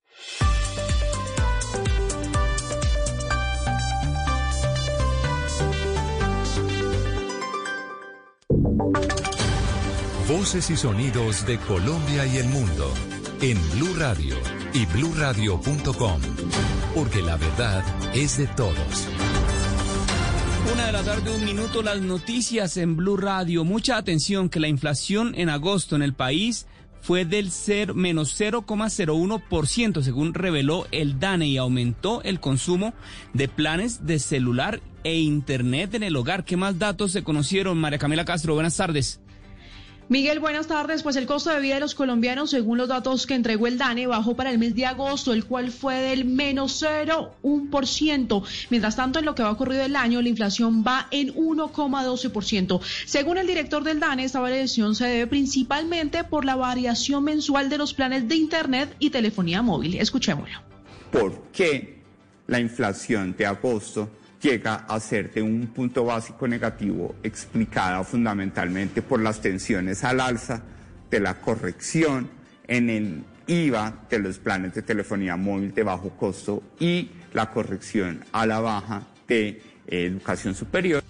Voces y sonidos de Colombia y el mundo en Blue Radio y bluradio.com, porque la verdad es de todos. Una de la tarde, un minuto, las noticias en Blue Radio. Mucha atención que la inflación en agosto en el país fue del ser, menos 0,01%, según reveló el DANE, y aumentó el consumo de planes de celular e internet en el hogar. ¿Qué más datos se conocieron? María Camila Castro, buenas tardes. Miguel, buenas tardes. Pues el costo de vida de los colombianos, según los datos que entregó el DANE, bajó para el mes de agosto, el cual fue del menos 0,1%. Mientras tanto, en lo que va ocurrido el año, la inflación va en 1,12%. Según el director del DANE, esta variación se debe principalmente por la variación mensual de los planes de Internet y telefonía móvil. Escuchémoslo. ¿Por qué la inflación de agosto llega a ser de un punto básico negativo explicada fundamentalmente por las tensiones al alza de la corrección en el IVA de los planes de telefonía móvil de bajo costo y la corrección a la baja de educación superior.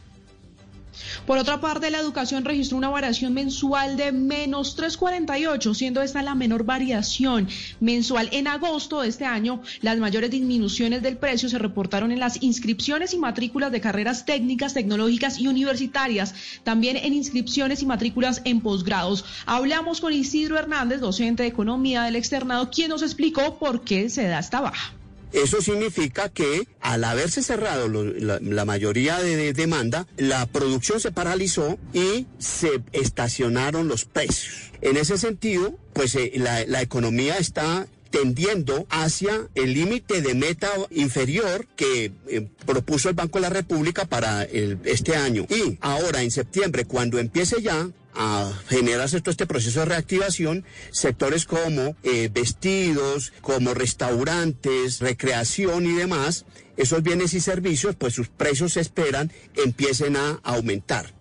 Por otra parte, la educación registró una variación mensual de menos 3,48, siendo esta la menor variación mensual. En agosto de este año, las mayores disminuciones del precio se reportaron en las inscripciones y matrículas de carreras técnicas, tecnológicas y universitarias, también en inscripciones y matrículas en posgrados. Hablamos con Isidro Hernández, docente de Economía del Externado, quien nos explicó por qué se da esta baja. Eso significa que al haberse cerrado la, mayoría de, demanda, la producción se paralizó y se estacionaron los precios. En ese sentido, pues eh, la, economía está tendiendo hacia el límite de meta inferior que eh, propuso el Banco de la República para este año. Y ahora en septiembre, cuando empiece ya, a generarse todo este proceso de reactivación, sectores como eh, vestidos, como restaurantes, recreación y demás, esos bienes y servicios, pues sus precios se esperan empiecen a aumentar.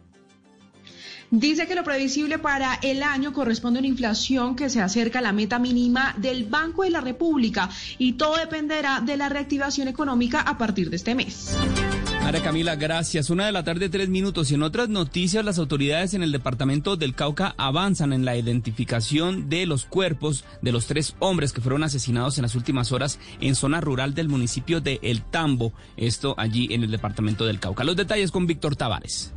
Dice que lo previsible para el año corresponde a una inflación que se acerca a la meta mínima del Banco de la República y todo dependerá de la reactivación económica a partir de este mes. María Camila, gracias. Una de la tarde, tres minutos. Y en otras noticias, las autoridades en el departamento del Cauca avanzan en la identificación de los cuerpos de los tres hombres que fueron asesinados en las últimas horas en zona rural del municipio de El Tambo. Esto allí en el departamento del Cauca. Los detalles con Víctor Tavares.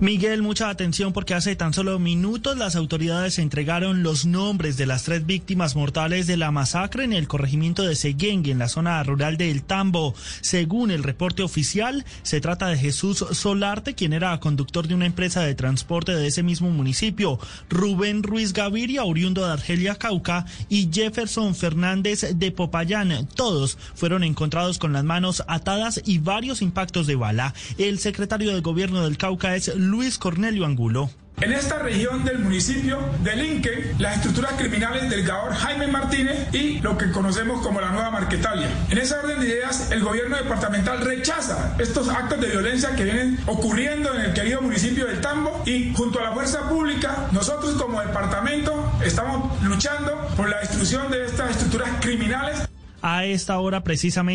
Miguel, mucha atención porque hace tan solo minutos las autoridades entregaron los nombres de las tres víctimas mortales de la masacre en el corregimiento de Seguengue, en la zona rural de El Tambo. Según el reporte oficial, se trata de Jesús Solarte, quien era conductor de una empresa de transporte de ese mismo municipio, Rubén Ruiz Gaviria, oriundo de Argelia, Cauca, y Jefferson Fernández de Popayán. Todos fueron encontrados con las manos atadas y varios impactos de bala. El secretario de gobierno del Cauca es Luis Cornelio Angulo. En esta región del municipio delinquen las estructuras criminales del Gaor Jaime Martínez y lo que conocemos como la Nueva Marquetalia. En esa orden de ideas, el gobierno departamental rechaza estos actos de violencia que vienen ocurriendo en el querido municipio del Tambo y junto a la fuerza pública, nosotros como departamento estamos luchando por la destrucción de estas estructuras criminales. A esta hora precisamente